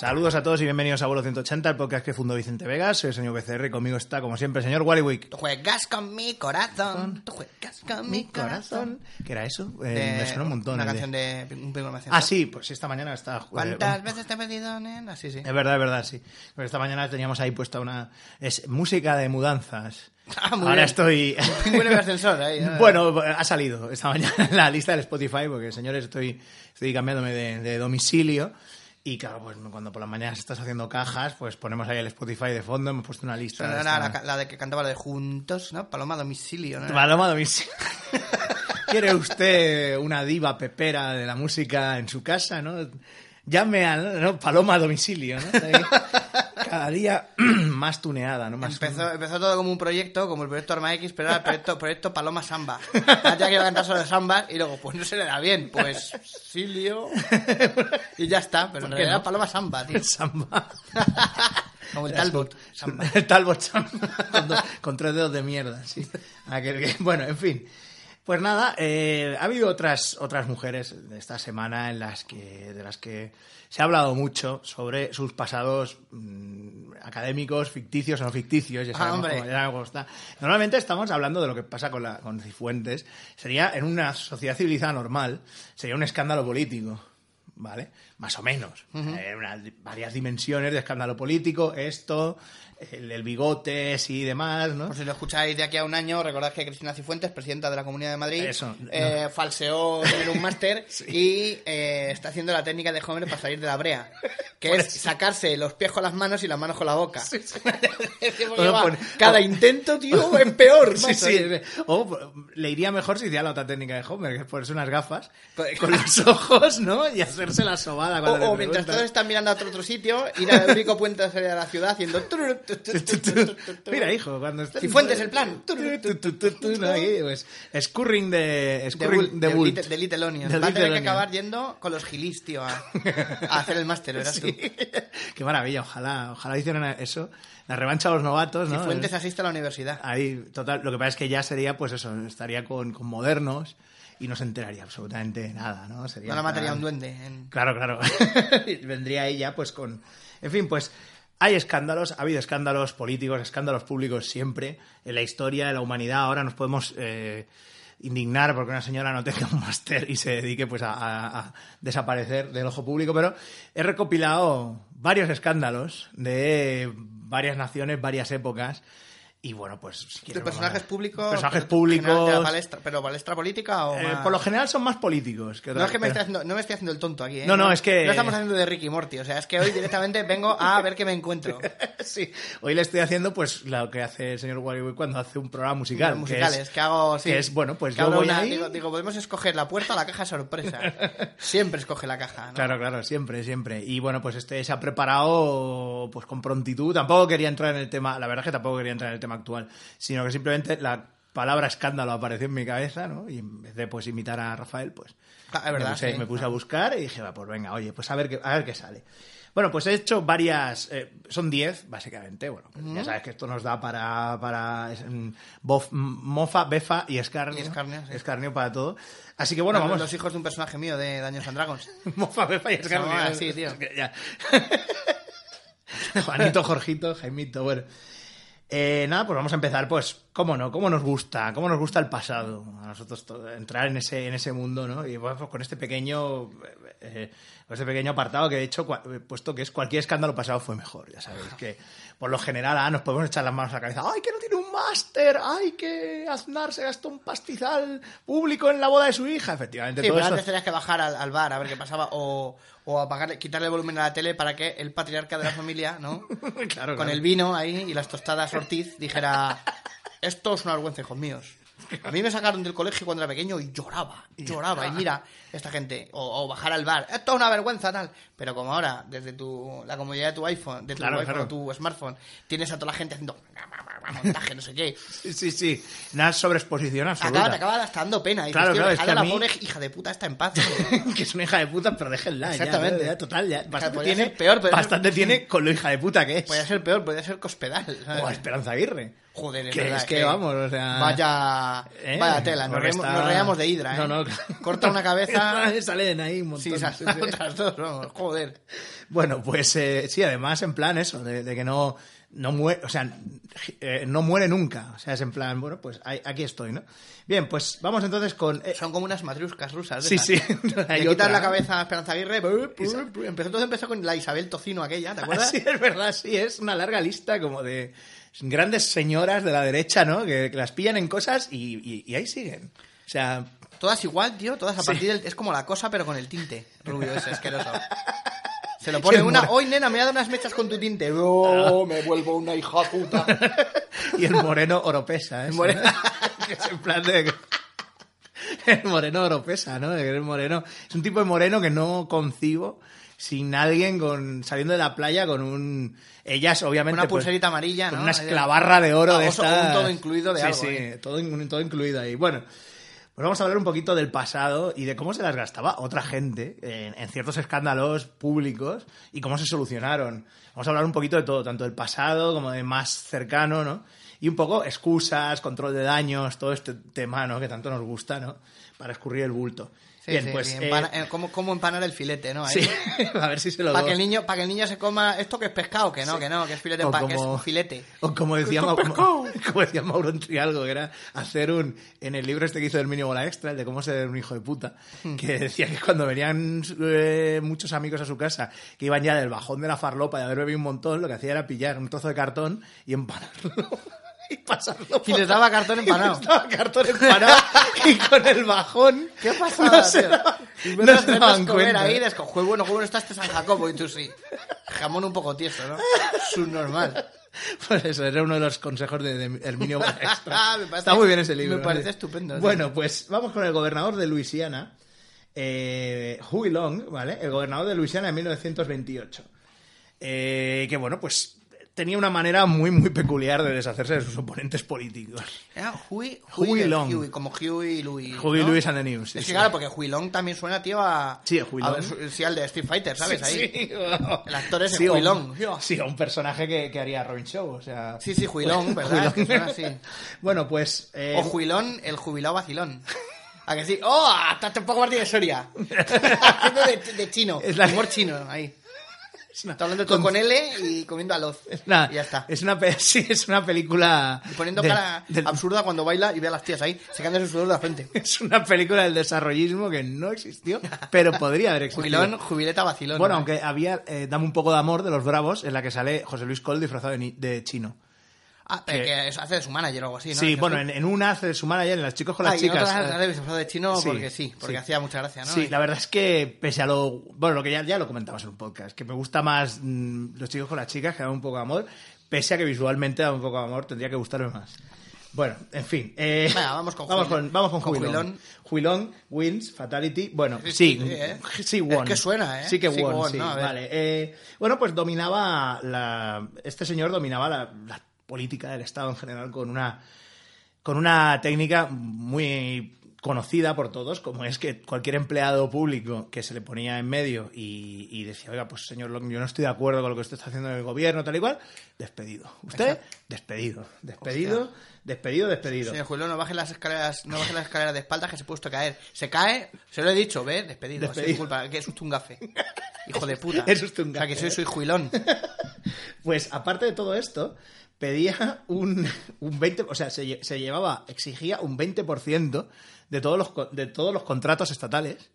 Saludos a todos y bienvenidos a Vuelo 180, el podcast que fundó Vicente Vegas. Soy el señor BCR y conmigo está, como siempre, el señor Wallywick. Tú juegas con mi corazón. Tú juegas con mi corazón. ¿Qué era eso? Eh, De- me suena un montón. Una de- canción de un primo. Ah, sí, pues esta mañana está... eh, ¿Cuántas veces te he pedido, nena? Sí, sí. Es verdad, es verdad, sí. Pues esta mañana teníamos ahí puesta una... Es música de mudanzas. Ah, muy Ahora bien. estoy... Pingüino ascensor ahí. ¿no? Bueno, ha salido esta mañana en la lista del Spotify, porque señores, estoy, estoy cambiándome de, de domicilio. Y claro, pues cuando por las mañanas estás haciendo cajas, pues ponemos ahí el Spotify de fondo, hemos puesto una lista. Era de la, esta- la- la de que cantaba la de Juntos, ¿no? Paloma domicilio, ¿no? Paloma domicilio. ¿Quiere usted una diva pepera de la música en su casa, no? Llame a ¿no? Paloma a domicilio, ¿no? Cada día más tuneada, ¿no? Más Empezó, empezó todo como un proyecto, como el proyecto Arma X, pero era el proyecto, proyecto Paloma Samba. Tenía que iba a cantar solo samba y luego, pues no se le da bien, pues Silio. Y ya está, pero en ¿Por qué realidad no? Paloma Samba, tío. samba. Como el Talbot. Samba. El Talbot samba. Con, dos- con tres dedos de mierda, sí. Aquel que- bueno, en fin. Pues nada, eh, ha habido otras, otras mujeres de esta semana en las que, de las que se ha hablado mucho sobre sus pasados mm, académicos, ficticios o no ficticios. Ya Ah, sabemos hombre. cómo- ya cómo está. Normalmente estamos hablando de lo que pasa con, la, con Cifuentes. Sería, en una sociedad civilizada normal, sería un escándalo político. ¿Vale? Más o menos. Eh, unas varias dimensiones de escándalo político, esto, el, el bigotes y demás, ¿no? Por si lo escucháis de aquí a un año, recordad que Cristina Cifuentes, presidenta de la Comunidad de Madrid, Eso, no. eh, falseó tener un máster y eh, está haciendo la técnica de Homer para salir de la brea, que es sacarse los pies con las manos y las manos con la boca. Bueno, va, pues- cada intento, tío, es peor. Sí, sí. es- O le iría mejor si hiciera la otra técnica de Homer, que es ponerse unas gafas Co- con los ojos, ¿no? Y hacerse la sobada O, cuando o mientras todos están mirando a otro, otro sitio, ir al único puente de la ciudad haciendo... Mira, hijo, cuando estés... Cifuentes, el plan. pues, scurring de... Scurring de. Little, de Little Onion. De Va a tener que acabar yendo con los gilis, tío, a, a hacer el máster, verás Sí. tú. Qué maravilla, ojalá, ojalá hicieran eso. La revancha a los novatos, ¿no? Cifuentes asiste a la universidad. Ahí, total, lo que pasa es que ya sería, pues eso, estaría con, con modernos y no se enteraría absolutamente de nada, ¿no? Sería No la mataría un duende. en- Claro, claro. Vendría ella, pues con. En fin, pues hay escándalos, ha habido escándalos políticos, escándalos públicos siempre en la historia de la humanidad. Ahora nos podemos eh, indignar porque una señora no tenga un máster y se dedique pues a, a- a desaparecer del ojo público, pero he recopilado varios escándalos de varias naciones, varias épocas. Y bueno, pues. si ¿De quieres, personajes públicos? Personajes la públicos. palestra, ¿Pero palestra política o eh, más? por lo general son más políticos. Que No es que me pero- esté haciendo, no me estoy haciendo el tonto aquí, ¿eh? No, no, es que- No estamos haciendo de Ricky Morty, o sea, es que hoy directamente vengo a ver qué me encuentro. Sí, hoy le estoy haciendo pues lo que hace el señor Warwick cuando hace un programa musical. Los que musicales, es- que hago, sí. que es, bueno, pues yo voy una- ahí- Digo, digo, podemos escoger la puerta o la caja sorpresa. Siempre escoge la caja, ¿no? Claro, claro, siempre, siempre. Y bueno, pues este se ha preparado pues con prontitud. Tampoco quería entrar en el tema, la verdad es que tampoco quería entrar en el tema actual, sino que simplemente la palabra escándalo apareció en mi cabeza, ¿no? Y en vez de pues imitar a Rafael, pues Ah, es verdad, me, puse, sí. me puse a buscar y dije, va, pues venga, oye, pues a ver qué, a ver qué sale. Bueno, pues he hecho varias, eh, son 10, básicamente. Bueno, pues ya sabes que esto nos da para, para mm, bof- mm, mofa, befa y escarnio. Y escarnio, sí. Escarnio para todo. Así que bueno, Los- vamos. Los hijos de un personaje mío de Daños and Dragons. Mofa, befa y escarnio. llama así, tío. Juanito, Jorgito, Jaimito, bueno. Eh, nada, pues vamos a empezar, pues, cómo no, cómo nos gusta, cómo nos gusta el pasado, a nosotros entrar en ese, en ese mundo, ¿no? Y pues con este pequeño, eh, con este pequeño apartado que he hecho, puesto que es cualquier escándalo pasado fue mejor, ya sabéis, que por lo general ah, nos podemos echar las manos a la cabeza, ¡ay, que no tiene un máster! ¡Ay, que Aznar se gastó un pastizal público en la boda de su hija! Efectivamente, Sí, todo pero eso... antes tenías que bajar al, al bar a ver qué pasaba o, o apagarle, quitarle el volumen a la tele para que el patriarca de la familia, ¿no? Claro, Con el vino ahí y las tostadas Ortiz dijera, esto es una vergüenza, hijos míos. A mí me sacaron del colegio cuando era pequeño y lloraba, lloraba. Y mira, esta gente, o, o bajar al bar, esto es una vergüenza, tal. Pero como ahora, desde tu, la comodidad de tu iPhone, de tu Claro, iPhone claro. o tu smartphone, tienes a toda la gente haciendo. montaje, no sé qué. Sí, sí, sí. Una sobreexposición absoluta. Acaba, te acaba hasta dando pena. Y Claro, dices, claro, es que a la mí- pobre hija de puta está en paz. que es una hija de puta, pero déjenla. Exactamente. ya, total, ya. Bastante tiene, peor, ser- bastante tiene con lo hija de puta que es. podría ser peor, podría ser cospedal. ¿sabes? O Esperanza Aguirre. Joder, es Que verdad, es que, vamos, o sea... Vaya, ¿Eh? vaya tela, nos, está- reíamos de Hidra, ¿eh? No, no. Corta una cabeza... Sale de ahí un montón. sí, esas otras dos, vamos, joder. Bueno, pues eh, sí, además en plan eso, de, de que no, no muere, o sea, eh, no muere nunca. O sea, es en plan, bueno, pues ahí- aquí estoy, ¿no? Bien, pues vamos entonces con... eh, Son como unas matruscas rusas. sí, sí. Le hay quitas la cabeza a Esperanza Aguirre. Empezó, todo empezó con la Isabel Tocino aquella, ¿te acuerdas? Sí, es verdad, sí, es una larga lista como de grandes señoras de la derecha, ¿no? Que, que las pillan en cosas y, y- y ahí siguen. O sea, Todas igual, tío, todas a Sí. partir del... Es como la cosa, pero con el tinte rubio ese asqueroso. Se lo pone el una... Hoy, nena, me ha dado unas mechas con tu tinte. Oh, me vuelvo una hija puta. y el moreno oropesa, ¿eh? moreno- que es en plan de... El moreno oropesa, ¿no? El moreno... Es un tipo de moreno que no concibo sin alguien con saliendo de la playa con un... Ellas, obviamente... Una pues, pulserita amarilla, con ¿no? una esclavarra de oro de estas... un todo incluido de sí, algo, Sí, ¿eh? todo, todo incluido ahí. Bueno, pues vamos a hablar un poquito del pasado y de cómo se las gastaba otra gente en, ciertos escándalos públicos y cómo se solucionaron. Vamos a hablar un poquito de todo, tanto del pasado como de más cercano, ¿no? Y un poco excusas, control de daños, todo este tema, ¿no? Que tanto nos gusta, ¿no? Para escurrir el bulto. Sí, Bien, sí, pues... sí, eh, empana- eh, cómo, cómo empanar el filete, ¿no? Ahí. sí, a ver si se lo Para que, el niño, para que el niño se coma esto que es pescado, que no, que no, que es filete, O pa- que es como- un filete. O como decía, ¡Esto Mau- es pescado! como decía Mauro Trialgo, que era hacer un. En el libro este que hizo Herminio Bola Extra, el de cómo ser un hijo de puta, Hmm. que decía que cuando venían eh, muchos amigos a su casa, que iban ya del bajón de la farlopa de haber bebido un montón, lo que hacía era pillar un trozo de cartón y empanarlo. Y pasarlo Y les daba cartón empanado. Y les daba cartón empanado y con el bajón. ¿Qué pasada, no se tío? daban- Y no se daban comer cuenta. ahí, desco- "Jue, bueno, bueno está este San Jacobo, y tú sí. Jamón un poco tieso, ¿no? Subnormal. Pues eso, era uno de los consejos de, de Herminio. Ah, parece- Está muy bien ese libro. Me parece estupendo. sí. Bueno, pues vamos con el gobernador de Luisiana, eh, Huey Long, ¿vale? El gobernador de Luisiana en 1928. Eh, que bueno, pues tenía una manera muy, muy peculiar de deshacerse de sus oponentes políticos. Era Huey, Huey de Long. Huey, como Huey Louis. Huey ¿no? Lewis and the News. sí, Es que sí. claro, porque Huey Long también suena, tío, a. Sí, Huey a Long. ver, sí, al de Street Fighter, ¿sabes? Ahí. sí, wow. El actor Sí, Huey un- Long. Sí, un personaje que, que haría Robin Show, o sea... Sí, sí, Huilón, ¿verdad? Es que suena así. bueno, pues... eh, O Juilón, el jubilado vacilón. ¿A que sí? ¡Oh! Hasta un poco Martín de Soria. Haciendo de, de chino. Es la- Humor chino, ahí. Una- Está hablando todo con L y comiendo aloz. es una- Y ya está. Es una, sí, es una película... Y poniendo de- cara del- absurda cuando baila y ve a las tías ahí, secándose el sudor de la frente. Es una película del desarrollismo que no existió, pero podría haber existido. Jubilón, jubileta vacilón. Bueno, ¿no? aunque había eh, Dame un poco de amor de los Bravos, en la que sale José Luis Col disfrazado de, ni- de chino. Ah, pero que eso hace de su manager o algo así, ¿no? sí, bueno, en, en una hace de su manager, en Las chicos con Ah, las y en chicas. otras eh, disfrazado de chino sí, porque sí, porque sí. hacía mucha gracia, ¿no? Sí, la verdad es que pese a lo... Bueno, lo que ya, ya lo comentamos en un podcast, que me gusta más mm, Los chicos con las chicas, que dan un poco de amor, pese a que visualmente da un poco de amor, tendría que gustarme más. Bueno, en fin. eh, Venga, vamos con vamos con, vamos con, Con Juilón. Juilón. Wins, fatality. Bueno, Sí, sí, ¿eh? Es won. que suena, ¿eh? Sí que Sí won. Eh, bueno, pues dominaba la... Este señor dominaba la, la política del Estado en general con una con una técnica muy conocida por todos, como es que cualquier empleado público que se le ponía en medio y, y decía, oiga, pues señor Long, yo no estoy de acuerdo con lo que usted está haciendo en el gobierno, tal y cual, despedido. Usted, Exacto. despedido. Despedido, despedido, despedido. Señor Julio, no baje las escaleras, no baje las escaleras de espaldas que se ha puesto a caer. Se cae, se lo he dicho, ¿ves? Despedido. Despedido. Así, disculpa, que es usted un gafe. Hijo de puta. Es usted un O sea, que soy, soy juilón. Pues aparte de todo esto, pedía un, un 20, o sea, se, se llevaba, exigía un 20% de todos los de todos los contratos estatales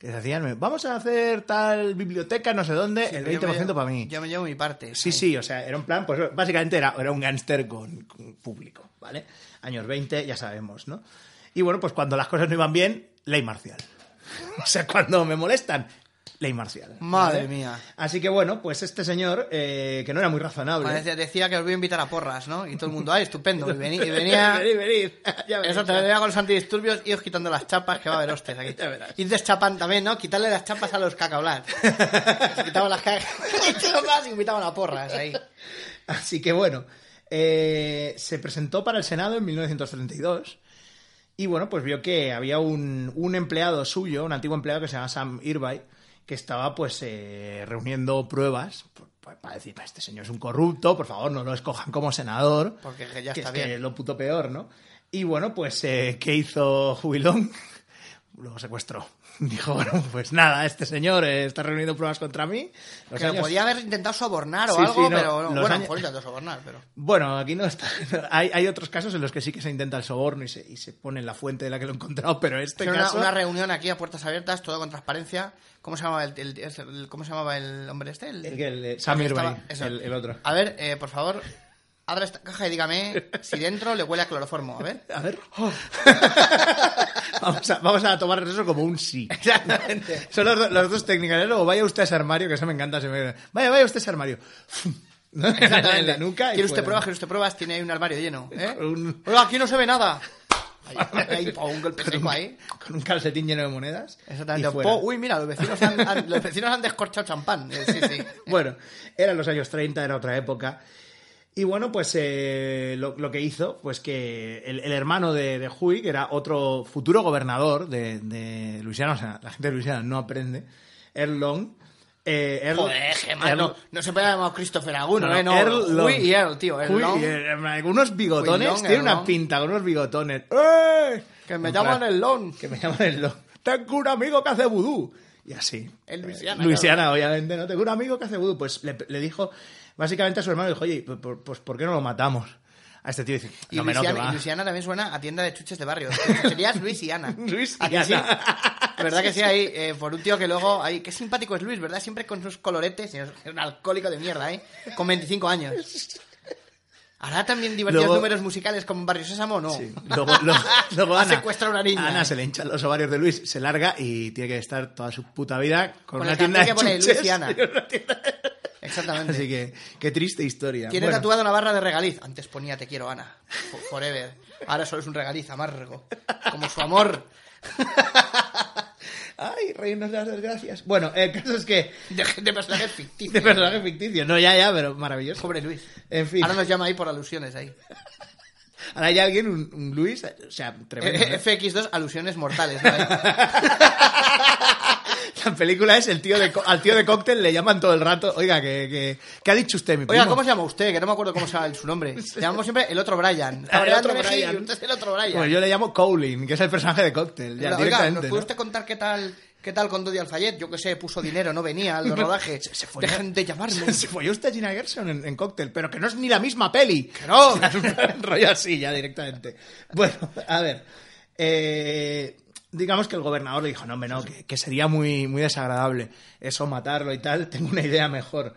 que se hacían. Vamos a hacer tal biblioteca, no sé dónde, el Yo me 20% llevo- para mí. Yo me llevo mi parte. Sí, sí, o sea, era un plan, pues básicamente era, era un gángster con, con público, ¿vale? Años 20, ya sabemos, ¿no? Y bueno, pues cuando las cosas no iban bien, ley marcial. O sea, cuando me molestan, ley marcial. Madre mía. Así que bueno, pues este señor, eh, que no era muy razonable. Bueno, decía, que os voy a invitar a porras, ¿no? Y todo el mundo, ¡ay, estupendo! Y venía... Y venía venid, venid. Ya veréis. Eso te venía con los antidisturbios y os quitando las chapas, que va a haber hostias aquí. Y deschapan también, ¿no? Quitarle las chapas a los cacablas. Se quitaban las cacas y invitaban a porras ahí. Así que bueno, eh, se presentó para el Senado en 1932 y bueno, pues vio que había un, un empleado suyo, un antiguo empleado que se llama Sam Irvine, que estaba pues eh, reuniendo pruebas para decir, "Pa, este señor es un corrupto, por favor no lo escojan como senador, Porque ya que está es que bien. es lo puto peor, ¿no? Y bueno, pues eh, ¿qué hizo Jubilón? Luego secuestró. Dijo, bueno, pues nada, este señor eh, está reuniendo pruebas contra mí. Los Que lo podía haber intentado sobornar o Sí, algo, sí, no, pero no. bueno, años- por intentó sobornar, pero. Bueno, aquí no está. Hay, hay otros casos en los que sí que se intenta el soborno y se, y se pone en la fuente de la que lo he encontrado, pero este Era una, caso... una reunión aquí a puertas abiertas, todo con transparencia. ¿Cómo se llamaba el, el- el- cómo se llamaba el hombre este? El, el que- el de Sam que Irvine, estaba- eso. el, el otro. A ver, eh, por favor, abra esta caja y dígame si dentro le huele a cloroformo. A ver. A ver. vamos, a, vamos a tomar eso como un sí. Exactamente. Son los, do- los dos técnicas. ¿eh? Luego, vaya usted a ese armario, que eso me encanta. se me- Vaya, vaya usted a ese armario. En la nuca. ¿Quiere usted pruebas? ¿Quiere usted pruebas? Tiene ahí un armario lleno. ¿eh? Un- Oiga, aquí no se ve nada. Ahí, un golpe Con ahí. con un calcetín lleno de monedas. Exactamente. Po, uy, mira, los vecinos han, han- los vecinos han descorchado champán. Sí, sí. Bueno, eran los años 30, era otra época. Y bueno, pues eh, lo, lo que hizo, pues que el, el hermano de, de Huey, que era otro futuro gobernador de, de Luisiana, o sea, la gente de Luisiana no aprende, Earl Long. Eh, Earl- Joder, mal. Earl- No, no se puede llamar Christopher Aguno, no, no, ¿eh? Earl Long. Uy y Earl, tío. Earl Long, y Earl- unos bigotones, Long, tiene una pinta con unos bigotones. ¡Eh! que me llaman plan, el Long. Que me llaman el Long. Tengo un amigo que hace vudú. Y así. En Luisiana, Luisiana, obviamente, ¿no? Tengo un amigo que hace vudú. Pues le, le dijo, básicamente a su hermano, le dijo, oye, pues, pues, pues, ¿por qué no lo matamos? A este tío dice, Y no, me no, Luisiana, y. Luisiana también suena a tienda de chuches de barrio. Serías Luisiana. Luisiana. ¿A que sí? ¿Verdad que sí? Ahí, eh, por un tío que luego... Ahí, qué simpático es Luis, ¿verdad? Siempre con sus coloretes. Es un alcohólico de mierda, ¿eh? Con 25 años. ¿Hará también divertidos Luego- números musicales como Barrio Sésamo o no? Sí. Luego, luego, Ana, secuestrado a una niña. Ana se le hinchan los ovarios de Luis, se larga y tiene que estar toda su puta vida con, Con una tienda de que pone chuches Luisiana. y una tienda- Exactamente. Así que, qué triste historia. Tiene Bueno. tatuada una barra de regaliz. Antes ponía te quiero, Ana. Fo- Forever. Ahora solo es un regaliz amargo. Como su amor. Ay, reírnos de las desgracias. Bueno, el caso es que De, de personajes ficticios. de personaje ficticio, no ya, ya, pero maravilloso. Pobre Luis. En fin, Ahora nos llama ahí por alusiones ahí. ahora hay alguien, un, un Luis, o sea, tremendo. ¿no? Eh, FX2, alusiones mortales. ¿no? La película es el tío de al tío de cóctel le llaman todo el rato. Oiga, que, que, ¿qué ha dicho usted, mi Oiga, primo? ¿cómo se llama usted? Que no me acuerdo cómo se llama su nombre. Le llamamos siempre el otro Brian. Está El otro Brian. usted es el otro Brian. Pues yo le llamo Cowling, que es el personaje de cóctel. Ya, Oiga, directamente, ¿nos ¿no? puede usted contar qué tal, qué tal con Dodi Alfayet? Yo que sé, puso dinero, no venía al rodaje. Se fue- Dejen de llamarme. Se folló usted a Gina Gerson en, en cóctel, pero que no es ni la misma peli. ¡Que no! Rollo así ya directamente. Bueno, a ver. eh, digamos que el gobernador le dijo, no, hombre, no, que, que sería muy, muy desagradable eso, matarlo y tal. Tengo una idea mejor.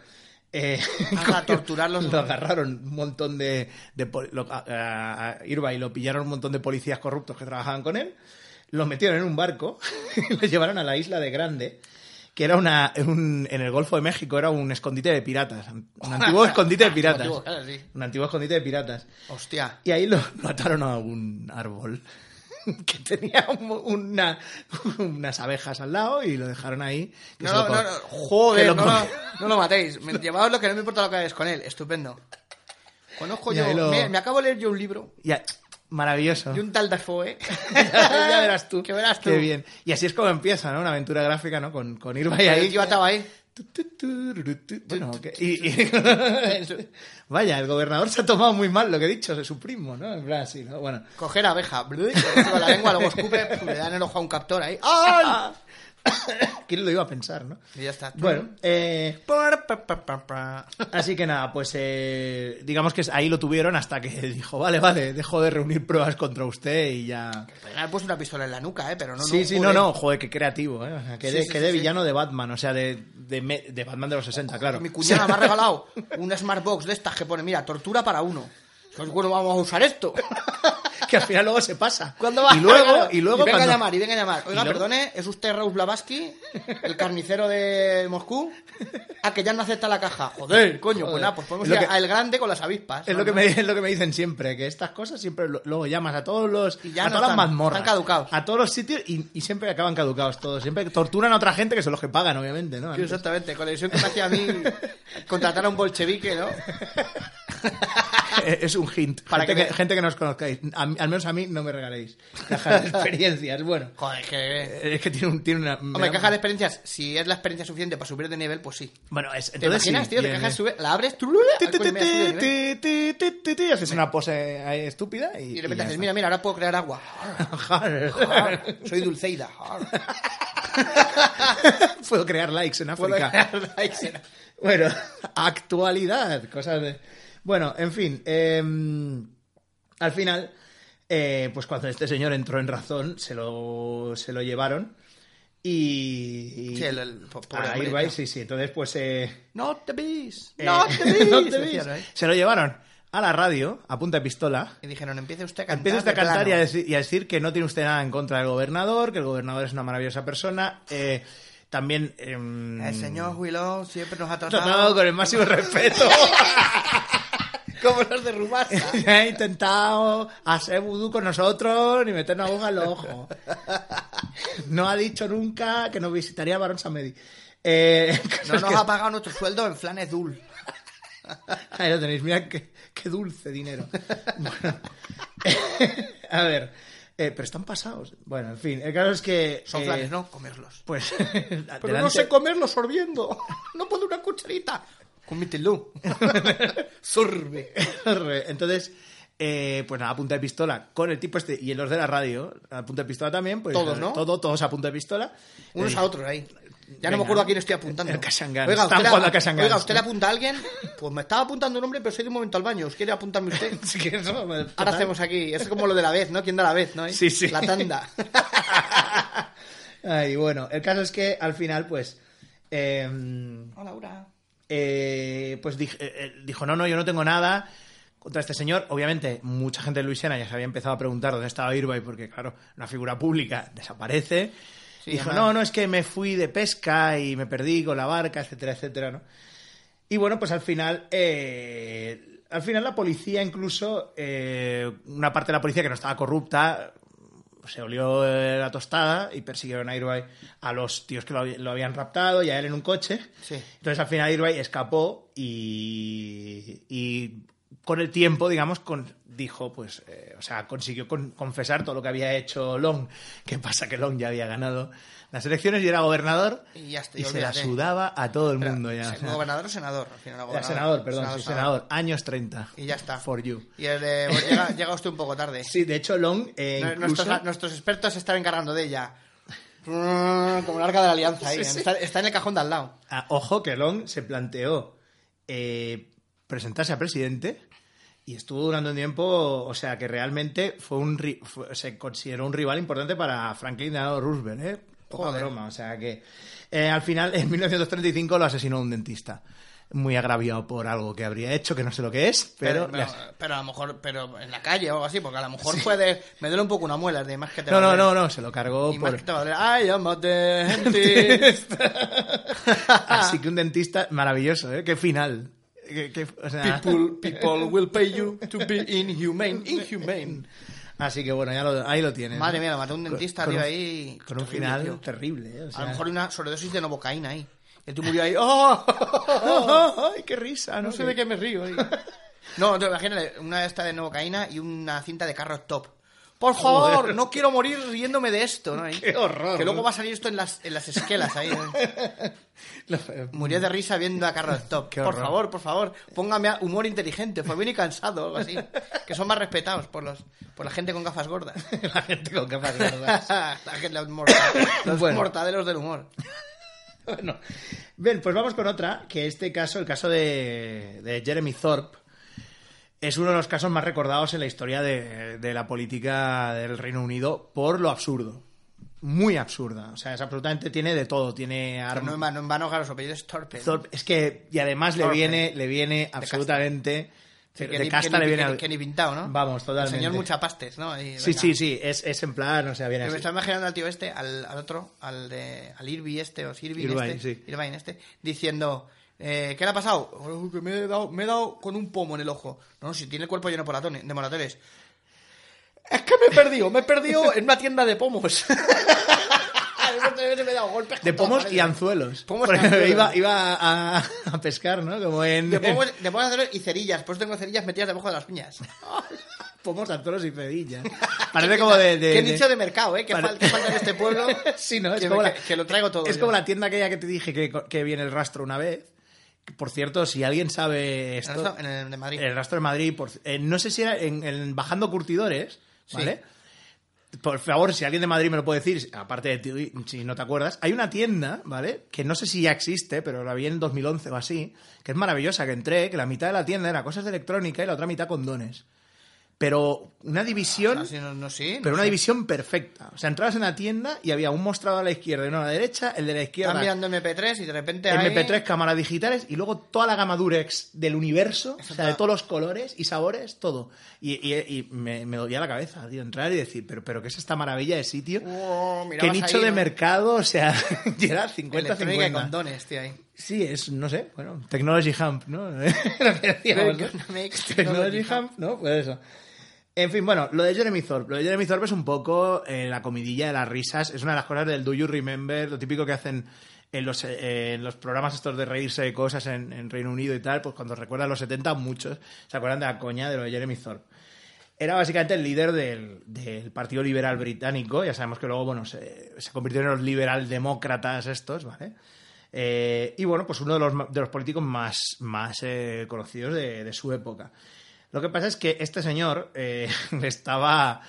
Eh, torturarlos. Lo agarraron un montón de... de lo- a, a- Irvine lo pillaron un montón de policías corruptos que trabajaban con él. Lo metieron en un barco y lo llevaron a la isla de Grande que era una un- en el Golfo de México era un escondite de piratas un antiguo escondite de piratas un antiguo escondite de piratas Hostia. y ahí lo lo ataron a un árbol que tenía un- una, unas abejas al lado y lo dejaron ahí No, no, no, no, joder, lo no, lo, no lo matéis. Me, llevaos lo que no me importa lo que hagáis con él. Estupendo. Conozco Y yo. lo- Me, me acabo de leer yo un libro Ya, maravilloso de un tal Dafoe. ya verás tú Que verás tú. qué bien y así es como empieza ¿no? una aventura gráfica ¿no? con, con Y ahí tío atado ahí. Bueno, que- y- y- vaya, el gobernador se ha tomado muy mal lo que he dicho de su primo, ¿no? En plan así, ¿no? Bueno, Coger abeja. Con la lengua, luego escupe. Le dan el ojo a un captor ahí. ¡Ay! ¿quién lo iba a pensar, no? Y ya está. Bueno, eh, así que nada, pues eh, digamos que ahí lo tuvieron hasta que dijo, vale, vale, dejo de reunir pruebas contra usted y ya... Podrían haber puesto una pistola en la nuca, ¿eh? Pero no, sí, no. sí, joder. no, no, joder, qué creativo, ¿eh? O sea, que Sí, de, sí, que sí, de sí. villano de Batman, o sea, de, de, me- de Batman de los 60, claro. Mi cuñada me ha regalado una Smartbox de estas que pone, mira, tortura para uno. Bueno, vamos a usar esto. que al final luego se pasa. ¿Cuándo va? Y luego, y luego venga cuando- a llamar, y venga a llamar. Oiga, luego- perdone, ¿es usted Raúl Blavatsky, el carnicero de Moscú? Ah, que ya no acepta la caja. Joder, coño, pues nada, pues podemos ir que- al grande con las avispas. Es lo, que me, es lo que me dicen siempre, que estas cosas siempre lo- luego llamas a todos los Y ya a no todas están, las mazmorras, están caducados. a todos los sitios y, y siempre acaban caducados todos. Siempre torturan a otra gente que son los que pagan, obviamente, ¿no? Sí, exactamente, con la ilusión que me hacía a mí contratar a un bolchevique, ¿no? es un hint. Para gente, que me- gente que nos conozcáis. A mí- al menos a mí no me regaléis cajas de experiencias. Bueno, Joder, es que... es que tiene, un, tiene una... Hombre, caja de experiencias, si es la experiencia suficiente para subir de nivel, pues sí. Bueno, es, ¿Te entonces imaginas, sí, tío? Bien, caja bien. sube, la abres, tú... Haces una pose ahí estúpida y... Y de repente está. mira, mira, ahora puedo crear agua. Soy Dulceida. Puedo crear likes en Puedo África. crear likes en- Bueno, actualidad, cosas de... Bueno, en fin, em, al final, eh, pues cuando este señor entró en razón, se lo, se lo llevaron y... Sí, el- el po- pobre a Irvine, sí, sí, entonces pues... eh, Not the bees. eh, the decían, bees. ¿eh? Se lo llevaron a la radio, a punta de pistola, Y dijeron, empiece usted a cantar. Empieza usted a cantar y a, decir, y a decir que no tiene usted nada en contra del gobernador, que el gobernador es una maravillosa persona. eh, también. em, El señor Willow siempre nos ha tratado, tratado con el máximo respeto. como los de Rubasa. ha intentado hacer vudú con nosotros ni meternos aguja en los ojos. No ha dicho nunca que nos visitaría Barón Samedi. Eh, No nos ha pagado nuestro sueldo en flanes dul. Ahí lo tenéis, mira qué, qué dulce dinero. Bueno, a ver, eh, pero están pasados. Bueno, en fin, el caso es que. Son eh, flanes, ¿no? Comerlos. Pues. Pero no sé comerlos sorbiendo. No puedo una cucharita. Comítelo. Sorbe. Entonces, eh, pues nada, a punta de pistola con el tipo este y los de la radio, a punta de pistola también. Pues, Todos, ¿no? Todo, todos a punta de pistola. Unos Eh, a otros ahí. Ya Venga. no me acuerdo a quién estoy apuntando. El Kashangan. Oiga, Están ¿usted, oiga, ¿usted le apunta a alguien? Pues me estaba apuntando un hombre, pero soy de un momento al baño. ¿Os quiere apuntarme usted? sí que eso, Ahora total. hacemos aquí. Es como lo de la vez, ¿no? ¿Quién da la vez, no? Sí, sí. La tanda. Ay, bueno, el caso es que al final, pues. eh, Hola, Laura. Eh, pues eh, eh, dijo, no, no, yo no tengo nada contra este señor. Obviamente, mucha gente de Luisiana ya se había empezado a preguntar dónde estaba Irvine, porque, claro, una figura pública desaparece. Sí, dijo, además- no, no, es que me fui de pesca y me perdí con la barca, etcétera, etcétera, ¿no? Y bueno, pues al final, eh, al final la policía incluso, eh, una parte de la policía que no estaba corrupta, se olió eh, la tostada y persiguieron a Irvine a los tíos que lo, habían raptado y a él en un coche. Sí. Entonces al final Irvine escapó y, y con el tiempo, digamos, con, dijo, pues, eh, o sea, consiguió con- confesar todo lo que había hecho Long. ¿Qué pasa? Que Long ya había ganado las elecciones y era gobernador Y ya se la sudaba a todo el Pero, mundo ya. ¿se- o sea. ¿Gobernador o senador? Al final, Era gobernador. senador, perdón, sí, senador. Años 30. Y ya está. For you. Y el de, pues llega, llega usted un poco tarde. Sí, de hecho, Long eh, incluso... nuestros, nuestros expertos se están encargando de ella. Como el arca de la alianza ahí. Sí, sí. Está, está en el cajón de al lado. Ah, ojo que Long se planteó eh, presentarse a presidente y estuvo durante un tiempo, o sea, que realmente fue un fue- se consideró un rival importante para Franklin Delano Roosevelt, ¿eh? Poca Joder. broma, o sea que eh, al final en 1935 lo asesinó un dentista. Muy agraviado por algo que habría hecho, que no sé lo que es, pero... pero, a lo mejor pero en la calle o algo así, porque a lo mejor puede. Me duele un poco una muela, de más que te No, va a no, doler. no, no, se lo cargó Y más por... que te va a. Ay, am a dentist. Así que un dentista maravilloso, ¿eh? Qué final. Qué- qué- o sea- People, people will pay you to be inhumane. Inhumane. Así que bueno, ya lo- ahí lo tienes. Madre mía, lo mató un dentista, Con tío, ahí. Con un Terrible, final tío. terrible, ¿eh? O A lo mejor una sobredosis de novocaína ahí. Y tú murió ahí. ¡Oh! ¡Ay, qué risa! No, No sé de qué me río ahí. No, te imagínate, una de esta de novocaína y una cinta de carrot top. Por favor, Joder. no quiero morir riéndome de esto, ¿no? ¡Qué horror! Que luego va a salir esto en las, en las esquelas ahí. ¿no? Murió de risa viendo a Carrot Top. Por favor, por favor, póngame a humor inteligente, fue bien y cansado, o algo así. Que son más respetados por los por la gente con gafas gordas. La gente con gafas gordas. la gente, los, morta- los Bueno. mortadelos del humor. bueno, bien, pues vamos con otra, que este caso, el caso de, de Jeremy Thorpe, es uno de los casos más recordados en la historia de, de la política del Reino Unido por lo absurdo. Muy absurda. O sea, es absolutamente tiene de todo. Tiene Pero armas. no en vano, en vano, claro, su apellido es Torpe. ¿no? Thorpe- es que, y además le Thorpe. viene, le viene absolutamente. Sí, de casta le viene que ni- pintado, ¿no? Vamos, totalmente. El señor Muchapastes, ¿no? Ahí, Sí, sí, sí, es, es en plan, o sea, viene me así. estaba imaginando al tío este, al, al otro, al de al Irby este, o Irving Irvine, este, sí. Irvine este, diciendo, eh, ¿qué le ha pasado? "Oh, que me he, dado, me he dado con un pomo en el ojo. No, no, si tiene el cuerpo lleno de moratones-. Es que me he perdido, me he perdido en una tienda de pomos. Se me he dado golpes De pomos y anzuelos. Pomos Porque anzuelos. Iba, iba a, a pescar, ¿no? Como en... De pomos, de pomos anzuelos y cerillas. Por eso tengo cerillas metidas debajo de las piñas. pomos, anzuelos y cedillas. Parece como de... de- Qué nicho de mercado, ¿eh? Que, Pare- fal- que falta en este pueblo. Sí, ¿no? Es que, como que- lo traigo todo. Es yo. como la tienda aquella que te dije que, que viene el rastro una vez. Por cierto, si alguien sabe esto... esto- En el de Madrid. El rastro de Madrid, por- eh, no sé si era en, en bajando curtidores, ¿vale? Por favor, si alguien de Madrid me lo puede decir, aparte de ti, si no te acuerdas, hay una tienda, ¿vale? Que no sé si ya existe, pero la vi en 2011 o así, que es maravillosa, que entré, que la mitad de la tienda era cosas de electrónica y la otra mitad condones. Pero una división... Ah, sí, no, no, sí, Pero no una sé. división perfecta. O sea, entrabas en la tienda y había un mostrador a la izquierda y uno a la derecha, el de la izquierda Están mirando MP3 y de repente hay... MP3, cámaras digitales y luego toda la gama Durex del universo, o sea, de todos los colores y sabores, todo. Y, y- y me, me dolía la cabeza, tío, entrar y decir, pero, pero ¿qué es esta maravilla de sitio? Oh, ¿Qué nicho ahí, de ¿no? mercado? O sea, y era Electrónica y 50-50. condones, tío, ahí. Sí, es, no sé, bueno, Technology Hump, ¿no? Technology Hump, ¿no? Pues eso. En fin, bueno, lo de Jeremy Thorpe. Lo de Jeremy Thorpe es un poco eh, la comidilla de las risas. Es una de las cosas del Do You Remember, lo típico que hacen en los, eh, en los programas estos de reírse de cosas en, en Reino Unido y tal, pues cuando recuerdan los 70, muchos se acuerdan de la coña de lo de Jeremy Thorpe. Era básicamente el líder del, del Partido Liberal Británico. Ya sabemos que luego, bueno, se, se convirtieron en los liberal demócratas estos, ¿vale? Eh, y bueno, pues uno de los, de los políticos más, más eh, conocidos de, su época. Lo que pasa es que este señor eh, le estaba.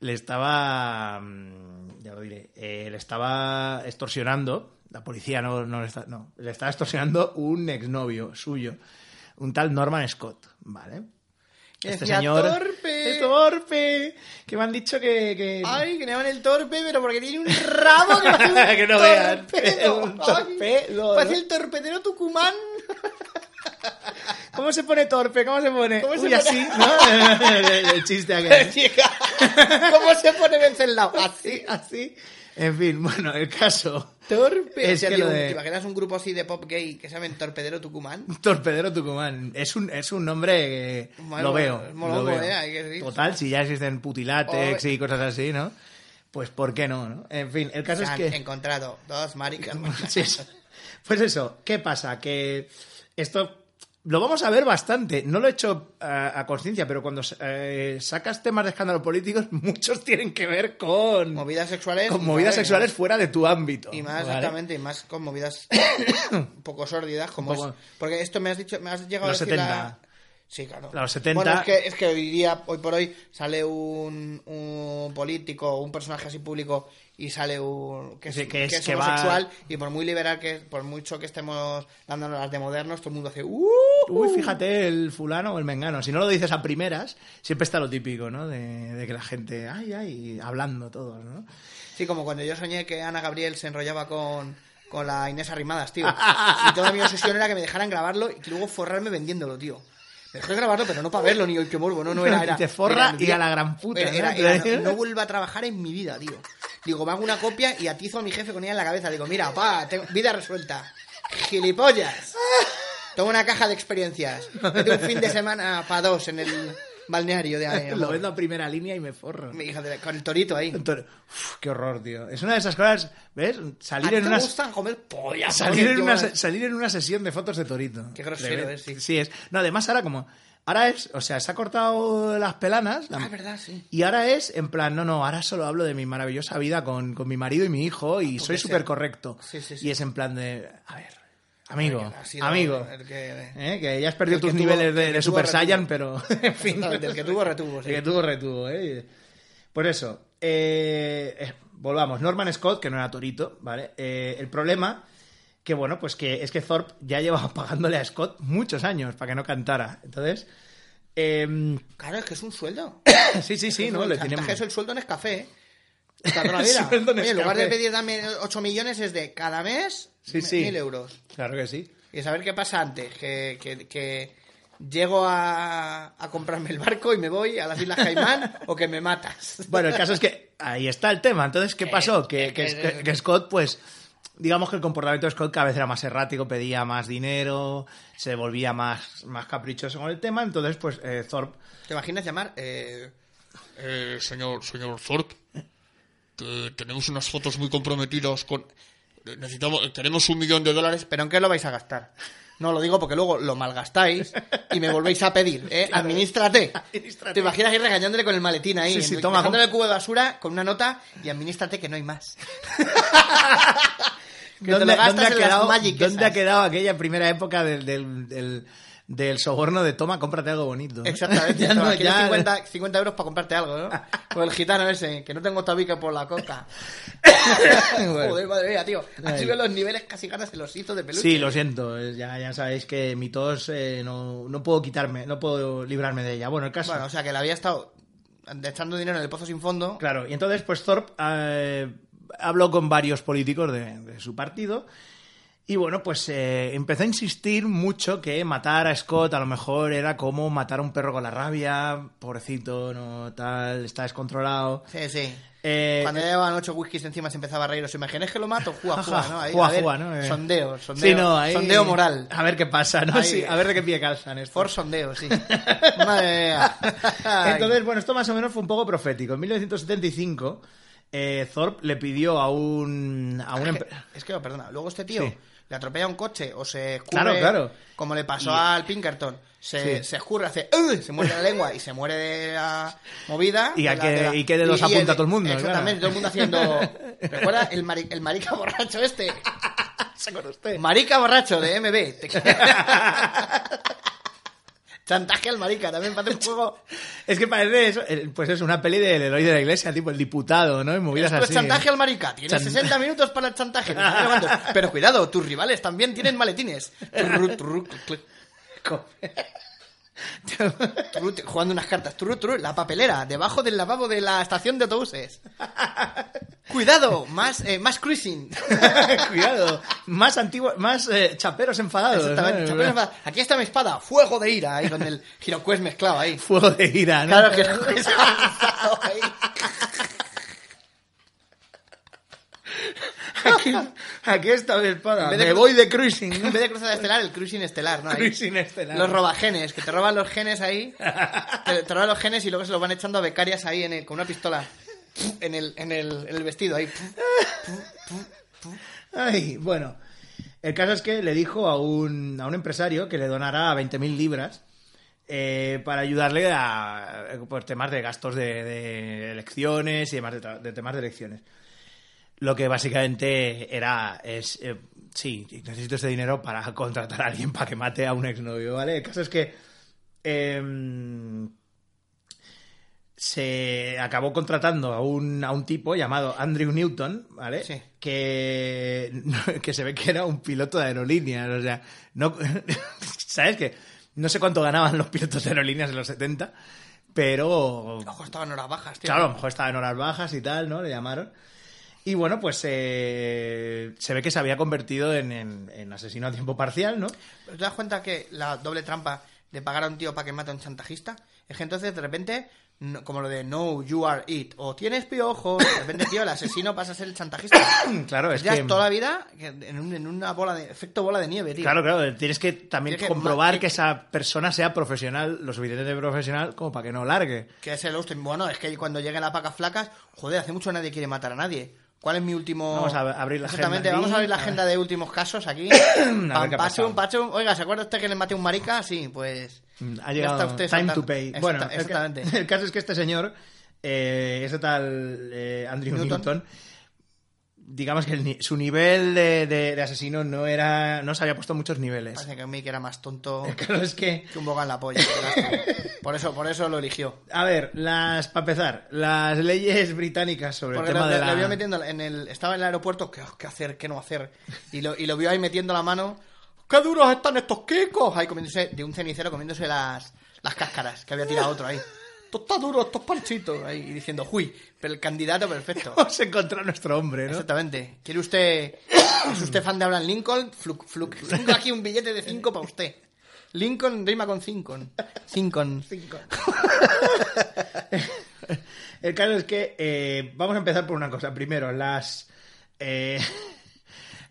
Le estaba. mm, Ya lo diré. le estaba extorsionando. La policía no, no, le está- no. Le estaba extorsionando un exnovio suyo. Un tal Norman Scott. ¿Vale? Este decía, señor. "Torpe". ¡Es torpe! Que me han dicho que. que... Ay, que le llaman el torpe, pero porque tiene un rabo que parece un Que no vean. Un torpedo, Parece el torpedero Tucumán. ¿Cómo se pone torpe? ¿Cómo se pone? ¿Cómo se Uy, pone? así, ¿no? el, el chiste aquel. ¿Cómo se pone Venceslao? Así, así. En fin, bueno, el caso. Torpe. Es O sea, que de- ¿Te imaginas un grupo así de pop gay que se llamen Torpedero Tucumán? Torpedero Tucumán. Es un, es un nombre que lo veo. es molongo, lo veo. ¿eh? Hay que decir. Total, si ya existen putilátex Oh. y cosas así, ¿no? Pues ¿por qué no? no? En fin, el caso Se han es que... encontrado dos maricas. Sí. Pues eso, ¿qué pasa? Que esto lo vamos a ver bastante. No lo he hecho a, a conciencia, pero cuando eh, sacas temas de escándalo políticos, muchos tienen que ver con, Movidas sexuales. con movidas sexuales fuera de tu ámbito. Y más, ¿vale? exactamente, y más con movidas un poco sórdidas, como es- Porque esto me has dicho, me has llegado a decir 70. la- Sí, claro. Los 70. Bueno, es que, es que hoy día, hoy por hoy, sale un, un político, un personaje así público, y sale un... que es, Sí, que es- que es que va- homosexual, y por muy liberal que por mucho que estemos dándonos las de modernos, todo el mundo hace... ¡Uh! Uy, fíjate el fulano o el mengano. Si no lo dices a primeras, siempre está lo típico, ¿no? De, de que la gente, ay, ay, hablando todos, ¿no? Sí, como cuando yo soñé que Ana Gabriel se enrollaba con, con la Inés Arrimadas, tío. Y toda mi obsesión era que me dejaran grabarlo y luego forrarme vendiéndolo, tío. Dejé grabarlo, pero no para verlo, ni el que morbo, no, no era. era Te forra era- y a la gran puta, Era, ¿no? era- era, no, no vuelva a trabajar en mi vida, tío. Digo, me hago una copia y atizo a mi jefe con ella en la cabeza. Digo, mira, pa, tengo vida resuelta. ¡Gilipollas! Tengo una caja de experiencias. Vete un fin de semana para dos en el balneario de lo vendo a primera línea y me forro. Mi hija de- con el torito ahí. Entonces, uf, qué horror, tío. Es una de esas cosas, ¿ves? ¿A Salir en te una gusta comer pollas? salir en una salir en una sesión de fotos de Torito. Qué grosero, eh, sí. Sí es. No, además ahora como ahora es, o sea, se ha cortado las pelanas. la- Ah, es verdad, sí. Y ahora es en plan, no, no, ahora solo hablo de mi maravillosa vida con, con mi marido y mi hijo y soy sea- súper correcto. Sí, sí, sí. Y es en plan de, a ver, amigo, amigo, el que- ¿eh? que ya has perdido tus tuvo- niveles el de, Super retuvo. Saiyan, pero en fin. Que tuvo retuvo, sí. El que tuvo retuvo, ¿eh? Pues eso, eh, eh, volvamos. Norman Scott, que no era Torito, ¿vale? El problema, que bueno, pues que es que Thorpe ya llevaba pagándole a Scott muchos años para que no cantara. Entonces, em, Claro, es que es un sueldo. sí, sí, sí, ¿no? Le chantaje es el sueldo en café. ¿eh? Está toda la vida. sueldo en Oye, en lugar de pedir dame 8 millones es de cada mes Sí, sí. mil euros. Claro que sí. Y saber qué pasa antes, que, que, que llego a, a comprarme el barco y me voy a las Islas Caimán o que me matas. Bueno, el caso es que ahí está el tema. Entonces, ¿qué pasó? Que, que- que- que Scott, pues, digamos que el comportamiento de Scott cada vez era más errático, pedía más dinero, se volvía más, más caprichoso con el tema. Entonces, pues, eh, Thorpe ¿Te imaginas llamar? Eh, Eh, señor, señor Thorpe. que tenemos unas fotos muy comprometidas con... Necesitamos, tenemos un millón de dólares, pero ¿en qué lo vais a gastar? No, lo digo porque luego lo malgastáis y me volvéis a pedir, ¿eh? Administrate. Administrate. ¿Te imaginas ir regañándole con el maletín ahí? Sí, sí, en- toma, dejándole el cubo de basura con una nota y administrate que no hay más. que te lo gastas en las Magic dónde ha quedado aquella primera época del, del, del, del soborno de toma, cómprate algo bonito? ¿no? Exactamente. Ya no, Toma, ¿quieres ya- 50, 50 euros para comprarte algo, ¿no? Con el gitano ese, que no tengo tabique por la coca. Bueno. Joder, madre mía, tío. Ay. subido los niveles casi ganas de los hitos de peluche. Sí, lo siento, eh, ya, ya sabéis que mi tos eh, no, no puedo quitarme, no puedo librarme de ella. Bueno, el caso... Bueno, o sea, que le había estado echando dinero en el pozo sin fondo. Claro, y entonces pues Thorpe eh, habló con varios políticos de, de su partido y bueno, pues eh, empezó a insistir mucho que matar a Scott a lo mejor era como matar a un perro con la rabia, pobrecito, no tal, está descontrolado. Sí, sí. Eh, Cuando ya llevaban ocho whiskies encima se empezaba a reír. ¿Os imagináis que lo mato? Ajá, juega, ¿no? Ahí, juega, a ver, juega, ¿no? Eh. Sondeo, sondeo. sí, no, ahí- Sondeo moral. A ver qué pasa, ¿no? Ahí. Sí, a ver de qué pie calzan esto. For sondeo, sí. Madre mía. Entonces, bueno, esto más o menos fue un poco profético. En 1975, eh, Thorpe le pidió a un... A un Es que- Es que, perdona, luego este tío Sí. Le atropella un coche o se escurre, Claro, claro. como le pasó Y- al Pinkerton. Se, Sí. se escurre, hace, "Ugh", se muerde la lengua y se muere de la movida. Y de la- que- de la- y que dedos apunta el- todo el mundo, Exactamente, claro. todo el mundo haciendo... ¿Recuerda el, mari- el marica borracho este? ¿Se acuerda usted? Marica borracho de MB. Chantaje al marica, también para hacer un juego. Es que parece eso, pues es una peli del héroe de la iglesia, tipo el diputado, ¿no? Y movidas así. chantaje al marica. Tienes Chan- 60 minutos para el chantaje. Pero cuidado, tus rivales también tienen maletines. jugando unas cartas. Turru, turru, la papelera, debajo del lavabo de la estación de autobuses. Cuidado, más, eh, más cruising. Cuidado, más antiguo, más eh, chaperos enfadados. ¿no? Exactamente. Chaperos, Aquí está mi espada, fuego de ira, ahí con el giroquest mezclado ahí. Fuego de ira, ¿no? Claro, giroquest avanzado ahí. Aquí, aquí está mi espada. Me voy de cruising. En vez de cruzada estelar, el cruising estelar, ¿no? Ahí. Cruising estelar. Los robagenes, que te roban los genes ahí. Te, te roban los genes y luego se los van echando a becarias ahí en el- con una pistola. En el, en el, en el vestido ahí. Ay, bueno. El caso es que le dijo a un, a un empresario que le donara 20.000 libras eh, para ayudarle a por temas de gastos de, de elecciones y demás de temas de elecciones. Lo que básicamente era, es, eh, sí, necesito ese dinero para contratar a alguien para que mate a un exnovio, ¿vale? El caso es que em, se acabó contratando a un, a un tipo llamado Andrew Newton, ¿vale? Sí. Que, que se ve que era un piloto de aerolíneas, o sea, no, ¿sabes qué? No sé cuánto ganaban los pilotos de aerolíneas en los 70, pero Ojo, estaban horas bajas, tío. Claro, a lo mejor estaba en horas bajas y tal, ¿no? Le llamaron. Y bueno, pues eh, se ve que se había convertido en, en- en asesino a tiempo parcial, ¿no? ¿Pero ¿Te das cuenta que la doble trampa de pagar a un tío para que mate a un chantajista? Es que entonces de repente, no- como lo de no, you are it, o tienes piojos, de repente, tío, el asesino pasa a ser el chantajista. Claro, es ya que... toda la vida en, un- en una bola de efecto bola de nieve, tío. Claro, claro, tienes que también Tienes comprobar que esa persona sea profesional, lo suficientemente profesional como para que no largue. Que es el Austin. Bueno, es que cuando lleguen las vacas flacas, joder, hace mucho nadie quiere matar a nadie. ¿Cuál es mi último...? Vamos a abrir la Exactamente, agenda vamos a abrir la agenda de últimos casos aquí. Pam, pachum, pachum. Oiga, ¿se acuerda usted que le maté un marica? Sí, pues... Mm, Ha llegado usted time to pay. Exacta- bueno, el, exactamente. ca- el caso es que este señor, eh, ese tal eh, Andrew Newton. Newton, digamos que el su nivel de, de- de asesino no era no se había puesto muchos niveles. Parece que que era más tonto Claro, es que que un boga en la polla. Por eso, por eso lo eligió. A ver, las para empezar, las leyes británicas sobre Porque el tema le, de le la... vio metiendo en el... Estaba en el aeropuerto, ¿qué, qué hacer, qué no hacer? Y lo, y lo vio ahí metiendo la mano. ¡Qué duros están estos quicos! Ahí comiéndose, de un cenicero comiéndose las, las cáscaras que había tirado otro ahí. Esto está duro, estos panchitos. Ahí diciendo, ¡uy! Pero el candidato perfecto. Vamos a encontrar a nuestro hombre, ¿no? Exactamente. ¿Quiere usted... ¿Es usted fan de Abraham Lincoln? Fluc, fluc. Tengo aquí un billete de 5 para usted. Lincoln rima con Cincon. Cincon. El caso es que eh, vamos a empezar por una cosa. Primero, las eh,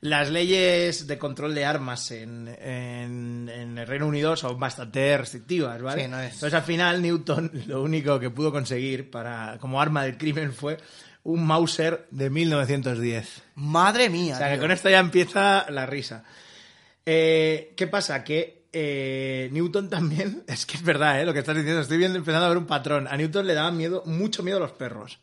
las leyes de control de armas en, en- en el Reino Unido son bastante restrictivas, ¿vale? Sí, no es- Entonces al final Newton lo único que pudo conseguir para como arma del crimen fue un Mauser de 1910. Madre mía. O sea, que con esto ya empieza la risa. Eh, ¿Qué pasa? Que eh, Newton también, es que es verdad, ¿eh? lo que estás diciendo, estoy viendo, empezando a ver un patrón. A Newton le daban miedo, mucho miedo a los perros.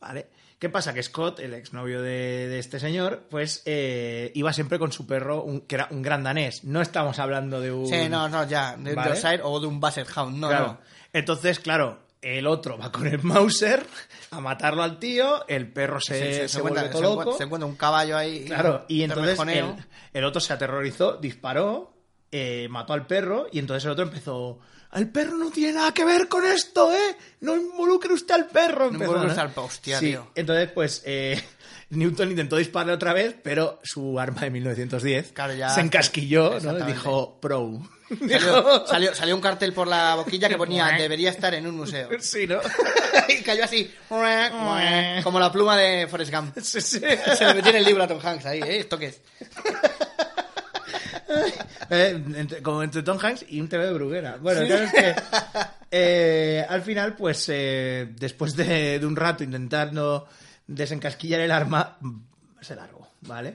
¿Vale? ¿Qué pasa? Que Scott, el exnovio de, de este señor, pues eh, iba siempre con su perro, un- que era un gran danés. No estamos hablando de un. Sí, no, no, ya. De un Vale. Yorkshire o de un Basset Hound. No, Claro. no. Entonces, claro, el otro va con el Mauser a matarlo al tío, el perro se, Se, se encuentra, todo se encuentra- loco. se encuentra un caballo ahí. Claro, y entonces el, el otro se aterrorizó, disparó, eh, mató al perro y entonces el otro empezó... El perro no tiene nada que ver con esto, ¿eh? No involucre usted al perro. empezó, involucre ¿no? usted al perro, hostia, Sí, tío. Entonces, pues, eh, Newton intentó dispararle otra vez, pero su arma de 1910 Claro, ya- se encasquilló, ¿no? Y dijo, pro. Salió, salió, salió un cartel por la boquilla que ponía debería estar en un museo. Sí, ¿no? y cayó así. Como la pluma de Forrest Gump. sí, sí. Se le metió en el libro a Tom Hanks ahí, ¿eh? ¿Esto qué es? Eh, entre- como entre Tom Hanks y un TV de Bruguera. Bueno, el caso es que eh, al final, pues eh, después de, de un rato intentando desencasquillar el arma, se largó, ¿vale?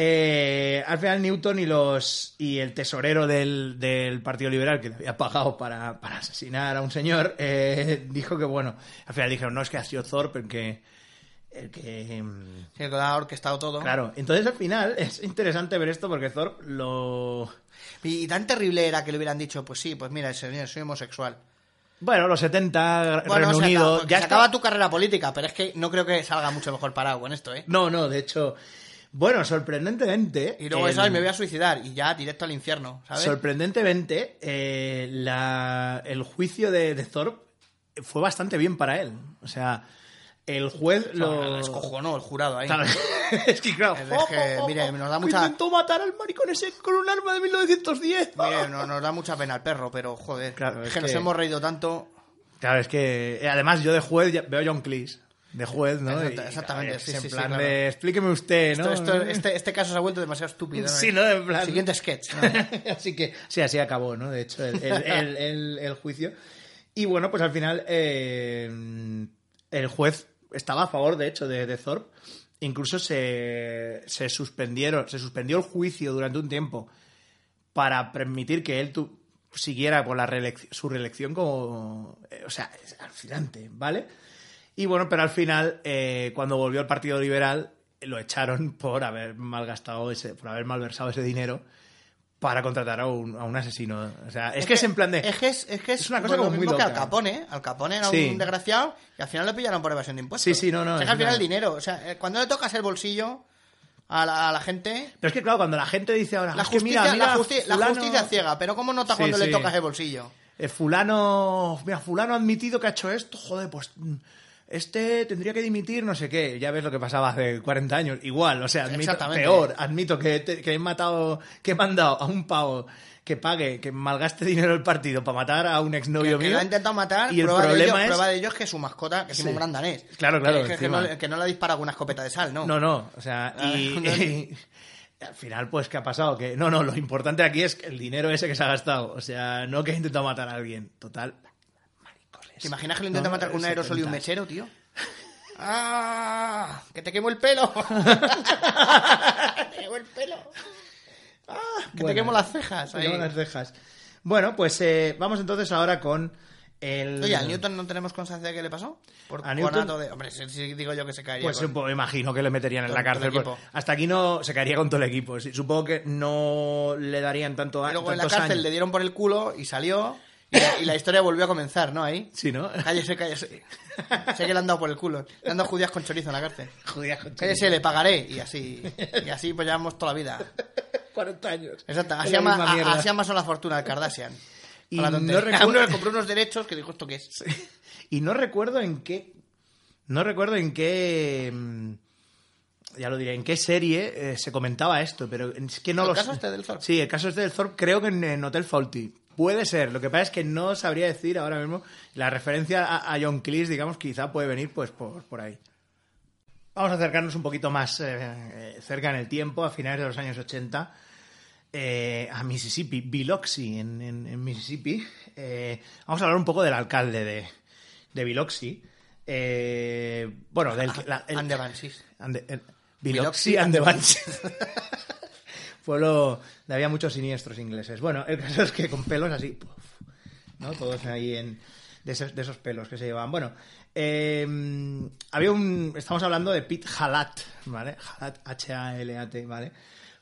Eh, al final Newton y los y el tesorero del, del Partido Liberal que le había pagado para, para asesinar a un señor eh, dijo que bueno al final dijeron no es que ha sido Thorpe que el que mm, Sí, que ha orquestado todo. Claro, entonces al final es interesante ver esto porque Thor lo... Y, tan terrible era que le hubieran dicho, pues sí, pues mira, señor, soy homosexual. Bueno, los 70, Bueno, Reino Unido... acaba, ya se acaba tu carrera política, pero es que no creo que salga mucho mejor parado con esto, ¿eh? No, no, de hecho... Bueno, sorprendentemente... Y luego el- eso, ay, me voy a suicidar y ya directo al infierno, ¿sabes? Sorprendentemente, eh, la- el juicio de, de Thorpe fue bastante bien para él. O sea, el juez lo... Lo descojonó el jurado ahí. Claro, es que claro... Es que, mire, nos da mucha- Intentó matar al maricón ese con un arma de 1910. Mire, no, nos da mucha pena el perro, pero joder, Claro, es, es que, nos que- hemos reído tanto. Claro, es que eh, además yo de juez ya- veo a John Cleese. De juez, ¿no? Exacta- Y, exactamente, claro, sí, en sí, sí, plan claro. de, explíqueme usted, ¿no? Esto- esto- este, este caso se ha vuelto demasiado estúpido. ¿no? Sí, ¿no? En plan- Siguiente sketch. ¿no? así que, sí, así acabó, ¿no? De hecho, el, el- el- el- el juicio. Y bueno, pues al final eh, el juez estaba a favor, de hecho, de, de Thorpe. Incluso se, se suspendieron, se suspendió el juicio durante un tiempo para permitir que él tu- siguiera con la reelec- su reelección como... eh, o sea, es alucinante, ¿vale? Y bueno, pero al final, eh, cuando volvió al Partido Liberal, lo echaron por haber malgastado ese, por haber malversado ese dinero para contratar a un, a un asesino. O sea, es, que, es en plan de... Es que es, es, que es, una cosa lo como muy mismo que loca. Al Capone. ¿eh? Al Capone era Sí. un desgraciado y al final le pillaron por evasión de impuestos. Sí, sí, no, no, O sea, que al final el dinero. O sea, eh, cuando le tocas el bolsillo a la, a la gente. Pero es que claro, cuando la gente dice ahora... La "Es que justicia, mira, mira, la, justi- la fulano- justicia ciega, pero ¿cómo nota cuando sí. le tocas el bolsillo? eh, fulano, mira, fulano ha admitido que ha hecho esto, joder, pues mm, este tendría que dimitir, no sé qué. Ya ves lo que pasaba hace 40 años. Igual, o sea, admito, peor, admito que, te- que he matado, que he mandado a un pavo que pague, que malgaste dinero el partido para matar a un Que, exnovio que mío. lo ha intentado matar, y el prueba, de ello, problema es... prueba de ello es que su mascota, que es Sí. un gran danés. Claro, claro, Que, que- que no, que no le dispara con una escopeta de sal, ¿no? No, no, o sea, y, al final, pues, ¿qué ha pasado? Que no, no, lo importante aquí es que el dinero ese que se ha gastado, o sea, no que ha intentado matar a alguien, total. ¿Te imaginas que lo intenta No, matar con un aerosol y un 70. mechero, tío? ¡Ah! ¡Que te quemo el pelo! ¡Te quemo el pelo! ¡Ah! ¡Que Bueno, te quemo las cejas! te ahí. quemo las cejas. Bueno, pues eh, vamos entonces ahora con el... Oye, ¿al Newton no tenemos constancia de qué le pasó? Por ¿A Newton? de... Hombre, si, si digo yo que se caería Pues con- me imagino que le meterían en Con la cárcel. pues, hasta aquí no se caería con todo el equipo. Sí, Supongo que no le darían tanto a luego en la cárcel años. le dieron por el culo y salió... Y la, y la historia volvió a comenzar, ¿no? Ahí. Sí, ¿no? Cállese, cállese. sé que le han dado por el culo. Le han dado judías con chorizo en la cárcel. Joder, con Cállese, le pagaré. Y así, y así pues llevamos toda la vida. 40 años. Exacto. Así ama- a- así amasó la fortuna de Kardashian. Y la no recuerdo- Uno le compró unos derechos que dijo, ¿esto qué es? Y no recuerdo en qué. No recuerdo en qué. mm, Ya lo diré, en qué serie eh, se comentaba esto, pero es que no ¿El lo caso sé. este del Thorpe? Sí, el caso este del Thorpe, creo que en, en Hotel Faulty. Puede ser, lo que pasa es que no sabría decir ahora mismo. La referencia a, a John Cleese, digamos, quizá puede venir pues por, por ahí. Vamos a acercarnos un poquito más eh, eh, cerca en el tiempo, a finales de los años 80, eh, a Mississippi, Biloxi, en, en- en Mississippi. Eh, vamos a hablar un poco del alcalde de, de Biloxi, bueno, del... la- el- And the Banshees. and the- el- Biloxi Biloxi and the and the Banshees. Pueblo donde había muchos siniestros ingleses. Bueno, el caso es que con pelos así, ¿no? Todos ahí en, de, esos, de esos pelos que se llevaban. Bueno, eh, había un. Estamos hablando de Pete Halat, ¿vale? Halat, H-A-L-A-T, ¿vale?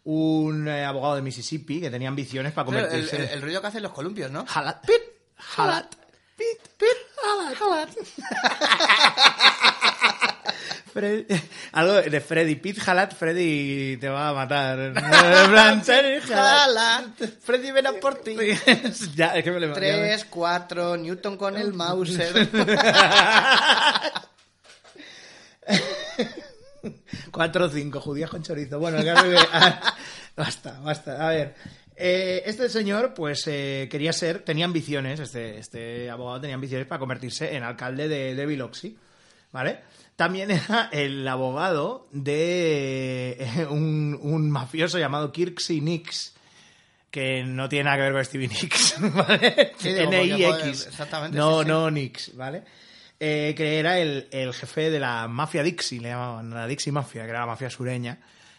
Un eh, abogado de Mississippi que tenía ambiciones para convertirse. el- el ruido que hacen los columpios, ¿no? Halat. Pete Halat. Pete, Pete Halat. Algo de Freddy. Pete Halat, Freddy te va a matar. Freddy. Freddy ven a por ti. ya, es que me lo 3, 4, Newton con el Mauser. 4 o 5, judías con chorizo. Bueno, ah, basta, basta. A ver, eh, este señor, pues eh, quería ser, tenía ambiciones, este, este abogado tenía ambiciones para convertirse en alcalde de, de Biloxi, ¿vale? También era el abogado de eh, un, un mafioso llamado Kirksey Nix, que no tiene nada que ver con Stevie Nicks, ¿vale? Sí, N-I-X. exactamente, No, sí, sí. no Nix, ¿vale? Eh, que era el, el jefe de la mafia Dixie, le llamaban, la Dixie Mafia, que era la mafia sureña,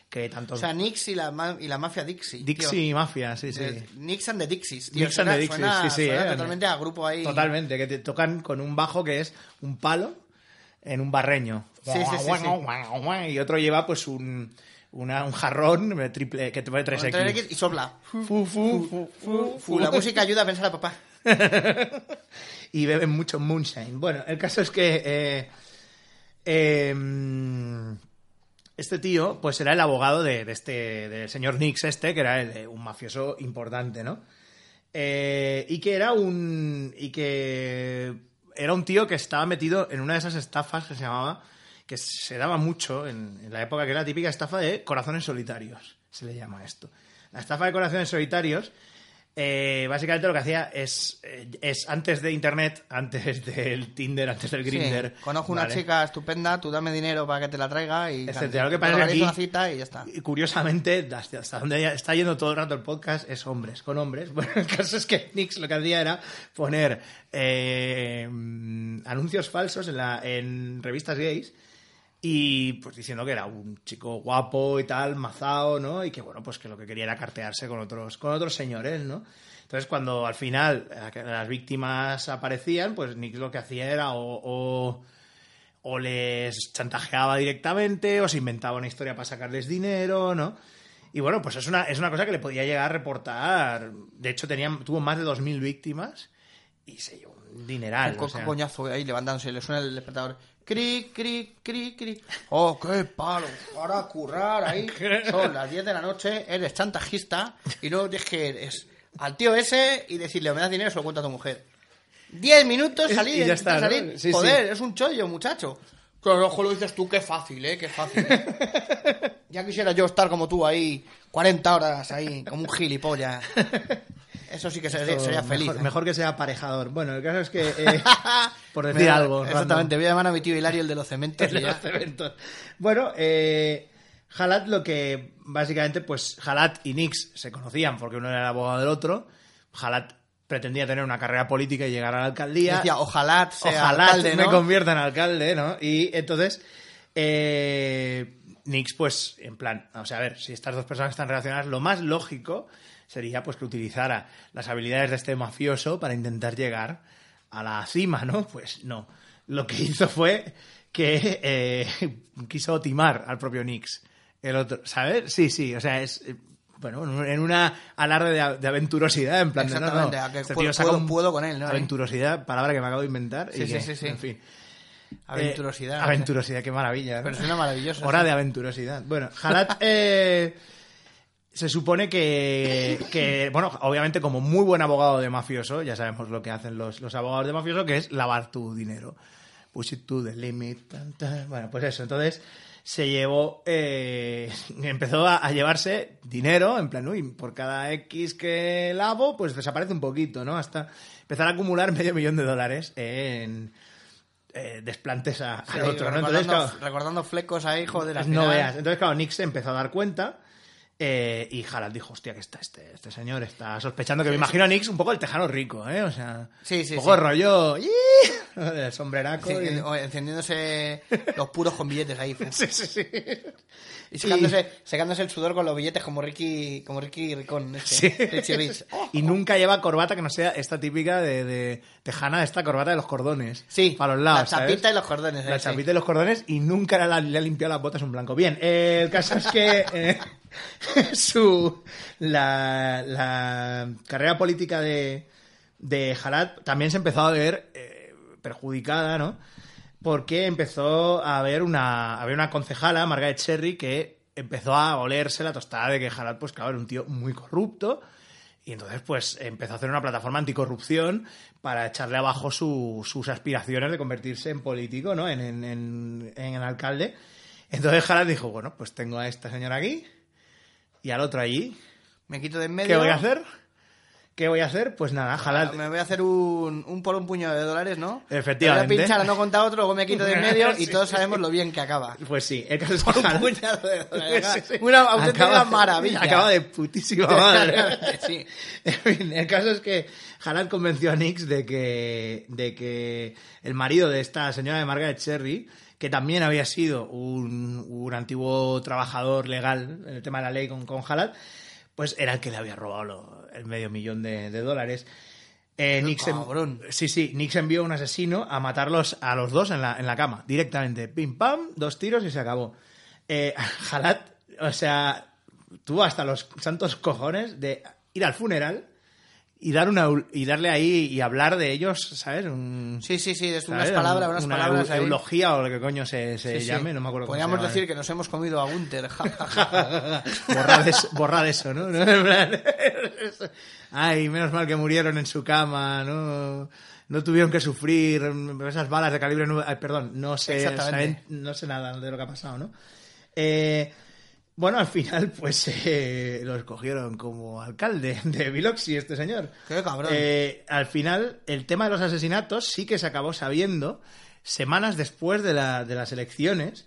que tanto... O sea, Nix y la, y la mafia Dixie. tío. Dixie Mafia, sí, sí. Eh, Nix and the Dixies. tío. Nix and the Suena- Dixies, suena- sí, sí, suena eh. totalmente a grupo ahí. Totalmente, que te tocan con un bajo que es un palo en un barreño. Sí, sí, sí, Y otro lleva pues un, una- un jarrón eh, triple que te pone 3X. Con 3X y sopla. Fu, fu, fu. La música ayuda a pensar a papá. y beben mucho moonshine. Bueno, el caso es que eh, eh, este tío, pues era el abogado de, de este, del señor Nix este, que era el- eh, un mafioso importante, ¿no? Eh, y que era un y que era un tío que estaba metido en una de esas estafas que se llamaba que se daba mucho en, en la época que era la típica estafa de corazones solitarios se le llama esto. La estafa de corazones solitarios eh, básicamente lo que hacía es, eh, es antes de internet antes del Tinder antes del Grindr Sí, conozco una ¿vale? chica estupenda, tú dame dinero para que te la traiga y Etcétera. Lo que pasa es que aquí- cita y ya está. Y curiosamente, hasta, donde está yendo todo el rato el podcast, es hombres, con hombres. Bueno, el caso es que Nix lo que hacía era poner eh, mm, anuncios falsos en, la, en revistas gays y pues diciendo que era un chico guapo y tal, mazao, ¿no? Y que bueno, pues que lo que quería era cartearse con otros, con otros señores, ¿no? Entonces cuando al final eh, las víctimas aparecían, pues Nix lo que hacía era o- o o les chantajeaba directamente, o se inventaba una historia para sacarles dinero, ¿no? Y bueno, pues es una, es una cosa que le podía llegar a reportar. De hecho, tenían, tuvo más de 2.000 víctimas y se llevó un dineral. Un o sea. coñazo ahí levantándose, le suena el despertador. Cri, cri, cri, cri. Oh, qué palo. Para currar ahí. Son las 10 de la noche, eres chantajista y luego tienes que ir es al tío ese y decirle, me das dinero, se lo cuenta a tu mujer. 10 minutos, salir, y ya intentar está, ¿no? salir. Sí, Joder, sí. es un chollo, muchacho. Claro, ojo lo dices tú, qué fácil, ¿eh? Qué fácil. ¿eh? ya quisiera yo estar como tú ahí, 40 horas ahí, como un gilipollas. Eso sí que sería, sería feliz. Mejor, ¿eh? mejor que sea aparejador. Bueno, el caso es que, eh, por decir algo. Exactamente, random. voy a llamar a mi tío Hilario, el de los cementos. El de los eventos. Bueno, eh, Halat lo que básicamente, pues Halat y Nix se conocían porque uno era el abogado del otro. Halat pretendía tener una carrera política y llegar a la alcaldía. Decía, ojalá sea Ojalá alcalde, me convierta en alcalde, ¿no? Y entonces, eh, Nix, pues, en plan, o sea, a ver, si estas dos personas están relacionadas, lo más lógico sería pues que utilizara las habilidades de este mafioso para intentar llegar a la cima, ¿no? Pues no. Lo que hizo fue que eh, quiso timar al propio Nix. El otro, ¿sabes? Sí, sí, o sea, es. eh, Bueno, en una alarde de, de aventurosidad, en plan de, no, no, este puedo- tío saca puedo- un- puedo con él, ¿no? Aventurosidad, palabra que me acabo de inventar. Sí, y sí, que, sí, sí. En fin. Aventurosidad. Eh, aventurosidad, qué maravilla. ¿no? Pero suena maravilloso. Hora sí. de aventurosidad. Bueno, Halat eh, se supone que, que, bueno, obviamente como muy buen abogado de mafioso, ya sabemos lo que hacen los, los abogados de mafioso, que es lavar tu dinero. Push it to the limit. tan, tan. Bueno, pues eso. Entonces se llevó, eh, empezó a, a llevarse dinero, en plan, uy, por cada X que lavo, pues desaparece un poquito, ¿no? Hasta empezar a acumular medio millón de dólares en eh, desplantes a- Sí, al otro, ¿no? recordando, Entonces, claro, recordando flecos ahí, joder, al no final- veas. Entonces, claro, Nick se empezó a dar cuenta eh, y Harald dijo, hostia, que está este, este señor está sospechando que me imagino a Nix un poco el tejano rico, ¿eh? O sea, Sí, sí, un poco sí. rollo... El sombreraco. Y- encendiéndose los puros con billetes ahí. Sí, sí, sí. Y secándose, secándose el sudor con los billetes como Ricky, como Ricky Ricón. Este, Richie Rich. Y nunca lleva corbata que no sea esta típica de, de tejana, esta corbata de los cordones. Sí, Para los lados. la chapita ¿sabes? y los cordones. La sí. chapita y los cordones y nunca le ha limpiado las botas un blanco. Bien, eh, el caso es que eh, su la, la carrera política de, de Jalat también se empezó a ver eh, perjudicada, ¿no? Porque empezó a haber una, a haber una concejala, Margaret Cherry, que empezó a olerse la tostada de que Jalat, pues claro, era un tío muy corrupto. Y entonces, pues, empezó a hacer una plataforma anticorrupción para echarle abajo su- sus aspiraciones de convertirse en político, ¿no? En, en, en- en alcalde. Entonces Jalat dijo, bueno, pues tengo a esta señora aquí y al otro allí. Me quito de en medio. ¿Qué voy a hacer? ¿Qué voy a hacer? Pues nada, Jalat... Me voy a hacer un, un por un puño de dólares, ¿no? Efectivamente. Me voy a pinchar a no contar otro, luego me quito de en medio y Sí, todos sabemos lo bien que acaba. Pues sí, el caso es que Por un puñado de dólares. Una auténtica Acaba- maravilla. Acaba de putísima madre. Sí. En fin, el caso es que Jalat convenció a Nix de que, de que el marido de esta señora de Margaret Cherry, que también había sido un, un antiguo trabajador legal en el tema de la ley con, con Jalat, pues era el que le había robado lo- el medio millón de, de dólares. Eh, Nix, en- cabrón. sí, sí, Nix envió a un asesino a matarlos a los dos en la, en la cama, directamente. Pim pam, dos tiros y se acabó. Eh, Jalat, o sea, tuvo hasta los santos cojones de ir al funeral y dar una y darle ahí y hablar de ellos, ¿sabes? Un- Sí, sí, sí, es unas palabras, unas una palabras eu- eulogía o lo que coño se, se Sí, sí. llame, no me acuerdo Podríamos decir que nos hemos comido a Gunter. borrad, eso, borrad eso, ¿no? Ay, menos mal que murieron en su cama, ¿no? No tuvieron que sufrir esas balas de calibre 9. Ay, perdón, no sé, no sé nada de lo que ha pasado, ¿no? Eh, bueno, al final, pues eh, lo escogieron como alcalde de Biloxi, este señor. Qué cabrón. Eh, al final, el tema de los asesinatos sí que se acabó sabiendo semanas después de, la- de las elecciones,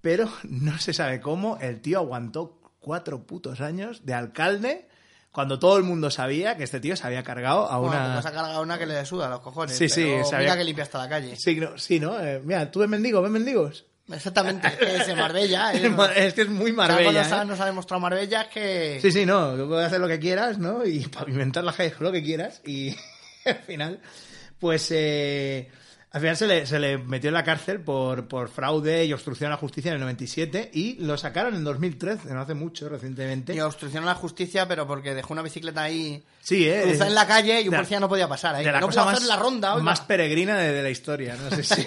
pero no se sabe cómo el tío aguantó cuatro putos años de alcalde cuando todo el mundo sabía que este tío se había cargado a Bueno, una... pues ha cargado una que le suda a los cojones. Sí, sí, pero Mira que limpia hasta la calle. Sí, no, sí, ¿no? Eh, mira, tú ves mendigo, ves mendigos. Exactamente, es es Marbella. ¿eh? Es que es muy Marbella. cuando ¿eh? nos ha demostrado Marbella es que... Sí, sí, no, tú puedes hacer lo que quieras, ¿no? Y pavimentar la calle lo que quieras. Y al final, pues eh, al final se le, se le metió en la cárcel por, por fraude y obstrucción a la justicia en el 97 y lo sacaron en 2013, no hace mucho, recientemente. Y obstrucción a la justicia, pero porque dejó una bicicleta ahí Sí, ¿eh? cruzada en la calle y un policía no podía pasar de la no cosa más, hacer la ronda. oiga. más peregrina de, de la historia, no sé si...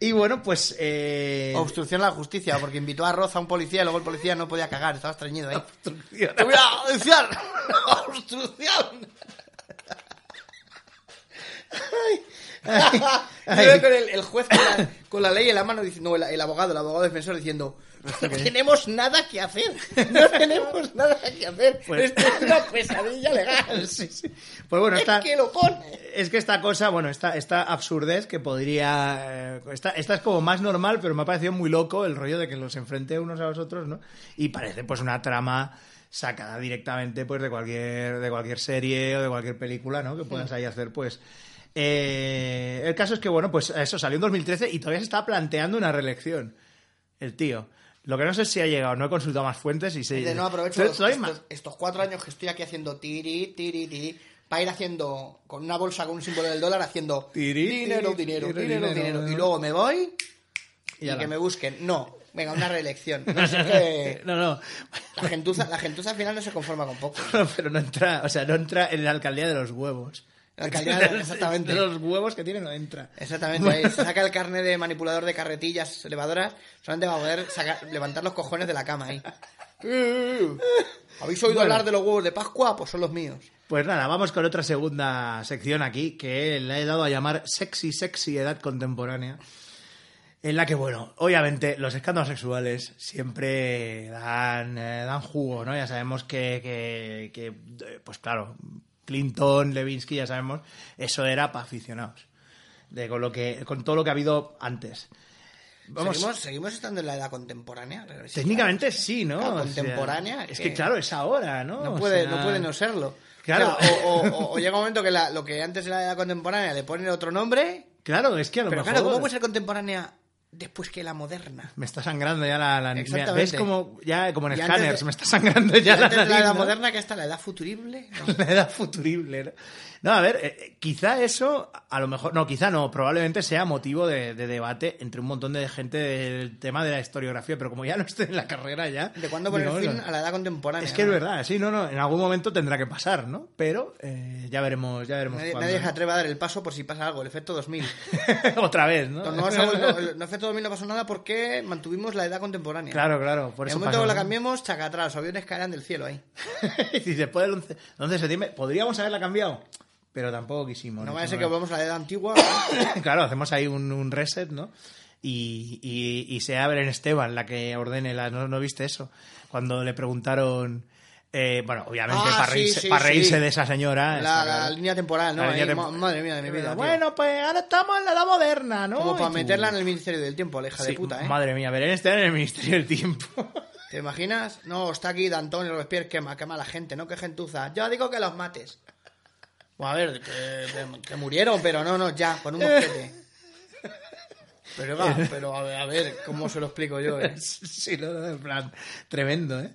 y bueno, pues... eh, Obstrucción a la justicia, porque invitó a Roza a un policía y luego el policía no podía cagar, estaba estreñido ahí. obstrucción. ¡Te voy a denunciar! ¡Obstrucción! Y luego con el, el juez con la, con la ley en la mano, diciendo, no, el, el abogado, el abogado defensor diciendo, no tenemos nada que hacer, no tenemos nada que hacer, Pues- esto es una pesadilla legal. Sí, sí. Pues bueno, Es está... que lo pone. Es que esta cosa, bueno, esta, esta absurdez que podría. eh, esta, esta es como más normal, pero me ha parecido muy loco el rollo de que los enfrente unos a los otros, ¿no? Y parece pues una trama sacada directamente pues de cualquier, de cualquier serie o de cualquier película, ¿no? Que puedas ahí hacer, pues. Eh, el caso es que, bueno, pues eso salió en 2013 y todavía se está planteando una reelección. El tío. Lo que no sé si ha llegado, no he consultado más fuentes y se. De no aprovecho los- estos, cuatro años que estoy aquí haciendo tiri, tiri, tiri, para ir haciendo con una bolsa con un símbolo del dólar haciendo Tiri, dinero, tiri, dinero, tiri, dinero, dinero. dinero. Y luego me voy y, Y que me busquen. No, venga, una reelección. No sé qué. No, no. La gentuza, la gentuza al final no se conforma con poco. No, pero no entra, o sea, no entra en la alcaldía de los huevos. La exactamente. De los huevos que tiene no entra. Exactamente, ahí se saca el carnet de manipulador de carretillas elevadoras, solamente va a poder sacar- levantar los cojones de la cama ahí. ¿Habéis oído Bueno. hablar de los huevos de Pascua? Pues son los míos. Pues nada, vamos con otra segunda sección aquí que le he dado a llamar Sexy, Sexy Edad Contemporánea. En la que, bueno, obviamente los escándalos sexuales siempre dan, eh, dan jugo, ¿no? Ya sabemos que, que- que, pues claro, Clinton, Levinsky, ya sabemos, eso era para aficionados. De, con, lo que, con todo lo que ha habido antes. vamos, ¿Seguimos, seguimos estando en la edad contemporánea. Técnicamente sí, ¿no? Claro, O sea, contemporánea, es que, claro, es ahora, ¿no? No O puede, sea, no puede no serlo. Claro. O, sea, o- o- o llega un momento que la- lo que antes era la edad contemporánea le ponen otro nombre. Claro, es que a lo Pero mejor... claro, ¿cómo puede ser contemporánea después que la moderna? Me está sangrando ya la... la- Exactamente. ¿Ves como ya como en escáneres me está sangrando ya la la nariz, edad ¿no? moderna, que está la edad futurible. No. la edad futurible. ¿no? No, a ver, eh, eh, quizá eso, a lo mejor, no, quizá no, probablemente sea motivo de, de debate entre un montón de gente del tema de la historiografía, pero como ya no estoy en la carrera ya... ¿De cuándo poner fin a la edad contemporánea? Es que es verdad, sí, no, no, en algún momento tendrá que pasar, ¿no? Pero eh, ya veremos, ya veremos Nadie, se atreve a dar el paso por si pasa algo, el efecto 2000. Otra vez, ¿no? El efecto 2000 no pasó nada porque mantuvimos la edad contemporánea. Claro, claro, por en eso el momento que la cambiemos, chaca atrás, los aviones caerán del cielo ahí. y después del 11, 11 de septiembre, podríamos haberla cambiado, pero tampoco quisimos. No vaya a ser que volvamos a la edad antigua. claro, hacemos ahí un, un reset, ¿no? Y, y, y sea Belén Esteban la que ordene la... ¿No, no viste eso? Cuando le preguntaron... eh, bueno, obviamente Ah, para sí, reírse, sí, para reírse sí. de esa señora. La, la línea temporal, ¿no? Línea madre mía de mi vida. tío. Bueno, pues ahora estamos en la edad moderna, ¿no? Como para meterla en el Ministerio del Tiempo, Sí, de puta, ¿eh? Madre mía, Belén Esteban en el Ministerio del Tiempo. ¿Te imaginas? No, está aquí D'Antón y Robespierre, quema, quema a la gente, ¿no? Que gentuza. Yo digo que los mates. Bueno, a ver, que, murieron, pero no, no, ya, con un mosquete. Pero, va, pero a ver, a ver, ¿cómo se lo explico yo? eh? sí, no, en plan, tremendo, ¿eh?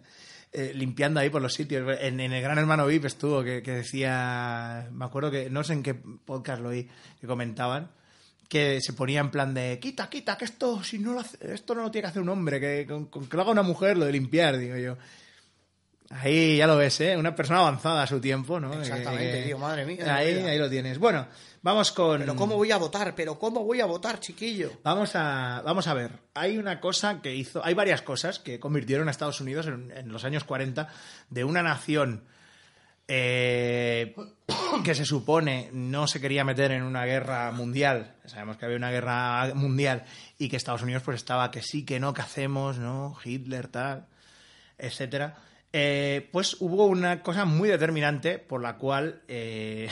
Eh, limpiando ahí por los sitios. En, en el Gran Hermano VIP estuvo que, decía, me acuerdo que, no sé en qué podcast lo oí, que comentaban, que se ponía en plan de, quita, quita, que esto, si no lo hace- esto no lo tiene que hacer un hombre, que con que lo haga una mujer lo de limpiar, digo yo. Ahí ya lo ves, ¿eh? Una persona avanzada a su tiempo, ¿no? Exactamente, que- tío, madre mía Ahí, ahí lo tienes. Bueno, vamos con... Pero ¿cómo voy a votar? ¿Pero cómo voy a votar, chiquillo? Vamos a, vamos a ver. Hay una cosa que hizo. Hay varias cosas que convirtieron a Estados Unidos en, en los años 40 de una nación eh, que se supone no se quería meter en una guerra mundial. Sabemos que había una guerra mundial y que Estados Unidos pues estaba que sí, que no, que hacemos, ¿no? Hitler, tal, etcétera. Eh, pues hubo una cosa muy determinante por la cual eh,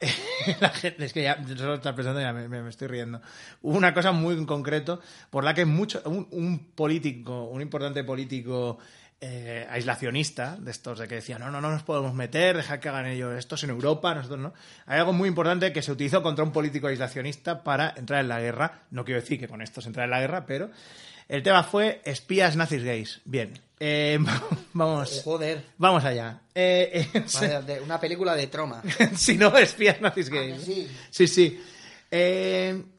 la gente, es que ya solo pensando ya me, estoy riendo. Hubo una cosa muy en concreto por la que mucho, un, un político, un importante político eh, aislacionista, de estos de que decía, no, no, no nos podemos meter, dejar que hagan ellos estos en Europa, nosotros no. Hay algo muy importante que se utilizó contra un político aislacionista para entrar en la guerra. No quiero decir que con esto se entra en la guerra, pero el tema fue espías nazis gays. Bien, eh, vamos, Joder. vamos allá. Eh, eh, una película de troma. si no, espías nazis gays. sí? Sí, sí.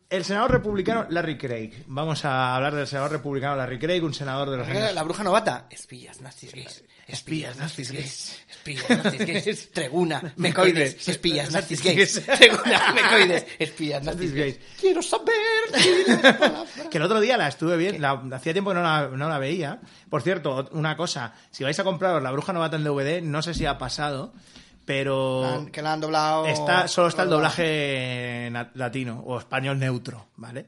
El senador republicano Larry Craig. Vamos a hablar del senador republicano Larry Craig, un senador de los años... La bruja novata. Espías nazis gays. Espías nazis gays. Espías nazis gays. Treguna. Mecoides. Espías nazis gays. Treguna. Mecoides. Espías nazis gays. gays. Quiero saber. Que el otro día la estuve bien, la- hacía tiempo que no la, no la veía. Por cierto, una cosa, si vais a compraros La Bruja Novata en DVD, no sé si ha pasado, pero Que la han doblado. está, solo está el doblaje latino o español neutro, ¿vale?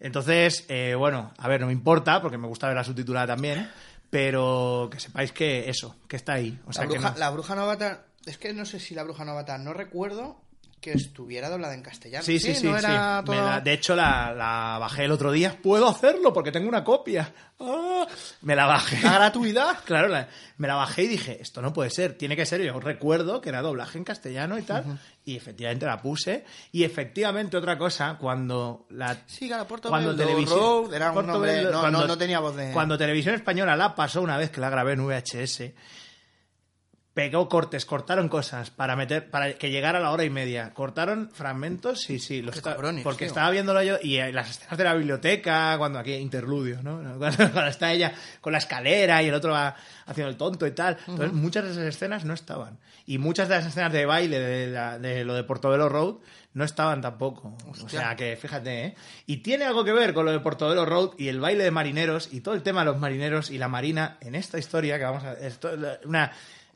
Entonces, eh, bueno, a ver, no me importa, porque me gusta ver la subtitulada también, pero que sepáis que eso, que está ahí. O sea, la, que no- la bruja novata. Es que no sé si la bruja novata. No recuerdo que estuviera doblada en castellano. Sí, sí, sí. no sí. era Me todo- la- de hecho, la, la bajé el otro día. Puedo hacerlo porque tengo una copia. Ah, me la bajé. La gratuidad. Claro, la- me la bajé y dije, esto no puede ser, tiene que ser. Yo recuerdo que era doblaje en castellano y tal. Y efectivamente la puse. Y efectivamente, otra cosa, cuando la. Sí, claro, Portobello cuando televisión. Road era un nombre- no, cuando- no- no tenía voz de- Cuando Televisión Española la pasó una vez que la grabé en VHS. Pegó cortes, cortaron cosas para meter, para que llegara a la hora y media. Cortaron fragmentos, sí, sí, los Qué está- cabrones, porque tío. estaba viéndolo yo y eh, las escenas de la biblioteca, cuando aquí interludios, ¿no? Cuando, cuando está ella con la escalera y el otro va haciendo el tonto y tal. Entonces, muchas de esas escenas no estaban. Y muchas de las escenas de baile de, la- de lo de Portobelo Road no estaban tampoco. O sea que, fíjate, ¿eh? Y tiene algo que ver con lo de Portobelo Road y el baile de marineros y todo el tema de los marineros y la marina en esta historia que vamos a... Esto, una...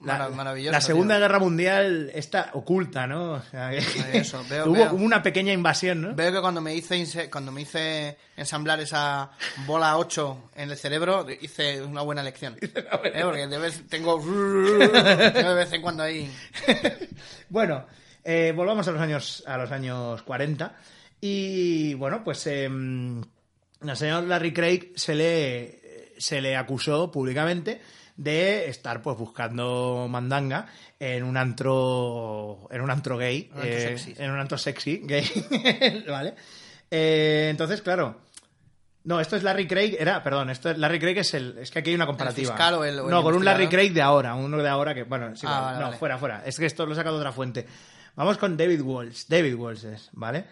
La, Mara- maravilloso, la Segunda tío. Guerra Mundial está oculta, ¿no? O sea, veo- hubo, veo. una pequeña invasión, ¿no? Veo que cuando me hice cuando me hice ensamblar esa bola 8 en el cerebro, hice una buena lección. ¿Eh? Porque de vez tengo de vez en cuando ahí. Bueno, eh, volvamos a los años a los años 40 y bueno, pues em, al señor Larry Craig se le, se le acusó públicamente de estar pues buscando mandanga en un antro en un antro gay Un antro eh, en un antro sexy gay vale Eh, entonces claro no esto es Larry Craig era perdón esto es Larry Craig es el es que aquí hay una comparativa. o el- o el no con un Larry? Craig de ahora uno de ahora que bueno sí, Ah, vale, no vale. fuera fuera es que esto lo he sacado de otra fuente. Vamos con David Walsh David Walsh es vale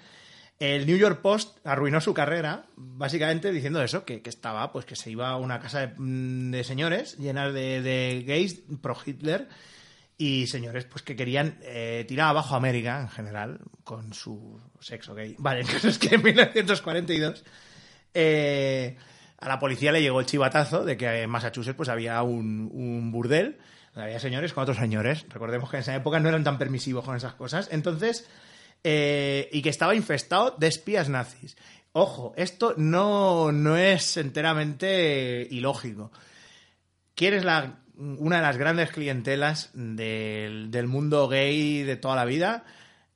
el New York Post arruinó su carrera básicamente diciendo eso, que, que estaba, pues que se iba a una casa de, mm, señores llenas de, de gays pro Hitler y señores pues que querían eh, tirar abajo a América en general con su sexo gay. Vale, entonces que en 1942 eh, a la policía le llegó el chivatazo de que en Massachusetts pues había un, un burdel, donde había señores con otros señores. Recordemos que en esa época no eran tan permisivos con esas cosas. Entonces, eh, y que estaba infestado de espías nazis. Ojo, esto no, no es enteramente ilógico. ¿Quién es la, una de las grandes clientelas del, del mundo gay de toda la vida?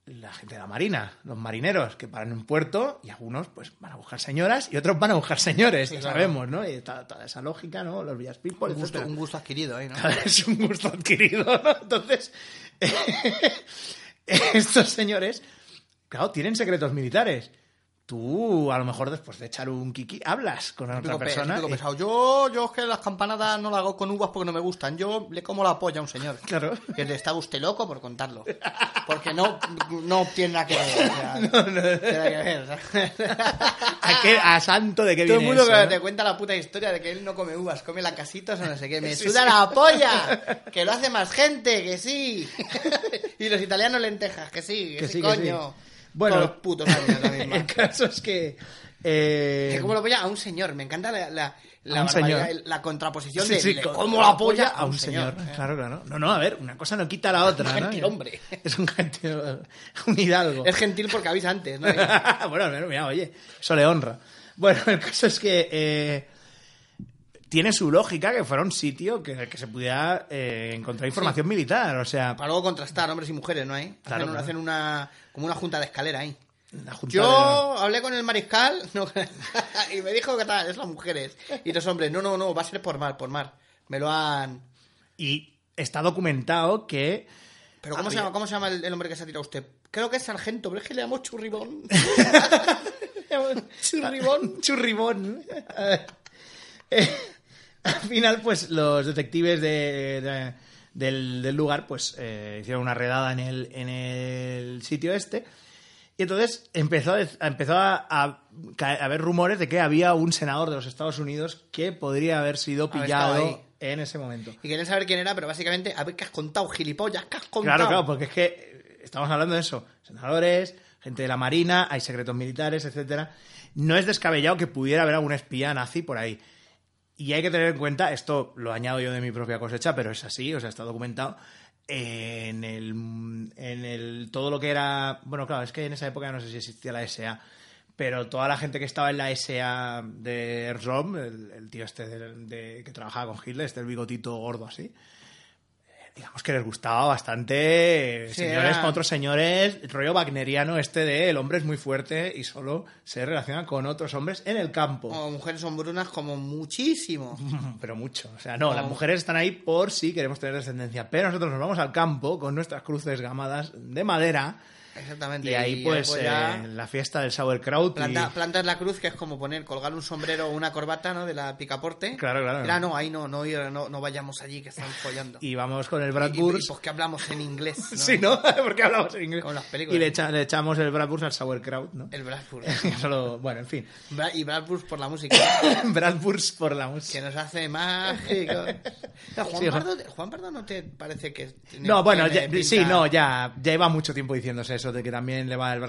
La gente de la marina, los marineros que paran en un puerto y algunos pues van a buscar señoras y otros van a buscar señores, ya claro. sabemos, ¿no? Y está toda esa lógica, ¿no? Los villas people, Un gusto, un gusto adquirido ¿no? es un gusto adquirido, ¿no? Entonces, estos señores, claro, tienen secretos militares. Tú, a lo mejor después de echar un kiki, hablas con otra pe- persona. típico y- pesado. Yo, yo es que las campanadas no las hago con uvas porque no me gustan. Yo le como la polla a un señor. Claro. Que está usted loco por contarlo. Porque no, no tiene nada que ver. o sea, no tiene nada que ver. ¿A, qué- a santo de qué Todo el viene mundo eso, que no? te cuenta la puta historia de que él no come uvas, come lacasitos o no sé qué. Me suda la polla. Que lo hace más gente, que sí. Y los italianos lentejas, que sí, que, Que sí, sí, que sí. coño. Bueno, Todos los putos años la misma. el caso es que... eh, Que como lo polla a un señor. Me encanta la, la, la, un barbaridad, señor. la contraposición sí, de sí, como la polla a un señor. Claro, claro. No, no, a ver, una cosa no quita la otra, Un ¿no? gentilhombre. Es un gentil... un hidalgo. Es gentil porque avisa antes, ¿no? bueno, mira, mira, oye, eso le honra. Bueno, el caso es que eh, tiene su lógica que fuera un sitio que, que se pudiera eh, encontrar información militar. O sea, Para luego contrastar hombres y mujeres, ¿no? hay? Claro, hacen, claro. hacen una como una junta de escalera ahí. Yo hablé con el mariscal no, y me dijo que tal, es las mujeres. Y los hombres, no, no, no, va a ser por mar, por mar. Me lo han... Y está documentado que... ¿Pero cómo, se, Había- llama, cómo se llama el, el hombre que se ha tirado usted? Creo que es sargento, pero es que le llamo churribón. churribón. Churribón. Eh, al final, pues los detectives de, de- del, del lugar pues eh, hicieron una redada en el, en el sitio este. Y entonces empezó, a, empezó a, a haber rumores de que había un senador de los Estados Unidos que podría haber sido pillado en ese momento. Y querían saber quién era, pero básicamente, a ver qué has contado, gilipollas, qué has contado. Claro, claro, porque es que eh, estamos hablando de eso. Senadores, gente de la Marina, hay secretos militares, etcétera. No es descabellado que pudiera haber algún espía nazi por ahí. Y hay que tener en cuenta, esto lo añado yo de mi propia cosecha, pero es así, o sea, está documentado. En el, en el. Todo lo que era. Bueno, claro, es que en esa época no sé si existía la SA. Pero toda la gente que estaba en la SA de el, el tío este de, de- que trabajaba con Hitler, este el bigotito gordo así, digamos que les gustaba bastante, eh, Sí, señores era- con otros señores, el rollo wagneriano este de el hombre es muy fuerte y solo se relaciona con otros hombres en el campo. O mujeres hombrunas como muchísimo. Pero mucho. O sea, no, las mujeres están ahí por si queremos tener descendencia. Pero nosotros nos vamos al campo con nuestras cruces gamadas de madera Exactamente. y ahí pues luego ya eh, la fiesta del sauerkraut. y- planta- plantas la cruz, que es como poner, colgar un sombrero o una corbata, ¿no? De la picaporte. Claro, claro. Mira, no, ahí no, no, no, no vayamos allí que están follando. Y vamos con el Y- Bradburst. y, pues que hablamos en inglés, ¿no? Sí, ¿no? Porque hablamos en inglés. Como las películas. Y le, echa- le echamos el Bradburst al sauerkraut, ¿no? El Bradford. Solo, bueno, en fin. Bra- y Bradford por la música, Bradburst por la música. que nos hace mágico. No, Juan, Sí, Pardo, Juan Pardo no te parece que... tiene- No, bueno, ya- sí, no, ya, ya lleva mucho tiempo diciéndose eso de que también le va el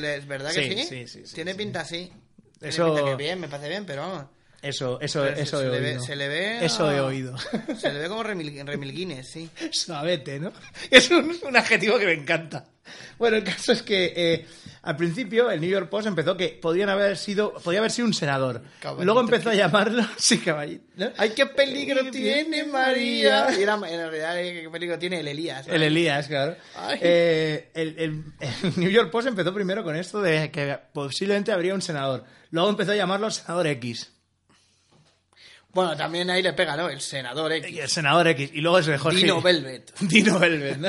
le- ¿Es verdad que Sí, sí? sí, sí, Tiene pinta sí. Tiene Eso- pinta que bien, me parece bien, pero vamos. Eso, eso, se- eso se he le ve- oído. se le ve Eso a- he oído. Se le ve como remil, remilguines, sí. Suavete, ¿no? Es un, un adjetivo que me encanta. Bueno, el caso es que eh, al principio el New York Post empezó que podían haber sido, podía haber sido un senador. Caballito. Luego empezó a llamarlo, sí, caballito. ¿no? ¡Ay, qué peligro Qué tiene María! Y era, en realidad, eh, ¿qué peligro tiene el Elías? El Elías, claro. Eh, el, el- el New York Post empezó primero con esto de que posiblemente habría un senador. Luego empezó a llamarlo senador X. Bueno, también ahí le pega, ¿no? El senador X. El senador X. Y luego se dejó Dino Velvet. Dino Velvet, ¿no?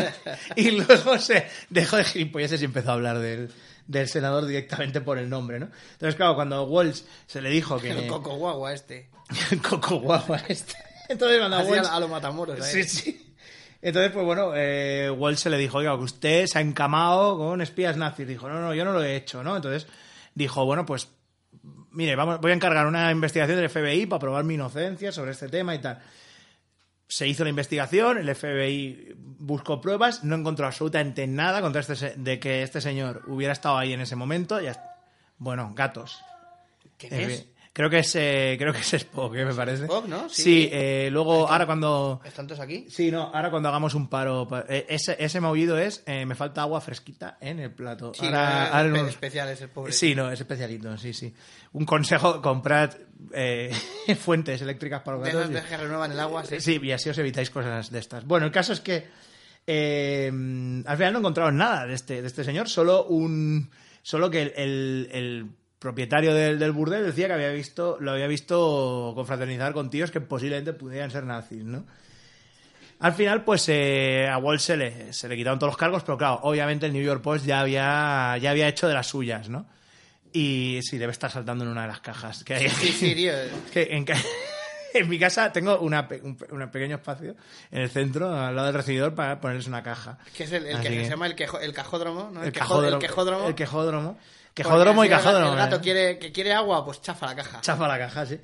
Y luego se dejó de gilipolleces y empezó a hablar del, del senador directamente por el nombre, ¿no? Entonces, claro, cuando Walsh se le dijo que... El coco guagua este. el coco guapa este. Entonces, cuando Walsh... a, a los matamoros. Sí, ¿eh? sí. Entonces, pues bueno, eh, Walsh se le dijo, oiga, que usted se ha encamado con espías nazis. Dijo, no, no, yo no lo he hecho, ¿no? Entonces dijo, bueno, pues mire, vamos, voy a encargar una investigación del FBI para probar mi inocencia sobre este tema y tal. Se hizo la investigación, el FBI buscó pruebas, no encontró absolutamente nada contra este de que este señor hubiera estado ahí en ese momento. Ya, bueno, gatos. ¿Quién Eh, es? Creo que es, eh, creo que es Spock, eh, me parece. Spock, ¿no? Sí, Sí. eh, luego, ahora cuando... ¿Están todos aquí? Sí, no, ahora cuando hagamos un paro, pa- eh, ese, ese maullido es, eh, me falta agua fresquita en el plato. Sí, ahora, no, ahora un- especial es el pobre. Sí, no, es especialito, sí, sí. Un consejo, comprad fuentes eléctricas para los De gatos. de que renuevan el agua, sí. Sí, y así os evitáis cosas de estas. Bueno, el caso es que al final no encontraron nada de este, de este señor, solo un solo que el, el- el propietario del, del burdel decía que había visto lo había visto confraternizar con tíos que posiblemente pudieran ser nazis, ¿no? Al final, pues eh, a Wall se le, se le quitaron todos los cargos, pero claro, obviamente el New York Post ya había, ya había hecho de las suyas, ¿no? Y sí, debe estar saltando en una de las cajas que hay aquí. Sí, sí, tío. que en, en mi casa tengo una un, un pequeño espacio en el centro, al lado del recibidor, para ponerles una caja. Que es el, el que Así se que- llama el, quejo- el cajódromo, ¿no? El, quejo- cajódromo. El quejódromo. El quejódromo. Quejódromo y si el gato ¿eh? quiere, que quiere agua, pues chafa la caja. Chafa la caja, sí.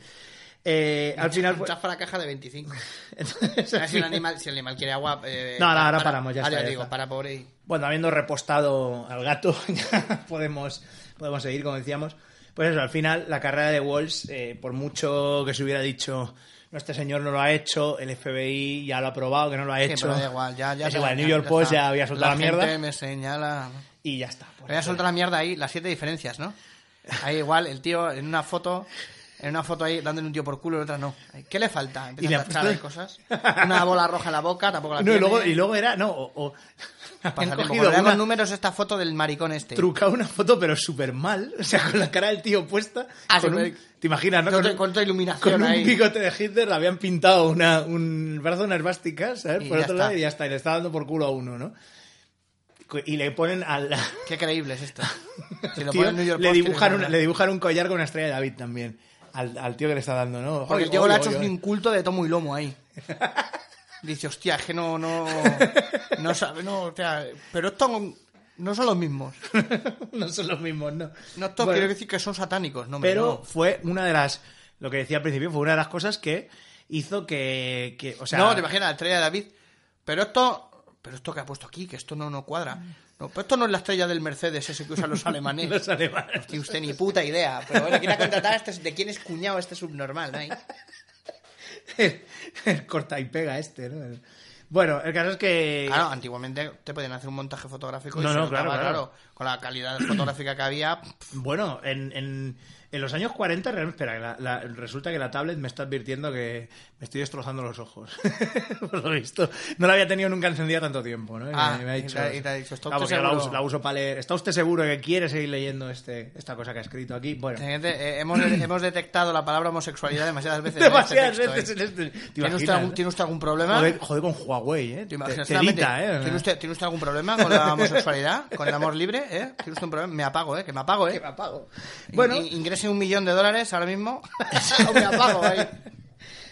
Eh, al final, pues, Chafa la caja de 25. entonces, si, el animal, si el animal quiere agua... eh, No, no, para- ahora para- paramos, ya ah, está, ya digo, está. para pobre y... bueno, habiendo repostado al gato, ya podemos, podemos seguir, como decíamos. Pues eso, al final, la carrera de Walls, eh, por mucho que se hubiera dicho, no, este señor no lo ha hecho, el FBI ya lo ha probado, que no lo ha Sí, hecho. pero da igual, ya, ya es igual, el New ya- York ya Post está. ya había soltado la, gente mierda me señala... y ya está. Pues, Voy a soltar la mierda ahí, las siete diferencias, ¿no? Ahí igual, el tío en una foto... En una foto ahí dándole un tío por culo y otra no. ¿Qué le falta? Y le Empieza ha a tachar puesto- cosas. Una bola roja en la boca, tampoco la No, y tiene. luego, y luego era, no, o, o- Pasatiempo. cogido una, con números esta foto del maricón este. trucado una foto, pero súper mal, o sea, con la cara del tío puesta, Ah, con un- te imaginas, ¿no? Con, Con iluminación con un ahí. bigote de Hitler le habían pintado una, un brazo de una esvástica, ¿sabes? Y Por otro está. lado y ya está, y le está dando por culo a uno, ¿no? Y le ponen al... Qué creíble es esto. Si lo tío, New York le, dibujan le- dibujan un collar con una estrella de David también. Al, al tío que le está dando, ¿no? Porque el Diego oy, le ha hecho un inculto de tomo y lomo ahí. Dice, hostia, es que no, no, no sabe, no, o sea, pero estos no son los mismos. no son los mismos, ¿no? No estos Bueno, quiero decir que son satánicos, no, Pero no. fue una de las, lo que decía al principio, fue una de las cosas que hizo que, que o sea... no, te imaginas, la estrella de David. Pero esto, pero esto que ha puesto aquí, que esto no, no cuadra. No, pero esto no es la estrella del Mercedes, ese que usan los alemanes. los alemanes. Tiene usted ni puta idea. Pero bueno, quiere contratar a este, de quién es cuñado este subnormal, ¿no? El corta y pega este, ¿no? El- Bueno, el caso es que... Claro, antiguamente te podían hacer un montaje fotográfico y No, no, claro. Con la calidad fotográfica que había, Bueno, en, en, en los años 40, real- espera, la- la- resulta que la tablet me está advirtiendo que me estoy destrozando los ojos. Por lo visto. No la había tenido nunca encendida tanto tiempo, ¿no? Y Ah, me, me ha dicho, te y te ha dicho, ¿está usted porque la seguro? uso, la uso para leer. ¿Está usted seguro que quiere seguir leyendo este, esta cosa que ha escrito aquí? Bueno, Siguiente, eh, hemos, hemos detectado la palabra homosexualidad demasiadas veces. en demasiadas este texto, veces ¿eh? en este... ¿Te ¿Tiene usted, algún, tiene usted algún problema? Joder, joder con Huawei, ¿eh? ¿Te Te- imaginas? Sinceramente, ¿eh? ¿tiene, usted, ¿Tiene usted algún problema con la homosexualidad? ¿Con el amor libre? ¿eh? ¿Tiene usted un problema? Me apago, ¿eh? Que me apago, ¿eh? me apago. Bueno, Bueno, ingrese un millón de dólares ahora mismo. ¿eh?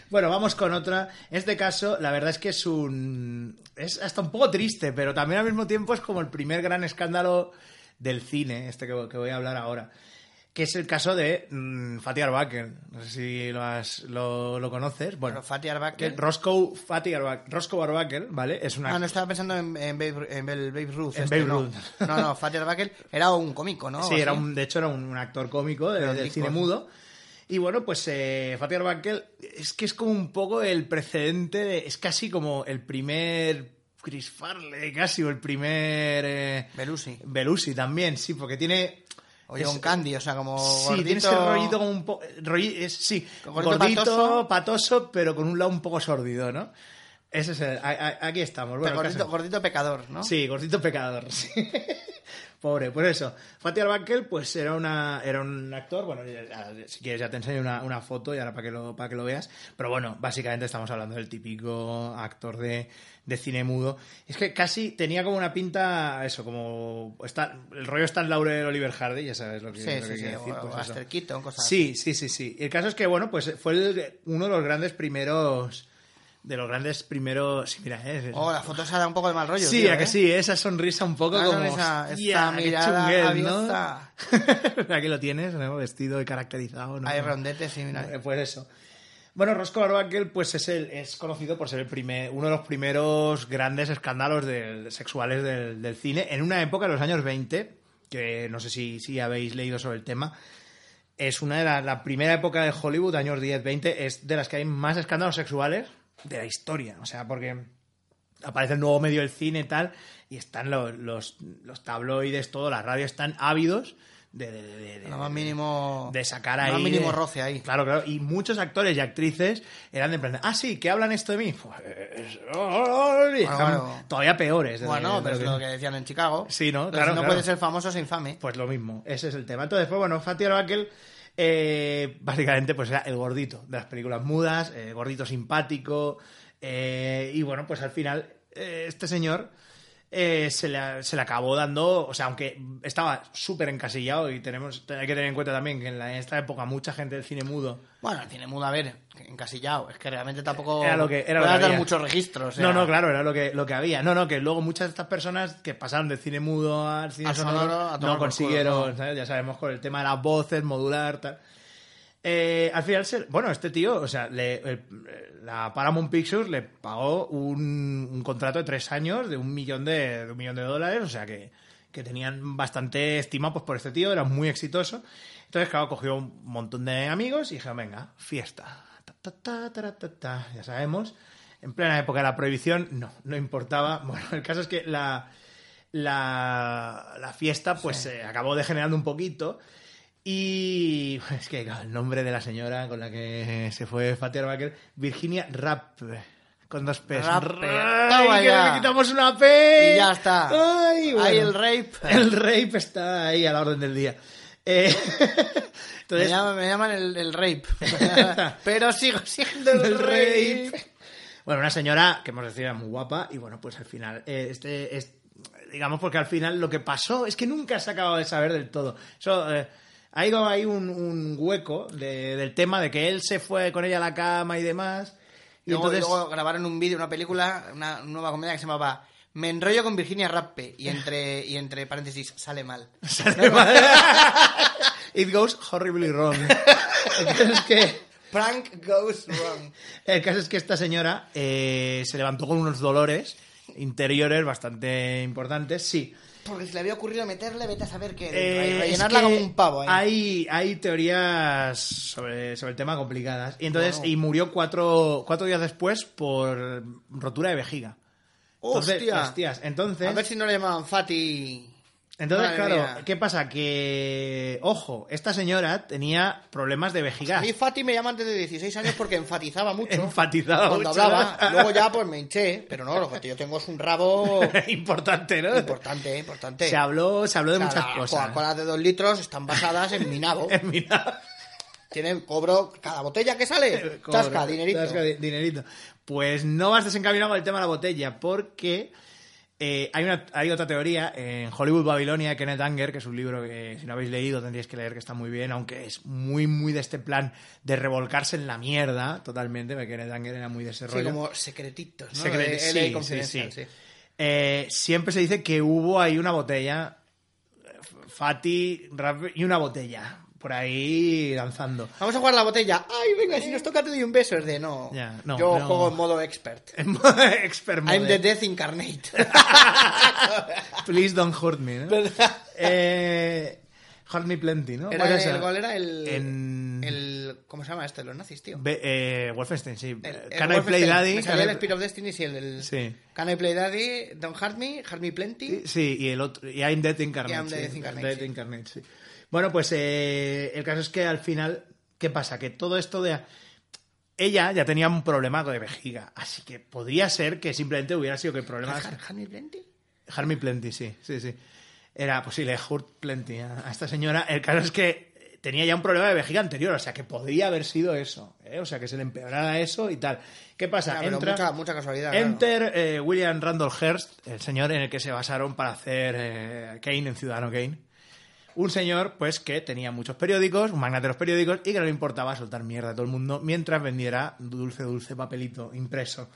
Bueno, vamos con otra. En este caso, la verdad es que es un. Es hasta un poco triste, pero también al mismo tiempo es como el primer gran escándalo del cine, este que voy a hablar ahora. Que es el caso de mm, Fatih Arbakel. No sé si lo, has- lo, lo conoces. Bueno, Fatih Arbakel. Roscoe Fatih Arbakel, Roscoe Arbakel, ¿vale? Es una. Ah, no estaba pensando en, en, Babe, en Babe- Ruth. En este, Babe no. Ruth. No, no, Fatih Arbakel era un cómico, ¿no? sí, era un, de hecho era un, un actor cómico de- del cine mudo. Y bueno, pues eh, Fatih Arbuckle es que es como un poco el precedente, de- es casi como el primer Chris Farley, casi, o el primer... eh, Belushi. Belushi también, sí, porque tiene... O es- John Candy, o sea, como Sí, gordito... tiene ese rollito como un poco... sí, Gordito gordito, patoso. patoso. pero con un lado un poco sordido, ¿no? Ese es el... Aquí estamos. Bueno, gordito, pecador, ¿no? Sí, gordito pecador. sí. Pobre, pues eso. Fatih Arbuckle, pues era una era un actor, bueno, si quieres ya te enseño una, una foto y ahora para que lo para que lo veas, pero bueno, básicamente estamos hablando del típico actor de, de cine mudo. Es que casi tenía como una pinta eso, como está el rollo está en Laurel Oliver Hardy, ya sabes lo que, Sí, lo que sí, sí, quiero decir, o- pues o Keaton, cosas Sí, sí, sí, sí. El caso es que, bueno, pues fue el- uno de los grandes primeros. De los grandes primeros. Sí, mira, eh, Oh, la foto se da un poco de mal rollo, Sí, tío, a que ¿eh? sí, esa sonrisa un poco Una como. sonrisa, esta mirada chunguel, ¿no? Aquí lo tienes, ¿no? Vestido y caracterizado, ¿no? Hay rondetes, sí, mira. Eh, Pues eso. Bueno, Roscoe Arbuckle pues es, el, es conocido por ser el primer, uno de los primeros grandes escándalos sexuales del, del cine en una época de los años 20, que no sé si, si habéis leído sobre el tema. Es una de las la primera época de Hollywood, años 10-20, es de las que hay más escándalos sexuales de la historia. O sea, porque aparece el nuevo medio del cine y tal, y están los, los, los tabloides, todo, la radio están ávidos de, de, de- Lo más mínimo... de sacar lo ahí. más mínimo de- roce ahí. Claro, claro. Y muchos actores y actrices eran de emprender. Ah, sí, ¿qué hablan esto de mí? Pues, bueno. todavía peores. Bueno, pero lo es que- lo que decían en Chicago. Sí, ¿no? Claro, no claro. puede ser famoso, es infame. Pues lo mismo, ese es el tema. Entonces, pues bueno, Fatih Arbuckle, eh, básicamente, pues era el gordito de las películas mudas, eh, gordito simpático, eh, y bueno, pues al final, eh, este señor eh, se, le, se le acabó dando, o sea, aunque estaba súper encasillado, y tenemos hay que tener en cuenta también que en, la- en esta época mucha gente del cine mudo Bueno, el cine mudo, a ver, encasillado. Es que realmente tampoco... Era lo que- era lo que dar había. muchos registros. o sea, No, no, claro, era lo que, lo que había. No, no, que luego muchas de estas personas que pasaron del cine mudo al cine sonoro, no consiguieron, culo, no. ¿sabes? ya sabemos, con el tema de las voces, modular, tal. Eh, al final, se- bueno, este tío, o sea, le- el- la Paramount Pictures le pagó un, un contrato de tres años de un millón de, de un millón de dólares, o sea que, que tenían bastante estima pues, por este tío, era muy exitoso. Entonces, claro, cogió un montón de amigos y dijeron, venga, fiesta. Ta, ta, ta, ta, ta, ta. Ya sabemos, en plena época de la prohibición, no, no importaba. Bueno, el caso es que la, la, la fiesta pues se acabó degenerando un poquito. Y es que claro, el nombre de la señora con la que se fue Fatih Arbuckle, Virginia Rapp, con dos P's. Rappe. Ay, Toma que le quitamos una P. Y ya está. Ay, bueno. Ahí el rape. El rape está ahí a la orden del día. Eh, Me, llaman, me llaman el, el rape. Pero sigo siendo el, el rape. rape. Bueno, una señora que hemos decidido era muy guapa y bueno, pues al final, eh, este, es, digamos porque al final lo que pasó es que nunca se ha acabado de saber del todo. Eso, eh, ha ido ahí un, un hueco de- del tema de que él se fue con ella a la cama y demás. Y luego, entonces, luego grabaron un vídeo, una película, una nueva comedia que se llamaba Me enrollo con Virginia Rappe y entre, y entre paréntesis sale mal. sale mal. It goes horribly wrong. El caso es que, Prank goes wrong. el caso es que esta señora eh, se levantó con unos dolores interiores bastante importantes, sí. Porque se le había ocurrido meterle, vete a saber qué. Eh, rellenarla es que como un pavo. ahí. Hay, hay teorías sobre, sobre el tema complicadas. Y entonces, y murió cuatro, cuatro días después por rotura de vejiga. Entonces, ¡Hostia! hostias, entonces, A ver si no le llamaban Fati. Entonces Madre claro, mía. ¿qué pasa? Que, ojo, esta señora tenía problemas de vejiga. A mí Fati me llama antes de 16 años porque enfatizaba mucho. Enfatizaba cuando mucho. hablaba. Luego ya pues me hinché. Pero no, lo que yo tengo es un rabo Importante, ¿no? importante, importante. Se habló, se habló de O sea, muchas las cosas. Coca-Cola de dos litros están basadas en mi nabo. Mira. Tienen cobro cada botella que sale. Cobra, Tasca, dinerito. tasca, di- dinerito. Pues no vas desencaminado con el tema de la botella, porque eh, hay, una, hay otra teoría en Hollywood Babilonia de Kenneth Anger, que es un libro que si no habéis leído tendríais que leer, que está muy bien, aunque es muy, muy de este plan de revolcarse en la mierda totalmente, porque Kenneth Anger era muy de ese Sí, rollo. como secretitos, ¿no? Secret- sí, sí, sí. sí. Eh, siempre se dice que hubo ahí una botella, Rap y una botella, por ahí lanzando. Vamos a jugar la botella. Ay, venga, si nos toca te doy un beso. Es de no. Yo no. juego en modo expert. Expert I'm mode. the death incarnate. Please don't hurt me, ¿no? eh, hurt me plenty, ¿no? Era el gol era el- En el... ¿Cómo se llama este? Los nazis, tío. Be- eh, Wolfenstein, sí. El- el Can I Play. Daddy? Me salía el Spirit of Destiny, sí, el, Sí. Can I Play Daddy, Don't Hurt Me, Hurt Me Plenty. Sí, y el otro. Y I'm Dead Incarnate. Y I'm sí, Incarnate, sí. Incarnate, sí. Bueno, pues eh, el caso es que al final, ¿qué pasa? Que todo esto de. Ella ya tenía un problema de vejiga, así que podría ser que simplemente hubiera sido que el problema. Me Plenty. Harmy Plenty, sí, sí, sí. Era posible, Hurt Plenty a, esta señora. El caso es que tenía ya un problema de vejiga anterior, o sea que podría haber sido eso, ¿eh? o sea que se le empeorara eso y tal. ¿Qué pasa? Entra, mucha, mucha casualidad. claro. Enter eh, William Randolph Hearst, el señor en el que se basaron para hacer eh, Kane en Ciudadano Kane. Un señor, pues, que tenía muchos periódicos, un magnate de los periódicos, y que no le importaba soltar mierda a todo el mundo mientras vendiera dulce, dulce papelito impreso.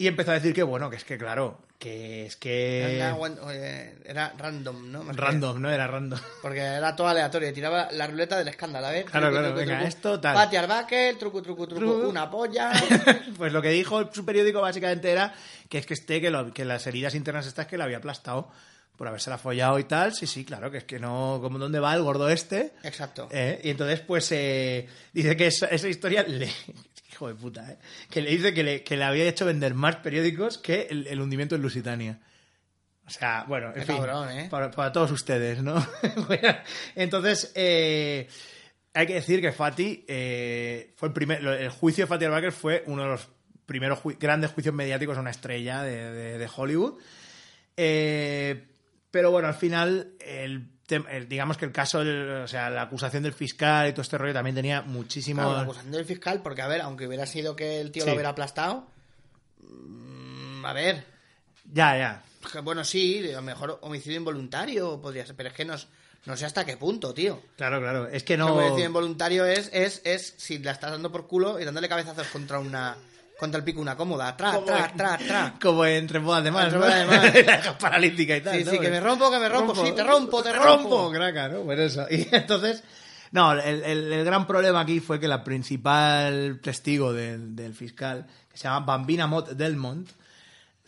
Y empezó a decir que, bueno, que es que, claro, que es que... Era, eh, era random, ¿no? Más que- Random, no era random. Porque era todo aleatorio. Tiraba la ruleta del escándalo, a ver. Claro, claro, venga, esto, tal. Pati truco, truco, truco, Truco. una polla. pues lo que dijo su periódico básicamente era que es que esté, que, lo- que las heridas internas estas que le había aplastado por habérsela follado y tal. Sí, sí, claro, que es que no, como dónde va el gordo este. Exacto. Eh, Y entonces, pues, eh, dice que esa, esa historia le... Hijo de puta, ¿eh? Que le dice que le, que le había hecho vender más periódicos que el, el hundimiento en Lusitania. O sea, bueno, en fin, cabrón, ¿eh? para, para todos ustedes, ¿no? Bueno, entonces, eh, hay que decir que Fati fue el primer... El juicio de Fatih Arbaker fue uno de los primeros ju- grandes juicios mediáticos a una estrella de, de- de Hollywood. Pero bueno, al final, el, el- digamos que el caso, el- o sea, la acusación del fiscal y todo este rollo también tenía muchísimo... Claro, la acusación del fiscal, porque, a ver, aunque hubiera sido que el tío Sí. lo hubiera aplastado. mm, A ver. Ya, ya. Bueno, sí, a lo mejor homicidio involuntario podría ser, pero es que no, no sé hasta qué punto, tío. Claro, claro. Es que no... homicidio involuntario es, es, es si la estás dando por culo y dándole cabezazos contra una contra el pico una cómoda. Tra, tra, tra, tra. Como en Rembodas de Más, ¿no? De. La paralítica y tal. Sí, ¿no? sí, que me rompo, que me rompo, sí, te rompo, te rompo. craca, ¿no? Pues eso. Y entonces, no, el, el- el gran problema aquí fue que la principal testigo del, del fiscal, que se llama Bambina Mott Delmont,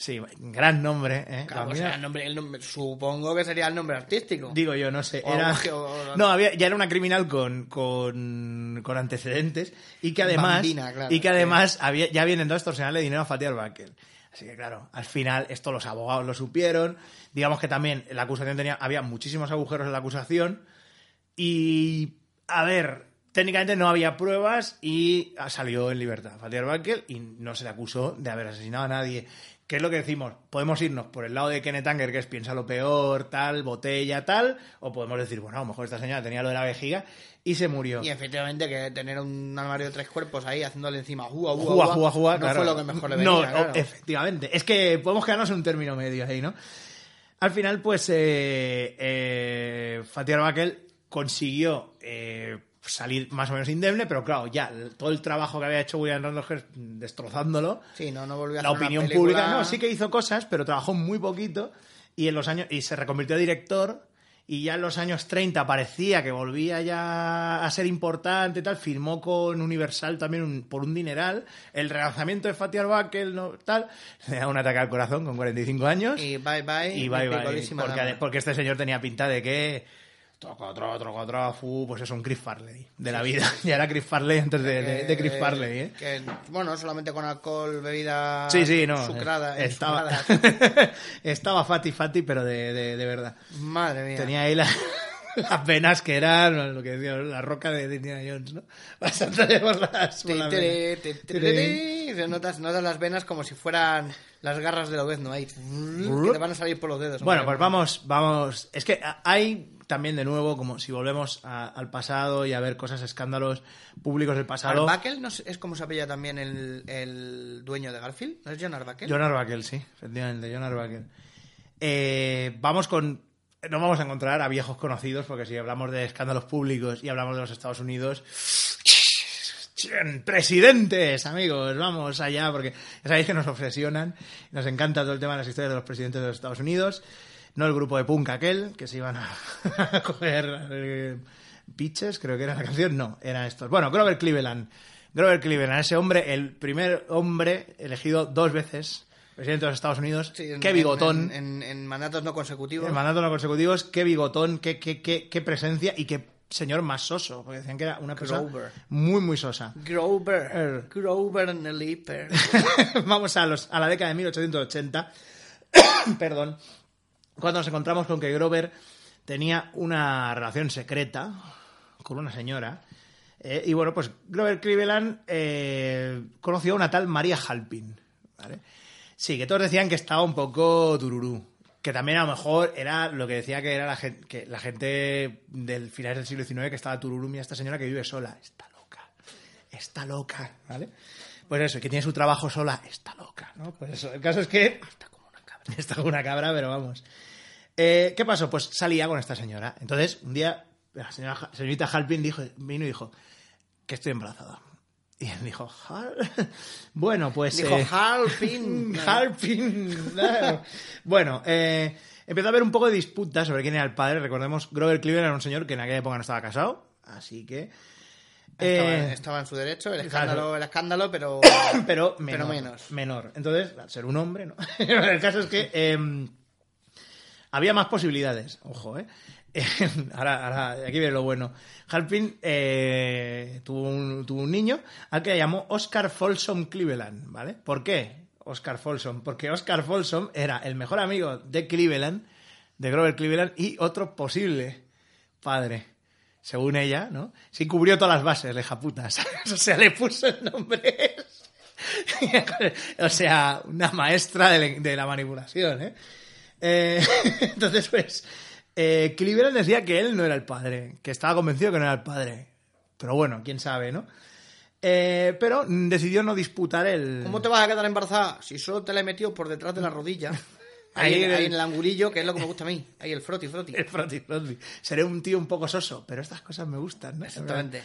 sí, gran nombre, ¿eh? Claro, pues el nombre, el nombre- supongo que sería el nombre artístico. Digo yo, no sé. O Era... o- No, había, ya era una criminal con, con, con antecedentes y que además, Bambina, claro, y que además había, ya vienen dos extorsionarle dinero a Fatih Arbakel. Así que claro, al final esto los abogados lo supieron. Digamos que también la acusación tenía, había muchísimos agujeros en la acusación. Y, a ver, técnicamente no había pruebas y salió en libertad Fatih Arbakel y no se le acusó de haber asesinado a nadie. ¿Qué es lo que decimos? Podemos irnos por el lado de Kenneth Anger, que es piensa lo peor, tal, botella, tal, o podemos decir, bueno, a lo mejor esta señora tenía lo de la vejiga y se murió. Y efectivamente que tener un armario de tres cuerpos ahí haciéndole encima jua, Jua, jua, jua, no claro. fue lo que mejor le venía, No, claro. efectivamente. Es que podemos quedarnos en un término medio ahí, ¿no? Al final, pues, eh, eh, Fatih Arbakel consiguió eh, salir más o menos indemne, pero claro, ya todo el trabajo que había hecho William Randolph destrozándolo, Sí, no, no volvió a la hacer una opinión película- pública, no, sí que hizo cosas, pero trabajó muy poquito y en los años y se reconvirtió a director y ya en los años 30 parecía que volvía ya a ser importante y tal, firmó con Universal también un- por un dineral, el relanzamiento de Fatih Arbakel, no, tal, le da un ataque al corazón con 45 años Y bye bye. y bye bye, porque este señor tenía pinta de que troco, troco, troco, troco, fu, pues es un Chris Farley de la vida, ya era Chris Farley antes de, de- de Chris Farley, ¿eh? Que, bueno, solamente con alcohol, bebida Sí, sí, no. sucrada, estaba, ensucrada. estaba fati fati, pero de, de, de verdad. Madre mía. Tenía ahí la- las venas que eran lo que decía, la roca de Indiana Jones, ¿no? Por las, por las Notas, notas las venas como si fueran las garras del obezno ahí. Que te van a salir por los dedos. Bueno, pues vamos, vamos. Es que hay también de nuevo, como si volvemos a- al pasado y a ver cosas, escándalos públicos del pasado. Arbuckle no es como se apella también el, el dueño de Garfield. ¿No es John Arbuckle? John Arbuckle, sí, efectivamente, John Arbuckle. Eh, vamos con. No vamos a encontrar a viejos conocidos, porque si hablamos de escándalos públicos y hablamos de los Estados Unidos. Presidentes, amigos, vamos allá, porque ya sabéis que nos obsesionan, nos encanta todo el tema de las historias de los presidentes de los Estados Unidos, no el grupo de punk aquel, que se iban a, coger eh, pitches, creo que era la canción, no, eran estos. Bueno, Grover Cleveland, Grover Cleveland, ese hombre, el primer hombre elegido dos veces presidente de los Estados Unidos, Sí, en- qué bigotón. En, en- en mandatos no consecutivos. En mandatos no consecutivos, qué bigotón, qué, qué, qué, qué presencia y qué señor más soso, porque decían que era una persona Grover. muy, muy sosa. Grover. Er. Grover. Vamos a, los, a la década de 1880, perdón, cuando nos encontramos con que Grover tenía una relación secreta con una señora. eh, y bueno, pues Grover Cleveland eh, conoció a una tal María Halpin. ¿vale? Sí, que todos decían que estaba un poco tururú. Que también a lo mejor era lo que decía que era la gente, que la gente del final del siglo XIX que estaba tururú. Mira, esta señora que vive sola. Está loca. Está loca, ¿vale? Pues eso, que tiene su trabajo sola. Está loca, ¿no? Pues eso. El caso es que está como una cabra. Está como una cabra, pero vamos. Eh, ¿Qué pasó? Pues salía con esta señora. Entonces, un día, la señora, señorita Halpin dijo, vino y dijo que estoy embarazada. Y él dijo, "Hal- bueno, pues... Dijo eh, Halpin. Claro. bueno, eh, empezó a haber un poco de disputa sobre quién era el padre. Recordemos, Grover Cleveland era un señor que en aquella época no estaba casado, así que... Estaba, eh, estaba en su derecho, el claro. escándalo, el escándalo, pero. pero menor, menos. Menor. Entonces, al ser un hombre, ¿no? el caso es que eh, había más posibilidades. Ojo, ¿eh? ahora, ahora, aquí viene lo bueno. Halpin eh, tuvo, un, tuvo un niño al que llamó Oscar Folsom Cleveland, ¿vale? ¿Por qué Oscar Folsom? Porque Oscar Folsom era el mejor amigo de Cleveland, de Grover Cleveland, y otro posible padre según ella, ¿no? Sí cubrió todas las bases, la hija puta. ¿sabes? O sea, le puso el nombre. o sea, una maestra de la manipulación, ¿eh? Eh, entonces, pues, eh, Cleveland decía que él no era el padre, que estaba convencido que no era el padre. Pero bueno, quién sabe, ¿no? Eh, pero decidió no disputar el... ¿Cómo te vas a quedar embarazada si solo te la he metido por detrás de la rodilla? Ahí, Ahí en, el- ahí en el angulillo, que es lo que me gusta a mí. Ahí el froti, froti. el froti, froti. Seré un tío un poco soso, pero estas cosas me gustan, ¿no? Exactamente.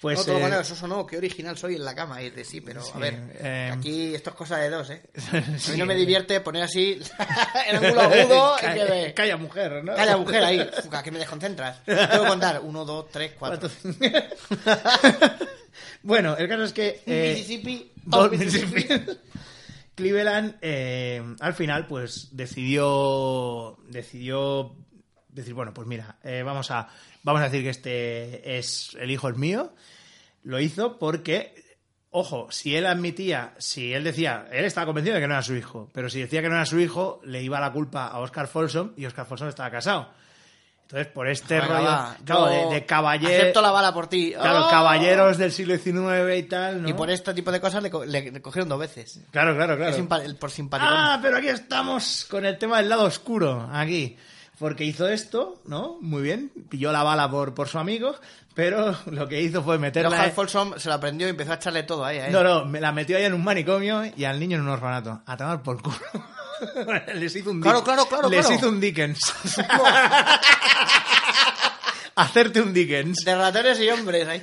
Pues, no, todo eh, con eso no, qué original soy en la cama. Y de sí, pero Sí, a ver, eh, aquí esto es cosa de dos, ¿eh? A mí no me divierte poner así el ángulo agudo y que Calla, me... calla, mujer, ¿no? Calla, mujer, ahí. Fuca, que me desconcentras. Tengo que contar. Uno, dos, tres, cuatro. bueno, el caso es que... eh, Mississippi. dos Mississippi. Mississippi. Cleveland, eh, al final, pues decidió. Decidió decir, bueno, pues mira, eh, vamos, a, vamos a decir que este es. El hijo es mío. Lo hizo porque. Ojo, si él admitía, si él decía, él estaba convencido de que no era su hijo, pero si decía que no era su hijo, le iba la culpa a Oscar Folsom y Oscar Folsom estaba casado. Entonces, por este Venga, rollo va, claro, yo de, de caballero, Acepto la bala por ti. claro, ¡Oh! caballeros del siglo XIX y tal, ¿no? Y por este tipo de cosas le, co- le- le cogieron dos veces. Claro, claro, claro. Simpa- por simpaticón. Ah, pero aquí estamos con el tema del lado oscuro, aquí. Porque hizo esto, ¿no? Muy bien, pilló la bala por, por su amigo, pero lo que hizo fue Pero meterla... Hal Folsom se la aprendió y empezó a echarle todo ahí. a él. No, no, me la metió ahí en un manicomio y al niño en un orfanato. A tomar por culo. Les hizo un Claro, claro, claro, Les claro. hizo un Dickens. Hacerte un Dickens. De ratones y hombres. ahí.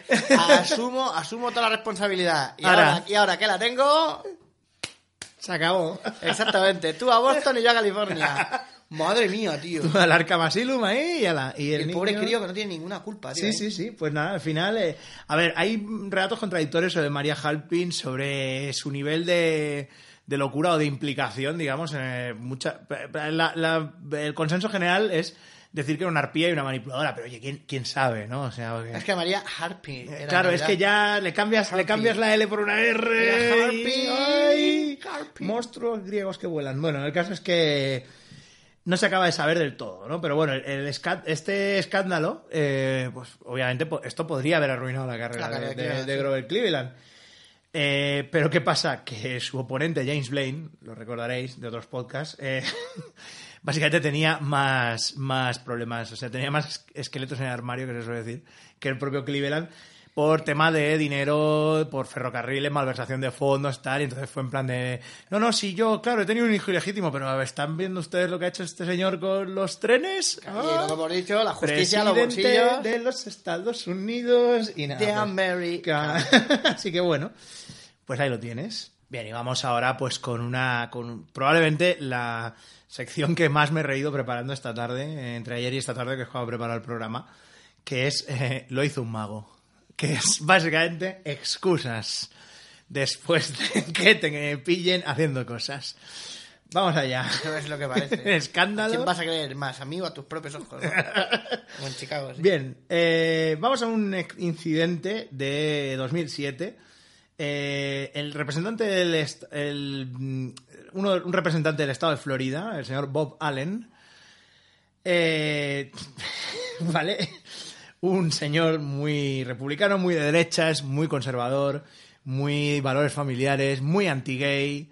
Asumo, asumo toda la responsabilidad. Y Ahora. ahora, y ahora que la tengo, Se acabó. exactamente. Tú a Boston y yo a California. Madre mía, tío. Al Arkham Asylum ahí y, a la, y el, El pobre crío que no tiene ninguna culpa, tío. Sí, ¿eh? sí, sí. Pues nada, al final. eh, a ver, hay relatos contradictorios sobre María Halpin, sobre su nivel de, de locura o de implicación, digamos. eh, mucha, la- la- el consenso general es decir que era una arpía y una manipuladora, pero oye, ¿quién, quién sabe, no? O sea, porque- Es que María Harpy. eh, era, claro, es que ya le cambias, le cambias la L por una R. Y- Harpy. ¡ay! Harpy. Monstruos griegos que vuelan. Bueno, el caso es que no se acaba de saber del todo, ¿no? Pero bueno, el, este escándalo, eh, pues obviamente esto podría haber arruinado la carrera, La carrera de. Grover Cleveland. Eh, pero ¿qué pasa? Que su oponente, James Blaine, lo recordaréis de otros podcasts, eh, básicamente tenía más, más problemas, o sea, tenía más esqueletos en el armario, que se suele decir, que el propio Cleveland, por tema de dinero, por ferrocarriles, malversación de fondos, tal, y entonces fue en plan de, no, no, sí, yo, claro, he tenido un hijo ilegítimo, pero ¿están viendo ustedes lo que ha hecho este señor con los trenes? Y lo que hemos dicho, la justicia, Ah, los bolsillos de los Estados Unidos y nada. de pues, América. Así que bueno, pues ahí lo tienes. Bien, y vamos ahora pues con una, con probablemente la sección que más me he reído preparando esta tarde, entre ayer y esta tarde que he jugado a preparar el programa, que es eh, Lo hizo un mago, que es básicamente excusas después de que te pillen haciendo cosas. vamos allá. No es lo que parece. Escándalo. ¿Quién vas a creer más? ¿A mí o a tus propios ojos? no? Como en Chicago. sí. Bien, eh, vamos a un incidente de 2007. Eh, el representante del el, mm, uno, un representante del estado de Florida, el señor Bob Allen, eh, vale, un señor muy republicano, muy de derechas, muy conservador, muy valores familiares, muy anti-gay.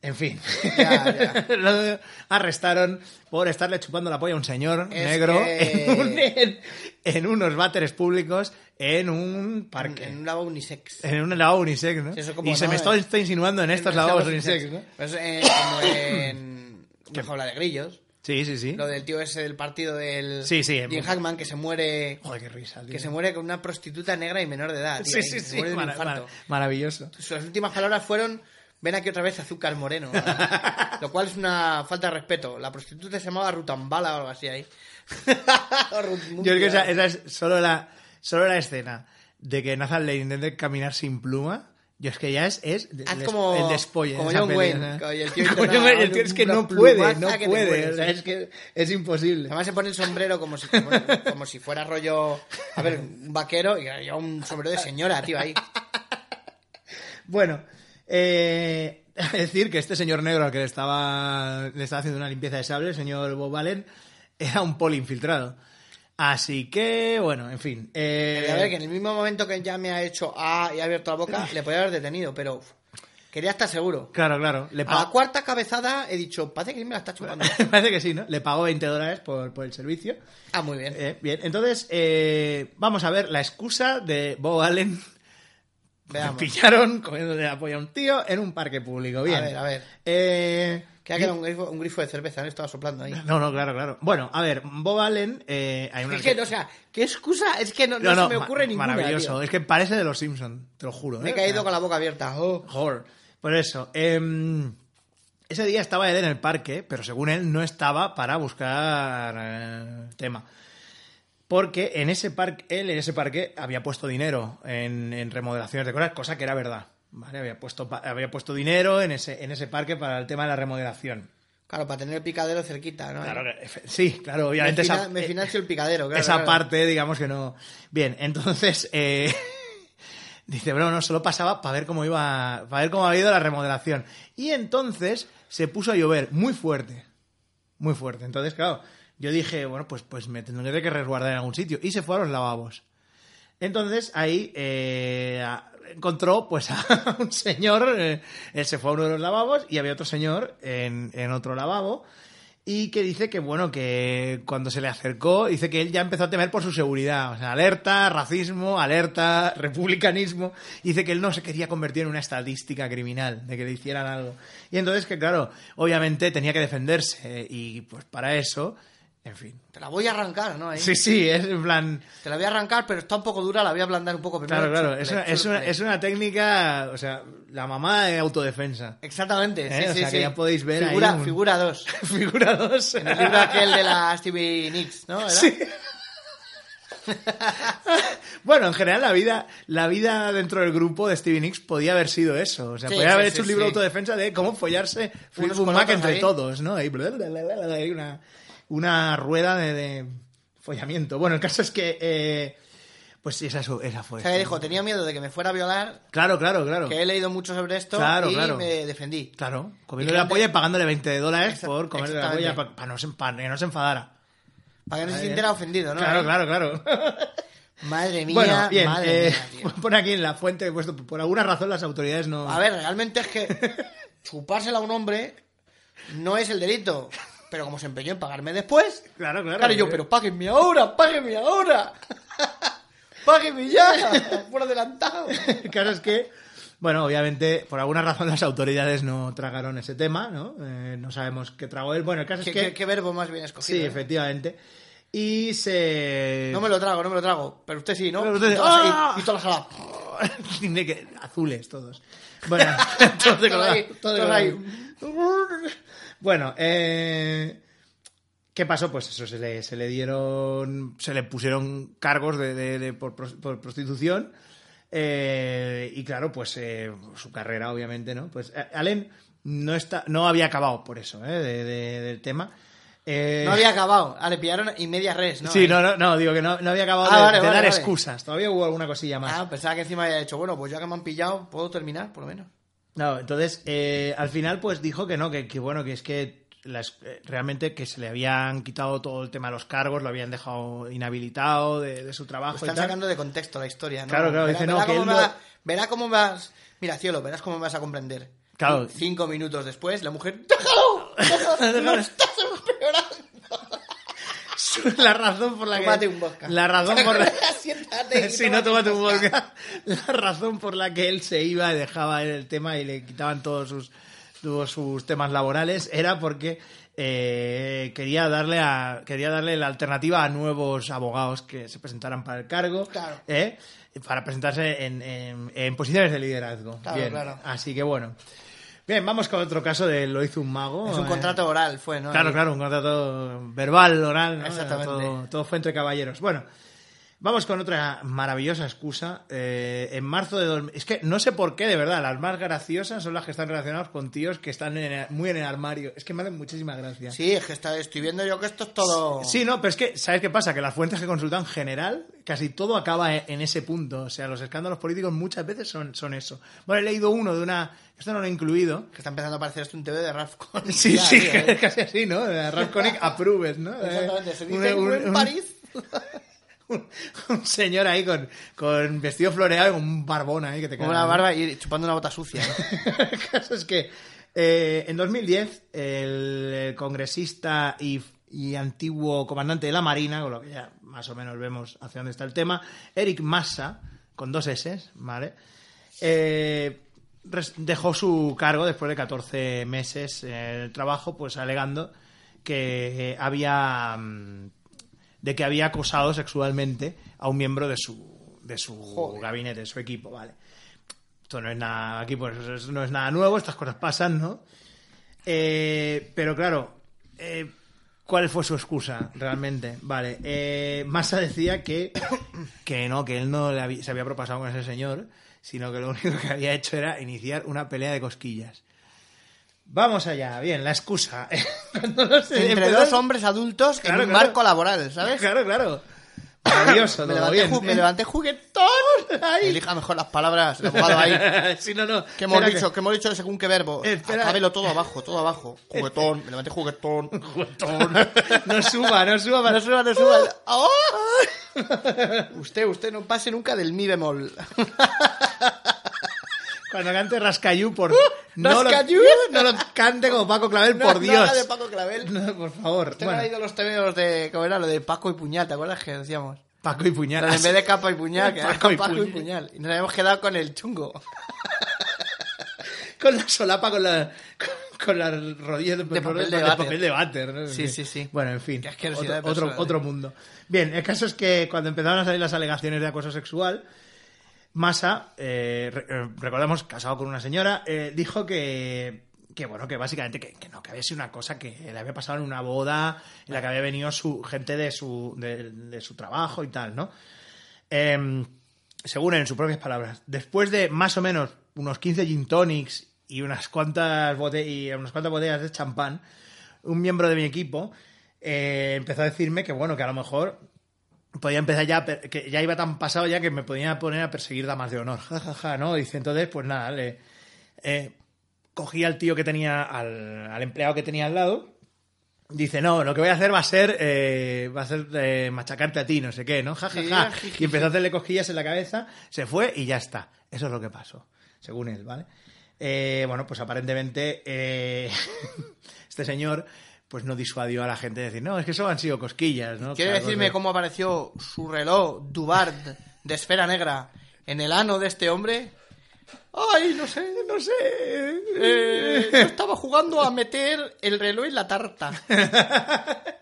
En fin, Ya, ya. lo arrestaron por estarle chupando la polla a un señor Es negro que- en, un- en- en unos váteres públicos en un parque. en un lavabo unisex. En un lavabo unisex, ¿no? Sí, eso como y se no, me está, está insinuando en estos lavabos unisex, ¿no? Pues, eh, como en jaula de grillos. Sí, sí, sí. Lo del tío ese del partido del Sí, sí, Jim Hackman que se muere Joder, qué risa, tío. que se muere con una prostituta negra y menor de edad. tío, Sí, sí, sí. mara- mara- maravilloso. Sus últimas palabras fueron ven aquí otra vez azúcar moreno. Lo cual es una falta de respeto. La prostituta se llamaba Rutambala o algo así ahí. Yo creo que esa, esa es solo la, solo la escena de que Nathan Lane intente caminar sin pluma. Yo es que ya es, es el, como- despolle. de como John Wayne, el tío Como intenta John Wayne, el tío es que no puede, no puede. o sea, es que es imposible. Además se pone el sombrero como si, como, como si fuera rollo... A ver, un vaquero y lleva un sombrero de señora, tío, ahí. Bueno, eh, decir que este señor negro al que le estaba, le estaba haciendo una limpieza de sable, el señor Bob Allen, era un poli infiltrado. Así que, bueno, en fin. eh, A ver, que en el mismo momento que ya me ha hecho ah y ha abierto la boca, le podía haber detenido, pero quería estar seguro. Claro, claro. Le A la cuarta cabezada he dicho, parece que me la está chupando. parece que sí, ¿no? Le pagó 20 dólares por, por el servicio. Ah, muy bien. Eh, bien, entonces, eh, vamos a ver la excusa de Bob Allen. Veamos. Pillaron comiéndole la polla a un tío en un parque público. Bien. A ver, a ver. Eh, Que ha quedado un grifo, un grifo de cerveza, ¿no? Estaba soplando ahí. no, no, claro, claro. Bueno, a ver, Bob Allen. eh, hay una Es que, no, o sea, ¿qué excusa? Es que no, no No, no, se me ocurre ninguna, Maravilloso. tío. Es que parece de los Simpsons, te lo juro. Me he ¿eh? caído con la boca abierta. Oh. Por eso. em, ese día estaba él en el parque, pero según él no estaba para buscar eh, tema. Porque en ese parque, él en ese parque había puesto dinero en, en remodelaciones de cosas, cosa que era verdad. ¿Vale? Había, puesto, había puesto dinero en ese, en ese parque para el tema de la remodelación. Claro, para tener el picadero cerquita, ¿no? Claro, efe- sí, claro, me, obviamente fina- esa, me eh, financio el picadero, claro. esa claro. parte, digamos que no. Bien, entonces eh, dice, bueno, no, solo pasaba para ver cómo iba, para ver cómo había ido la remodelación. Y entonces se puso a llover muy fuerte, muy fuerte. Entonces, claro, yo dije, bueno, pues, pues me tendré que resguardar en algún sitio. Y se fue a los lavabos. Entonces ahí eh, encontró pues a un señor, eh, él se fue a uno de los lavabos y había otro señor en, en otro lavabo y que dice que bueno, que cuando se le acercó, dice que él ya empezó a temer por su seguridad, o sea, alerta, racismo, alerta, republicanismo, dice que él no se quería convertir en una estadística criminal, de que le hicieran algo. Y entonces que claro, obviamente tenía que defenderse y pues para eso, en fin. Te la voy a arrancar, ¿no? Ahí. Sí, sí, es en plan... Te la voy a arrancar, pero está un poco dura, la voy a ablandar un poco primero. Claro, claro, es una, es, una, es una técnica, o sea, la mamá de autodefensa. Exactamente, ¿Eh? sí, O sí, sea, que ya podéis ver ahí figura, un- Figura 2. Figura 2. En el libro aquel de la Stevie Nicks, ¿no? ¿Era? Sí. bueno, en general la vida, la vida dentro del grupo de Stevie Nicks podía haber sido eso. O sea, Sí, podía haber sí, hecho un libro de autodefensa de cómo follarse con Mac entre ahí. todos, ¿no? Ahí, ahí una, una rueda de, de follamiento. Bueno, el caso es que... eh, pues sí, esa, esa fue. O sea, dijo, tenía miedo de que me fuera a violar, Claro, claro, claro. que he leído mucho sobre esto Claro, y claro. me defendí. Claro, comiéndole la polla y pagándole 20 dólares por comerle la polla para no, se- pa' que no se enfadara. Para que no se sintiera ofendido, ¿no? Claro, claro, claro. Madre mía, bueno, bien, madre eh, mía, tío. pone aquí en la fuente que he puesto, por alguna razón las autoridades no... A ver, realmente es que chupársela a un hombre no es el delito. Pero como se empeñó en pagarme después, Claro, claro. claro, yo, pero páguenme ahora, páguenme ahora. páguenme ya, por adelantado. El caso es que, bueno, obviamente, por alguna razón las autoridades no tragaron ese tema, ¿no? Eh, no sabemos qué tragó él. Bueno, el caso ¿Qué, es que... qué- qué verbo más bien escogido. sí, eh? efectivamente. Y se... No me lo trago, no me lo trago. Pero usted sí, ¿no? Pero usted- ¡Ah! y, y toda la sala. Tiene que... Azules todos. Bueno, todos de color- todos ahí. Bueno, eh... ¿Qué pasó? Pues eso, se le, se le dieron, se le pusieron cargos de, de- de- por, pros- por prostitución eh, y claro, pues eh, su carrera obviamente, ¿no? Pues eh, Allen no, está, no había acabado por eso, ¿eh? de- de- del tema. Eh, No había acabado. Ah, le pillaron y media res, ¿no? Sí, no, no, no, digo que no, no había acabado Ah, de, vale, de vale, dar vale. excusas. Todavía hubo alguna cosilla más. Ah, pensaba que encima había dicho, bueno, pues ya que me han pillado, puedo terminar, por lo menos. No, entonces, eh, al final, pues dijo que no, que, que bueno, que es que las- eh, realmente que se le habían quitado todo el tema de los cargos, lo habían dejado inhabilitado de, de su trabajo. Están y tal. sacando de contexto la historia, ¿no? Claro, claro, Verá, dice, no, que él me no- va- verá cómo vas... Mira, cielo, verás cómo vas a comprender. Claro. Cinco minutos después, la mujer... ¡Déjalo! ¡No estás empeorando! la razón por la Tómate que un vodka. la razón por la Siéntate no tómate un vodka. vodka la razón por la que él se iba y dejaba el tema y le quitaban todos sus todos sus temas laborales era porque eh, quería darle a quería darle la alternativa a nuevos abogados que se presentaran para el cargo Claro. ¿eh? para presentarse en, en- en posiciones de liderazgo Claro, Bien. claro. así que bueno bien vamos con otro caso de lo hizo un mago Es un eh. contrato oral, fue, ¿no? Claro, claro, un contrato verbal, oral, ¿no? Exactamente. Todo, todo fue entre caballeros. Bueno, vamos con otra maravillosa excusa. Eh, en marzo de... dos- Es que no sé por qué, de verdad, las más graciosas son las que están relacionadas con tíos que están en el- muy en el armario. Es que me hacen muchísima gracia. Sí, es que está, estoy viendo yo que esto es todo... Sí, no, pero es que, ¿sabes qué pasa? Que las fuentes que consultan en general, casi todo acaba e- en ese punto. O sea, los escándalos políticos muchas veces son, son eso. Bueno, he leído uno de una... Esto no lo he incluido. Que está empezando a aparecer esto un TV de Ralph Cohn. Sí, Ya, sí, tío, ¿eh? casi así, ¿no? Ralph Koenig approves, ¿no? Exactamente, se Eh, dice un- en un- París. un, un señor ahí con, con vestido floreado y con un barbón ahí que te Como cagas, una barba y chupando una bota sucia. ¿no? El caso es que eh, en 2010 el, congresista y, y antiguo comandante de la Marina, con lo que ya más o menos vemos hacia dónde está el tema, Eric Massa, con dos S, ¿vale? Eh, dejó su cargo después de 14 meses en el trabajo, pues alegando que había mm, de que había acosado sexualmente a un miembro de su de su Joder. gabinete, de su equipo, ¿vale? Esto no es nada, aquí pues no es nada nuevo, estas cosas pasan, ¿no? Eh, pero claro, eh, ¿cuál fue su excusa realmente? Vale, eh, Massa decía que, que no, que él no le había- se había propasado con ese señor, sino que lo único que había hecho era iniciar una pelea de cosquillas. Vamos allá, bien, la excusa. No Entre dos hombres adultos Claro, en un claro. marco laboral, ¿sabes? Claro, claro. Maravilloso, me, levanté bien. me levanté juguetón. Elija mejor las palabras, el abogado ahí. sí, no, no. ¿Qué hemos Espera dicho? ¿Qué hemos dicho según qué verbo? Espera. Acábelo todo abajo, todo abajo. Juguetón, me levanté juguetón. Juguetón. No suba, no suba. para- No suba, no suba. ¡Ah! Usted, usted no pase nunca del mi bemol. Cuando cante Rascayú, por... No lo, no cante como Paco Clavel, No, por no Dios. haga de Paco Clavel. No, por favor. Usted no ha Bueno, leído los tebeos de, ¿cómo era? Lo de Paco y Puñal, ¿te acuerdas que decíamos? Paco y Puñal. En vez de capa y puñal, que Paco y Paco y Puñal. puñal. Y nos habíamos quedado con el chungo. Con la solapa, con la... Con, con las rodillas de, De papel de de váter. papel de váter, ¿no? Sí, sí, sí. Bueno, en fin. Otro, otro, otro mundo. Bien, el caso es que cuando empezaron a salir las alegaciones de acoso sexual, Massa, eh, eh, recordemos, casado con una señora, eh, dijo que, que, bueno, que básicamente que, que no, que había sido una cosa que le había pasado en una boda en la que había venido su gente de su, de, su trabajo y tal, ¿no? Em, según en sus propias palabras, después de más o menos unos 15 gin tonics y unas cuantas, y unas cuantas botellas de champán, un miembro de mi equipo eh, empezó a decirme que, bueno, que a lo mejor podía empezar ya, que ya iba tan pasado ya que me podía poner a perseguir damas de honor. Ja, ja, ja, ¿no? Dice, entonces, pues nada, le, eh, cogí al tío que tenía, al, al empleado que tenía al lado. Dice, no, lo que voy a hacer va a ser, eh, va a ser eh, machacarte a ti, no sé qué, ¿no? Ja, ja, ja. Y empezó a hacerle cosquillas en la cabeza, se fue y ya está. Eso es lo que pasó, según él, ¿vale? Eh, bueno, pues aparentemente este señor pues no disuadió a la gente de decir, no, es que eso han sido cosquillas, ¿no? ¿Quiere decirme de- cómo apareció su reloj Dubard de esfera negra en el ano de este hombre? Ay, no sé, no sé. Eh, yo estaba jugando a meter el reloj en la tarta.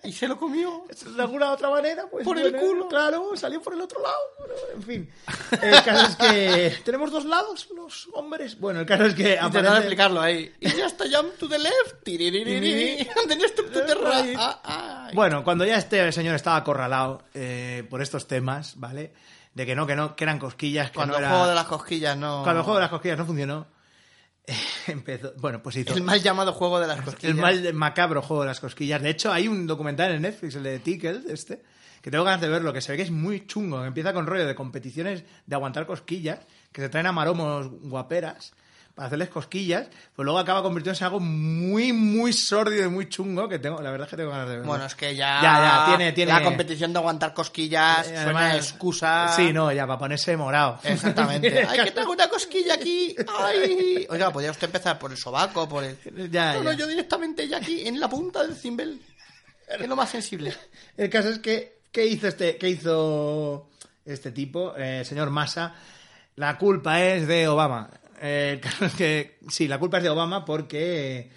Y se lo comió. de alguna otra manera, pues. Por el culo. Claro, salió por el otro lado. Bueno, en fin. El caso es que. Tenemos dos lados, los hombres. Bueno, el caso es que. Aparente- explicarlo ahí. Y ya está, jump to the left. To the right. Bueno, cuando ya este señor estaba acorralado eh, por estos temas, ¿vale? De que no, que no, que eran cosquillas, que Cuando no el era... juego de las cosquillas no. Cuando el juego de las cosquillas no funcionó, empezó, bueno, pues hizo El mal llamado juego de las cosquillas. el mal macabro juego de las cosquillas. De hecho, hay un documental en Netflix, el de Tickle, este, que tengo ganas de verlo, que se ve que es muy chungo, empieza con rollo de competiciones de aguantar cosquillas, que se traen a maromos guaperas para hacerles cosquillas, pues luego acaba convirtiéndose en algo muy, muy sórdido y muy chungo, que tengo, la verdad es que tengo ganas de verlo. Bueno, es que ya, Ya, ya, tiene- tiene- la competición de aguantar cosquillas Eh, además- excusa. Sí, no, ya, para ponerse morado. Exactamente. Ay, que tengo una cosquilla aquí. Ay. Oiga, podría usted empezar por el sobaco, por el. Ya, no, no, yo directamente ya aquí, en la punta del cimbel. Es lo más sensible. El caso es que, ¿qué hizo este, qué hizo este tipo, eh, el señor Massa? La culpa es de Obama. Eh, es que, sí, la culpa es de Obama porque, eh,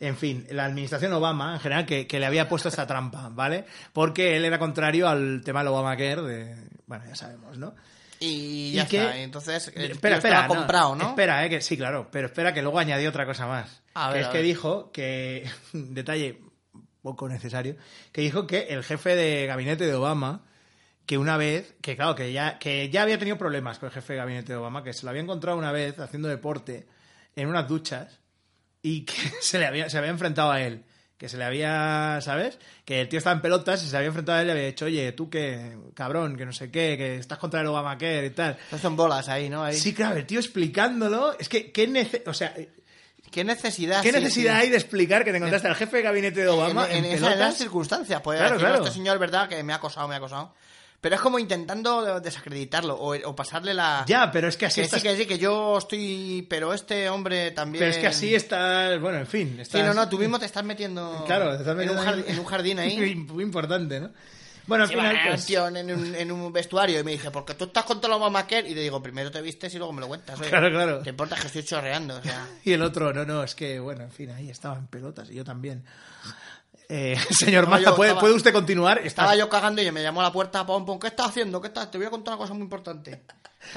en fin, la administración Obama, en general, que, que le había puesto esta trampa, ¿vale? Porque él era contrario al tema del Obamacare, de, bueno, ya sabemos, ¿no? Y ¿Y ya qué? está. Entonces, el espera, espera, estaba comprado, ¿no? Espera, eh, que sí, claro, pero espera que luego añadió otra cosa más. A que ver, es a que dijo que, detalle poco necesario, que dijo que el jefe de gabinete de Obama, que una vez, que claro, que ya, que ya había tenido problemas con el jefe de gabinete de Obama, que se lo había encontrado una vez haciendo deporte en unas duchas y que se le había, se había enfrentado a él. Que se le había, ¿sabes? Que el tío estaba en pelotas y se había enfrentado a él y le había dicho, oye, tú que, cabrón, que no sé qué, que estás contra el Obamacare y tal. No son bolas ahí, ¿no? Ahí. Sí, claro, el tío explicándolo. Es que, ¿qué, nece- o sea, ¿Qué necesidad? ¿qué sí, necesidad sí. hay de explicar que te encontraste al jefe de gabinete de Obama en, en, en esas, circunstancias. Pues Claro, decir, claro. este señor, verdad, que me ha acosado, me ha acosado. Pero es como intentando desacreditarlo o, o pasarle la... Ya, pero es que así que estás... sí, que sí, que yo estoy... Pero este hombre también... Pero es que así estás... Bueno, en fin. Sí, Estás... no, no, tú mismo te estás metiendo... Claro, te estás en, metiendo un ahí- jardín, en un jardín ahí. Muy importante, ¿no? Bueno, al Sí, final, pues... un tío en, un, en un vestuario y me dice, porque tú estás contra la Obamacare. Y le digo, primero te vistes y luego me lo cuentas. oye. Claro, claro. ¿Te importa que estoy chorreando? O sea, Y el otro, no, no, es que, bueno, en fin, ahí estaba en pelotas y yo también. Eh, señor yo ¿puede, estaba- ¿puede usted continuar? estaba yo cagando y me llamó a la puerta, pom, ¿qué estás haciendo? ¿Qué estás? Te voy a contar una cosa muy importante.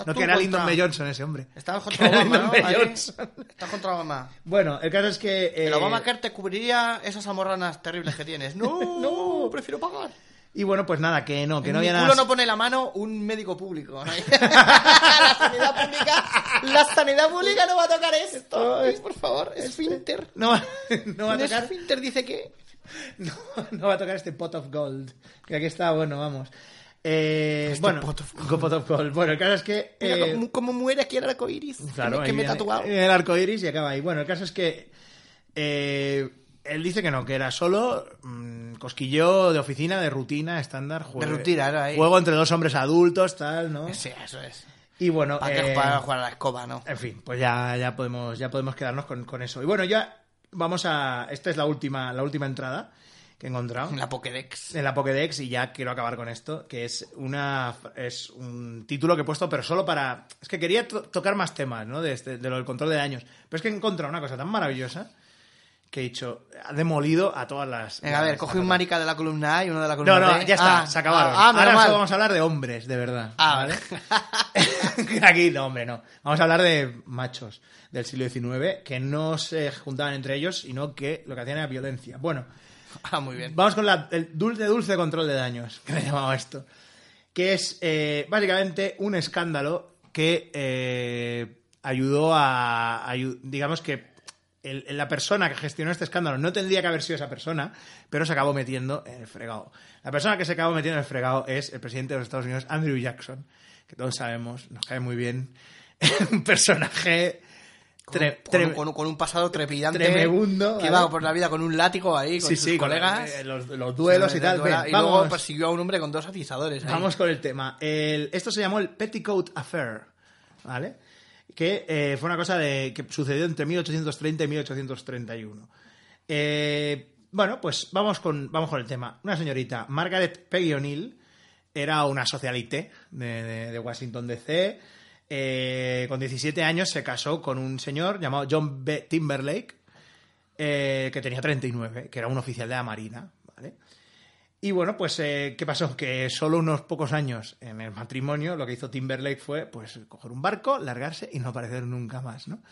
No, que era contra- Lyndon B. Johnson ese hombre. Estabas contra Obama, ¿no? Estás contra Obama. Bueno, el caso es que... eh, El Obamacare te cubriría esas amorranas terribles que tienes. No, no, prefiero pagar. Y bueno, pues nada, que no, que no había nada... no pone la mano un médico público. ¿no? la sanidad pública, la sanidad pública no va a tocar esto. Ay, por favor, esfínter. No, va- no va a tocar... esfínter dice que... No, no va a tocar este pot of gold. Que aquí está, bueno, vamos. Eh, Este bueno, pot of pot of gold. Bueno, el caso es que. Mira eh, cómo, cómo muere aquí el arco iris. claro, que, me he tatuado. El arco iris y acaba ahí. Bueno, el caso es que. eh, él dice que no, que era solo mm, cosquillo de oficina, de rutina, estándar. Juego, rutina, era ahí. Juego entre dos hombres adultos, tal, ¿no? Sí, eso es. Y bueno. ¿Para qué eh, para jugar a la escoba, no? En fin, pues ya, ya podemos, ya podemos quedarnos con, con eso. Y bueno, ya vamos a. Esta es la última, la última entrada que he encontrado La Pokédex. en la Pokédex y ya quiero acabar con esto, que es una es un título que he puesto, pero solo para... Es que quería to- tocar más temas, ¿no? De, este- de lo del control de daños. Pero es que he encontrado una cosa tan maravillosa que he dicho, ha demolido a todas las... Venga, a ver, coge un marica de la columna A y uno de la columna No, no, B. ya está, Ah, se acabaron. Ah, ah, Ahora solo vamos a hablar de hombres, de verdad. Ah, ¿vale? Aquí, no, hombre, no. Vamos a hablar de machos del siglo XIX que no se juntaban entre ellos, sino que lo que hacían era violencia. Bueno, Ah, muy bien. Vamos con la- el dulce dulce control de daños, que le he llamado esto. Que es eh, básicamente un escándalo que eh, ayudó a, Digamos que el- la persona que gestionó este escándalo no tendría que haber sido esa persona, pero se acabó metiendo en el fregado. La persona que se acabó metiendo en el fregado es el presidente de los Estados Unidos, Andrew Jackson, que todos sabemos, nos cae muy bien. un personaje. con, con un- con un pasado trepidante. Tremebundo, Que va por la vida con un látigo ahí, con sí, sus sí, con colegas. eh, los, los duelos y tal. Duela- y vamos. luego persiguió a un hombre con dos atizadores. ahí. Vamos con el tema. El- esto se llamó el Petticoat Affair, ¿vale? Que eh, fue una cosa de, que sucedió entre 1830 y 1831. Eh, bueno, pues vamos con, vamos con el tema. Una señorita, Margaret Peggy O'Neill, era una socialite de, Washington DC. Eh, con 17 años se casó con un señor llamado John B. Timberlake, que tenía 39, que era un oficial de la Marina, ¿vale? Y bueno, pues, eh, ¿qué pasó? Que solo unos pocos años en el matrimonio lo que hizo Timberlake fue, pues, coger un barco, largarse y no aparecer nunca más, ¿no?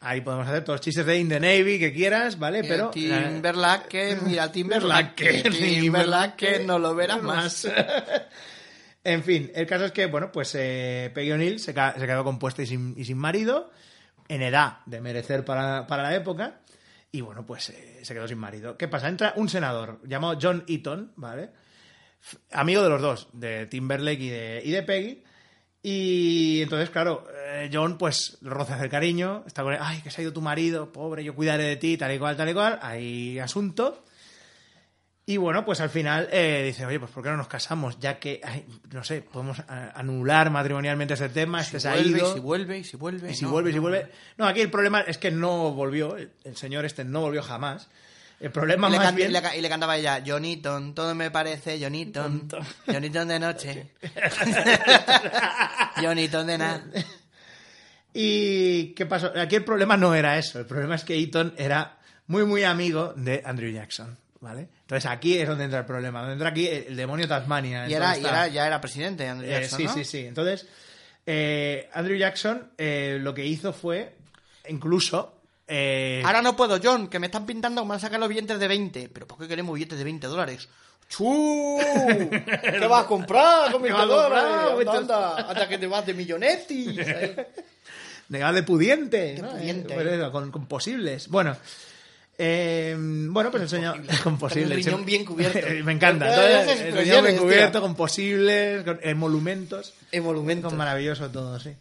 Ahí podemos hacer todos los chistes de In the Navy que quieras, ¿vale? Pero... Timberlake, mira Timberlake, Timberlake, no lo verás más. en fin, el caso es que, bueno, pues eh, Peggy O'Neill se quedó compuesta y sin, y sin marido. en edad de merecer para, para la época. Y bueno, pues eh, se quedó sin marido. ¿Qué pasa? Entra un senador llamado John Eaton, ¿vale? Amigo de los dos, de Timberlake y de, y de Peggy. Y entonces, claro, eh, John pues roza hacer cariño, está con él, ay, que se ha ido tu marido, pobre, yo cuidaré de ti, tal y cual, tal y cual, hay asunto. Y bueno, pues al final eh, dice, oye, pues ¿por qué no nos casamos? Ya que, ay, no sé, podemos a- anular matrimonialmente ese tema, este Si se ha vuelve, ido. y si vuelve, y si vuelve. Y si no, vuelve, y si no, vuelve. No, aquí el problema es que no volvió. El, señor este no volvió jamás. El problema le, más bien. le y le cantaba ella, Johnnyton, todo me parece Johnnyton. Johnnyton de noche. Johnnyton de nada. ¿Y qué pasó? Aquí el problema no era eso. El problema es que Eaton era muy, muy amigo de Andrew Jackson. ¿Vale? Entonces aquí es donde entra el problema. Donde entra aquí el, demonio Tasmania. Y, era, y era- ya era presidente Andrew Eh, Jackson, sí, ¿no? sí, sí. Entonces, eh, Andrew Jackson eh, lo que hizo fue, incluso. Ahora no puedo, John, que me están pintando, me van a sacar los billetes de 20. ¿Pero por qué queremos billetes de 20 dólares? ¡Chu! ¿Qué vas a comprar con ¿Qué 20 vas a comprar? dólares? Anda, hasta que te vas de millonetti. de de pudiente. De ¿no? pudiente. Pues con posibles. Bueno. Eh, bueno, pues el señor. Con posibles. El riñón bien cubierto. Me encanta. Todas el riñón bien cubierto, con posibles, con emolumentos. Emolumento. Con maravilloso todo, sí.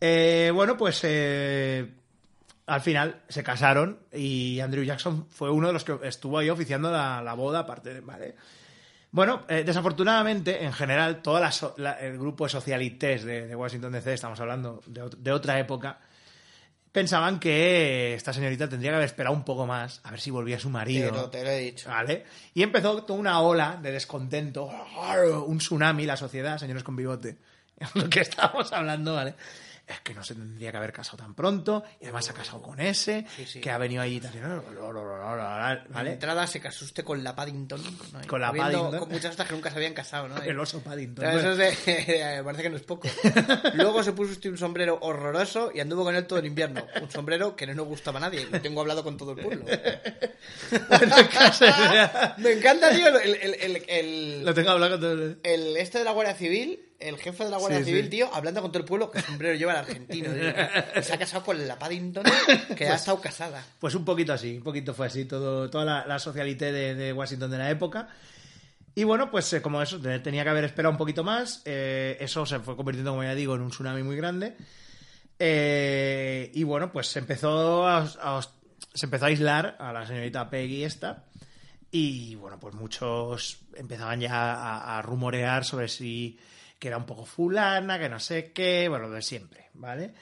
Eh, bueno, pues eh, al final se casaron y Andrew Jackson fue uno de los que estuvo ahí oficiando la, la boda, aparte de. ¿vale? Bueno, eh, desafortunadamente, en general, todo el grupo de socialites de, de Washington DC, estamos hablando de, de otra época, pensaban que esta señorita tendría que haber esperado un poco más a ver si volvía su marido. Pero te lo he dicho. ¿Vale? Y empezó toda una ola de descontento, un tsunami, la sociedad, señores con bigote. Lo que estábamos hablando, ¿vale? Es que no se tendría que haber casado tan pronto, y además se ha casado con ese, Sí, sí. que ha venido ahí, tal, De ¿vale? entrada se casó usted con la Paddington. ¿no? Con la Habiendo- Paddington. Con muchas otras que nunca se habían casado, ¿no? El oso Paddington. Bueno, eso es de- parece que no es poco. Luego se puso usted un sombrero horroroso y anduvo con él todo el invierno. Un sombrero que no nos gustaba a nadie. Y tengo hablado con todo el pueblo. bueno, Me encanta, tío, el, el, el, el- Lo tengo hablado con todo el- el este de la Guardia Civil, el jefe de la Guardia Sí, Civil, sí. tío, hablando con todo el pueblo que sombrero lleva el argentino. tío. Se ha casado con la Paddington, que ha estado casada. Pues un poquito así, un poquito fue así, todo, toda la, la socialité de, de Washington de la época. Y bueno, pues eh, como eso, te- tenía que haber esperado un poquito más, eh, eso se fue convirtiendo, como ya digo, en un tsunami muy grande. Eh, y bueno, pues se empezó a, a- se empezó a aislar a la señorita Peggy esta. Y bueno, pues muchos empezaban ya a, a rumorear sobre si que era un poco fulana, que no sé qué, bueno, lo de siempre, ¿vale?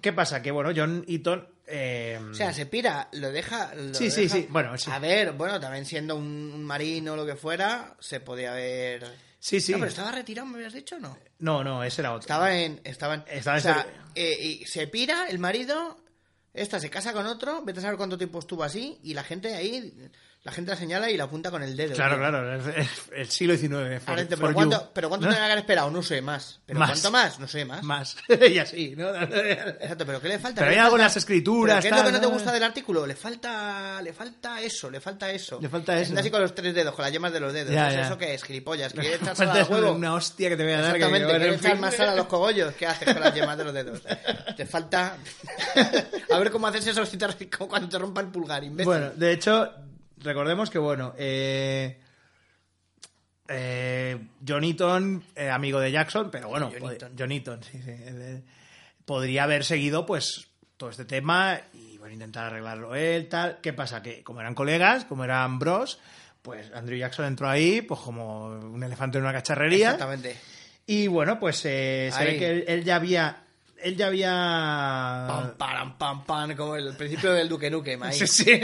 ¿Qué pasa? Que bueno, John Eaton... eh, O sea, se pira, lo deja. lo Sí, sí, deja- sí, bueno, sí. A ver, bueno, también siendo un, marino o lo que fuera, se podía haber. Sí, sí. No, pero estaba retirado, ¿me habías dicho no? No, no, ese era otro. Estaba en. Estaba en, Estaba en o sea, ese- eh, y se pira el marido, esta se casa con otro, vete a saber cuánto tiempo estuvo así, y la gente ahí. La gente la señala y la apunta con el dedo. Claro, claro, es- es el siglo XIX. for- pero, ¿cuánto, you. pero ¿cuánto ¿No? que haber esperado? No sé más. ¿Pero Más. cuánto más? No sé más. Más. y así, ¿no? Exacto, pero ¿qué le falta? Pero ¿Qué hay algo en las escrituras, ¿Pero ¿Qué es lo que no te gusta del artículo? Le falta, le falta eso, le falta eso. Le falta eso. Así con los tres dedos, con las yemas de los dedos. Ya, ¿Es ya. ¿Eso qué es? Gilipollas. ¿Quiere echar sal Falta al huevo? una hostia que te voy a dar. Exactamente, ¿quieres fin. echar más sal a los cogollos? ¿Qué haces con las yemas de los dedos? Te falta... a ver cómo haces eso si te- como cuando te rompa el pulgar, imbécil. Bueno, de hecho, recordemos que, bueno, eh, eh, John Eaton, eh, amigo de Jackson, pero bueno, John pod- Eaton. John Eaton, sí, podría haber seguido, pues, todo este tema y, bueno, intentar arreglarlo él, tal. ¿Qué pasa? Que como eran colegas, como eran bros, pues Andrew Jackson entró ahí, pues como un elefante en una cacharrería. Exactamente. Y bueno, pues eh, se ve que él, él ya había. Él ya había. Pam, param, pam, pam, como el principio del Duque Nukem ahí. Sí, sí.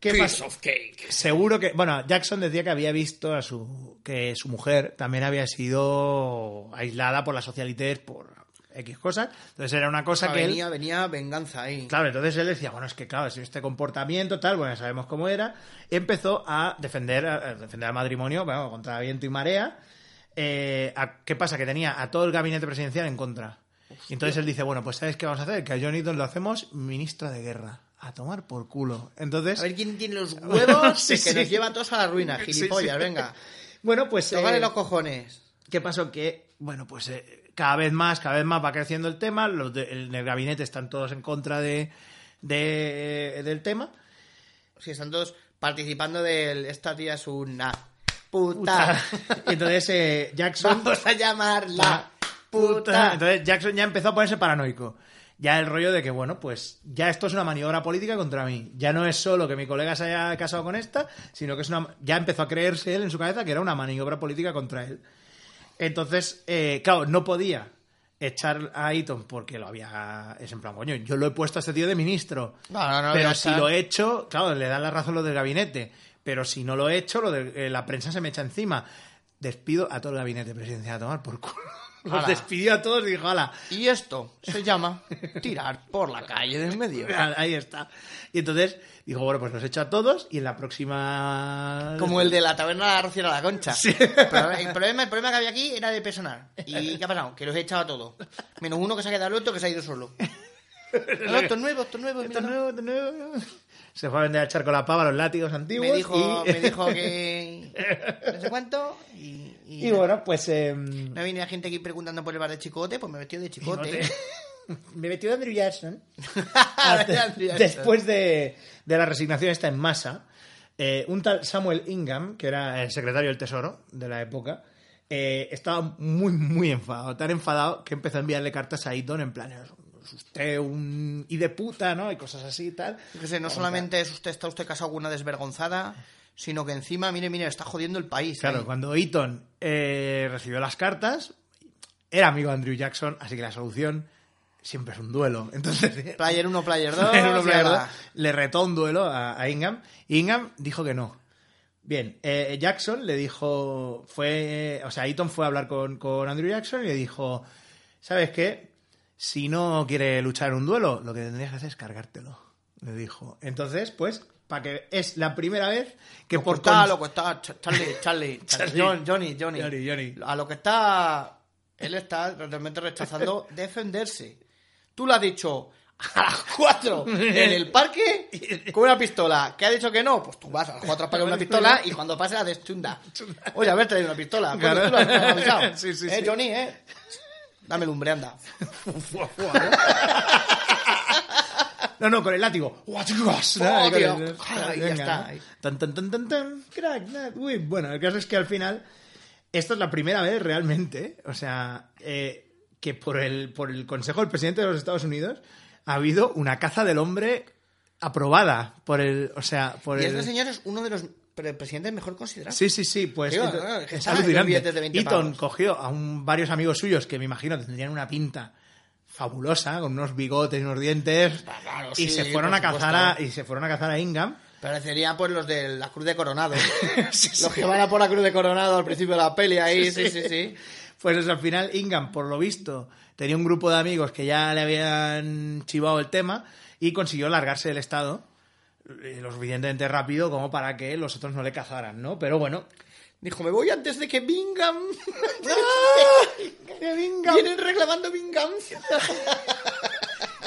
¿Qué Piece of cake. Seguro que. Bueno, Jackson decía que había visto a su. que su mujer también había sido aislada por las socialites por X cosas. Entonces era una cosa Ah, que él. venía, venía venganza ahí. Claro, entonces él decía, bueno, es que claro, si este comportamiento tal, bueno, ya sabemos cómo era, empezó a defender, a defender al matrimonio, bueno, contra viento y marea. Eh, a- ¿Qué pasa? Que tenía a todo el gabinete presidencial en contra. Y entonces él dice, bueno, pues ¿sabes qué vamos a hacer? Que a John Eaton lo hacemos ministro de guerra. A tomar por culo. Entonces... A ver quién tiene los huevos Sí, que sí. nos lleva a todos a la ruina, gilipollas, sí. venga. Bueno, pues... Tócale eh, los cojones. ¿Qué pasó? Que, bueno, pues eh, cada vez más, cada vez más va creciendo el tema, los de- en el gabinete están todos en contra de, de- del tema. Sí, están todos participando del esta tía es una puta. Entonces eh, Jackson... Vamos a llamarla puta. puta. Entonces Jackson ya empezó a ponerse paranoico. Ya el rollo de que, bueno, pues ya esto es una maniobra política contra mí. Ya no es solo que mi colega se haya casado con esta, sino que es una. Ya empezó a creerse él en su cabeza que era una maniobra política contra él. Entonces, eh, claro, no podía echar a Eaton porque lo había. Es en plan, coño, yo lo he puesto a este tío de ministro. No, no, no, pero si lo he hecho, claro, le dan la razón lo del gabinete. Pero si no lo he hecho, lo de, eh, la prensa se me echa encima. Despido a todo el gabinete presidencial a tomar por culo. Los Ala. despidió a todos y dijo, ala, Y esto se llama tirar por la calle del medio. ahí está. Y entonces dijo, bueno, pues los echo a todos y en la próxima... Como el de la taberna de la Rociera la Concha. Sí. Pero el, problema, el problema que había aquí era de personal. ¿Y qué ha pasado? Que los he echado a todos. Menos uno que se ha quedado el otro que se ha ido solo. No, esto es nuevo, esto es nuevo. Esto nuevo, esto nuevo. Se fue a vender a echar con la pava los látigos antiguos. Me dijo, y... me dijo que no sé cuánto y, y- y bueno, pues... eh, no viene la gente aquí preguntando por el bar de Chicote, pues me vestido de Chicote. Me metió de Andrew Jackson. De Andrew Jackson. Después de, de la resignación esta en masa, eh, un tal Samuel Ingham, que era el secretario del Tesoro de la época, eh, estaba muy, muy enfadado. Tan enfadado que empezó a enviarle cartas a Eaton en plan, "Es usted un... y de puta, ¿no? Y cosas así y tal. Sé, no solamente es usted, está usted casado con una desvergonzada, sino que encima, mire, mire, está jodiendo el país. Claro, ahí. cuando Eaton eh, recibió las cartas, era amigo de Andrew Jackson, así que la solución siempre es un duelo. Entonces, Player 1, Player 2. Era uno y player ala. dos. le retó un duelo a, a Ingham. Ingham dijo que no. Bien, eh, Jackson le dijo, fue, o sea, Eaton fue a hablar con, con Andrew Jackson y le dijo, ¿sabes qué? Si no quiere luchar en un duelo, lo que tendrías que hacer es cargártelo, le dijo. Entonces, pues, para que es la primera vez que Lo que por está, lo que está, Ch- Charlie, Charlie, Charlie. John- Johnny, Johnny, Johnny, Johnny. A lo que está, él está realmente rechazando defenderse. Tú le has dicho a las 4 en el parque con una pistola. ¿Qué ha dicho que no? Pues tú vas a las 4 para una pistola y cuando pase la deschunda. Oye, haber traído una pistola. Claro. tú lo has avisado. Sí, sí, eh, sí. Johnny, eh. Dame lumbre, anda. No, no, con el látigo. ¡What Oh, tío. Ah, y ya está. ¿no? Tan, tan, tan, tan, tan. Crack, that. Uy, bueno, el caso es que al final, esta es la primera vez realmente, o sea, eh, que por el, por el Consejo del Presidente de los Estados Unidos ha habido una caza del hombre aprobada por el, o sea, por Y el... este señor es uno de los pre- presidentes mejor considerados. Sí, sí, sí, pues Digo, ento- no, es que es está en los alucinante. billetes de 20 Eaton pavos. cogió a un, varios amigos suyos que me imagino que tendrían una pinta fabulosa, con unos bigotes y unos dientes, claro, y se fueron a cazar a, y se fueron a cazar a Ingham. Parecerían pues los de la Cruz de Coronado. Sí. Los que van a por la Cruz de Coronado al principio de la peli ahí, sí, sí, sí. Pues eso, al final Ingham, por lo visto, tenía un grupo de amigos que ya le habían chivado el tema y consiguió largarse del Estado eh, lo suficientemente rápido como para que los otros no le cazaran, ¿no? Pero bueno. Dijo, me voy antes de que Bingham... Ingham. Vienen reclamando Bingham.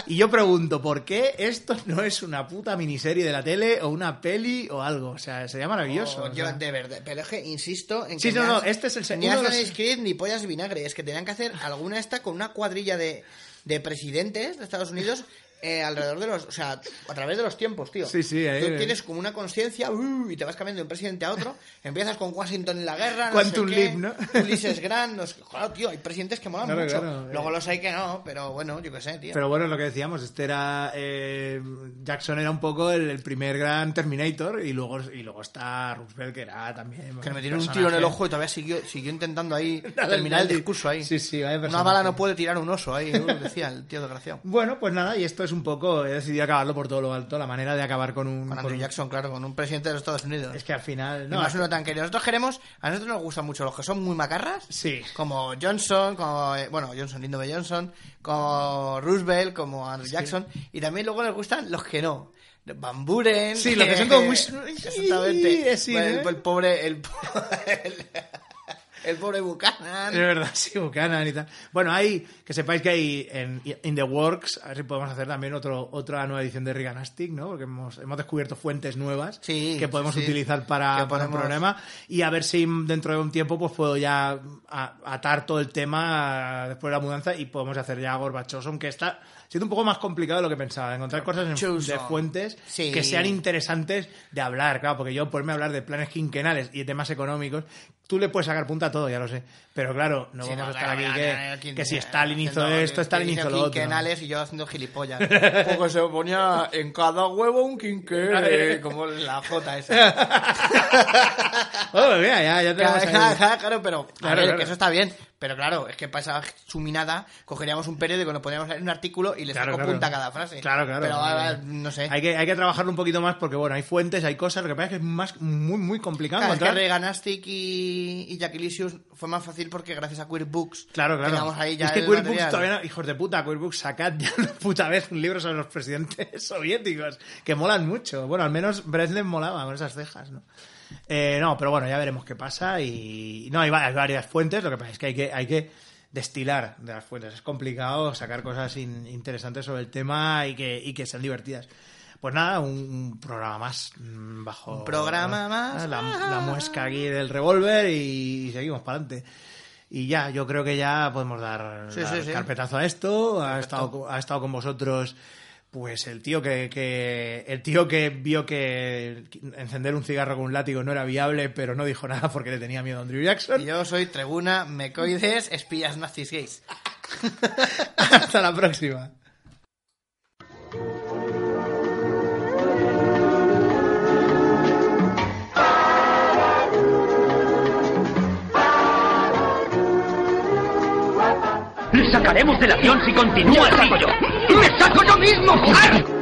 Y yo pregunto, ¿por qué esto no es una puta miniserie de la tele o una peli o algo? O sea, sería maravilloso. Oh, yo, sea. de verdad, pero es que insisto en que Sí, no, ni no, As- este es el se- Ni los- Creed ni pollas de vinagre. Es que tenían que hacer alguna esta con una cuadrilla de, de presidentes de Estados Unidos eh, alrededor de los... O sea, a través de los tiempos, tío. Sí, sí, ahí- Tú tienes como una conciencia uh, y te vas cambiando de un presidente a otro. Empiezas con Washington en la guerra, no Quantum sé qué, Leap, ¿no? Ulises Grant, no sé- Claro, tío, hay presidentes que molan Claro, mucho. claro, Luego eh. los hay que no, pero bueno, yo qué sé, tío. Pero bueno, lo que decíamos, este era. eh, Jackson era un poco el, el primer gran Terminator y luego, y luego está Roosevelt, que era también. Que le metieron un tiro en el ojo y todavía siguió, siguió intentando ahí Dale, terminar el discurso ahí. Sí, sí, Una bala no puede tirar un oso ahí, decía el tío desgraciado. Bueno, pues nada, y esto es un poco. He decidido acabarlo por todo lo alto, la manera de acabar con un. Con Andrew Jackson, claro, con un presidente de los Estados Unidos. Es que al final. No, más uno tan querido. Nosotros queremos, a nosotros nos gustan mucho los que son muy macarras. Sí. Como Johnson, como, eh, bueno, Johnson, lindo de Johnson, como Roosevelt, como Andrew Jackson. Y también luego les gustan los que no. Van Buren. Sí, los que son como muy- Exactamente. Sí, Bueno, el, ¿eh? el pobre, el, el- pobre Buchanan. Es verdad, sí, Buchanan y tal. Bueno, hay, que sepáis que hay en In the Works, a ver si podemos hacer también otro, otra nueva edición de Riganastic, ¿no? Porque hemos, hemos descubierto fuentes nuevas Sí, que podemos sí, utilizar para, Que para un programa y a ver si dentro de un tiempo pues puedo ya atar todo el tema después de la mudanza y podemos hacer ya Gorbachoso, aunque está siendo un poco más complicado de lo que pensaba, encontrar cosas en- de fuentes Sí. que sean interesantes de hablar, claro, porque yo ponerme a hablar de planes quinquenales y de temas económicos, tú le puedes sacar punta a todo, ya lo sé, pero claro, no Sí, vamos a estar claro, aquí que, quien- que si Stalin hizo esto, Stalin hizo lo otro. quinquenales y yo haciendo gilipollas. Porque se ponía en cada huevo un quinqué, como la J esa. Oh, mira, ya, ya tenemos Claro, claro, claro, pero a Claro, ver, claro. que eso está bien. Pero claro, es que para esa suminada cogeríamos un periódico, nos podríamos hacer un artículo y le Claro, saco claro. punta a cada frase. Claro, claro. Pero va, no sé. Hay que, hay que trabajarlo un poquito más porque, bueno, hay fuentes, hay cosas. Lo que pasa es que es más, muy, muy complicado Claro, es que encontrar. Reganastic y, y Jack fue más fácil porque gracias a Queer Books Claro, claro. ahí ya es que Queer Books todavía no- hijos de puta, Queer Books, sacad ya una puta vez un libro sobre los presidentes soviéticos, que molan mucho. Bueno, al menos Brezhnev molaba con esas cejas, ¿no? Eh, no, pero bueno, ya veremos qué pasa y... No, hay, va- hay varias fuentes, lo que pasa es que hay que, hay que destilar de las fuentes. Es complicado sacar cosas in- interesantes sobre el tema y que, y que sean divertidas. Pues nada, un, un programa más mm, bajo... Un programa más. La, la muesca aquí del revólver y, seguimos para adelante. Y ya, yo creo que ya podemos dar, Sí, dar sí, sí. carpetazo a esto. Ha estado, ha estado con vosotros, pues el tío que, que el tío que vio que encender un cigarro con un látigo no era viable, pero no dijo nada porque le tenía miedo a Andrew Jackson. Yo soy Trebuna, Mecoides, espías nazis gays. Hasta la próxima. Le sacaremos del avión si continúa así. ¡Me saco yo mismo, joder!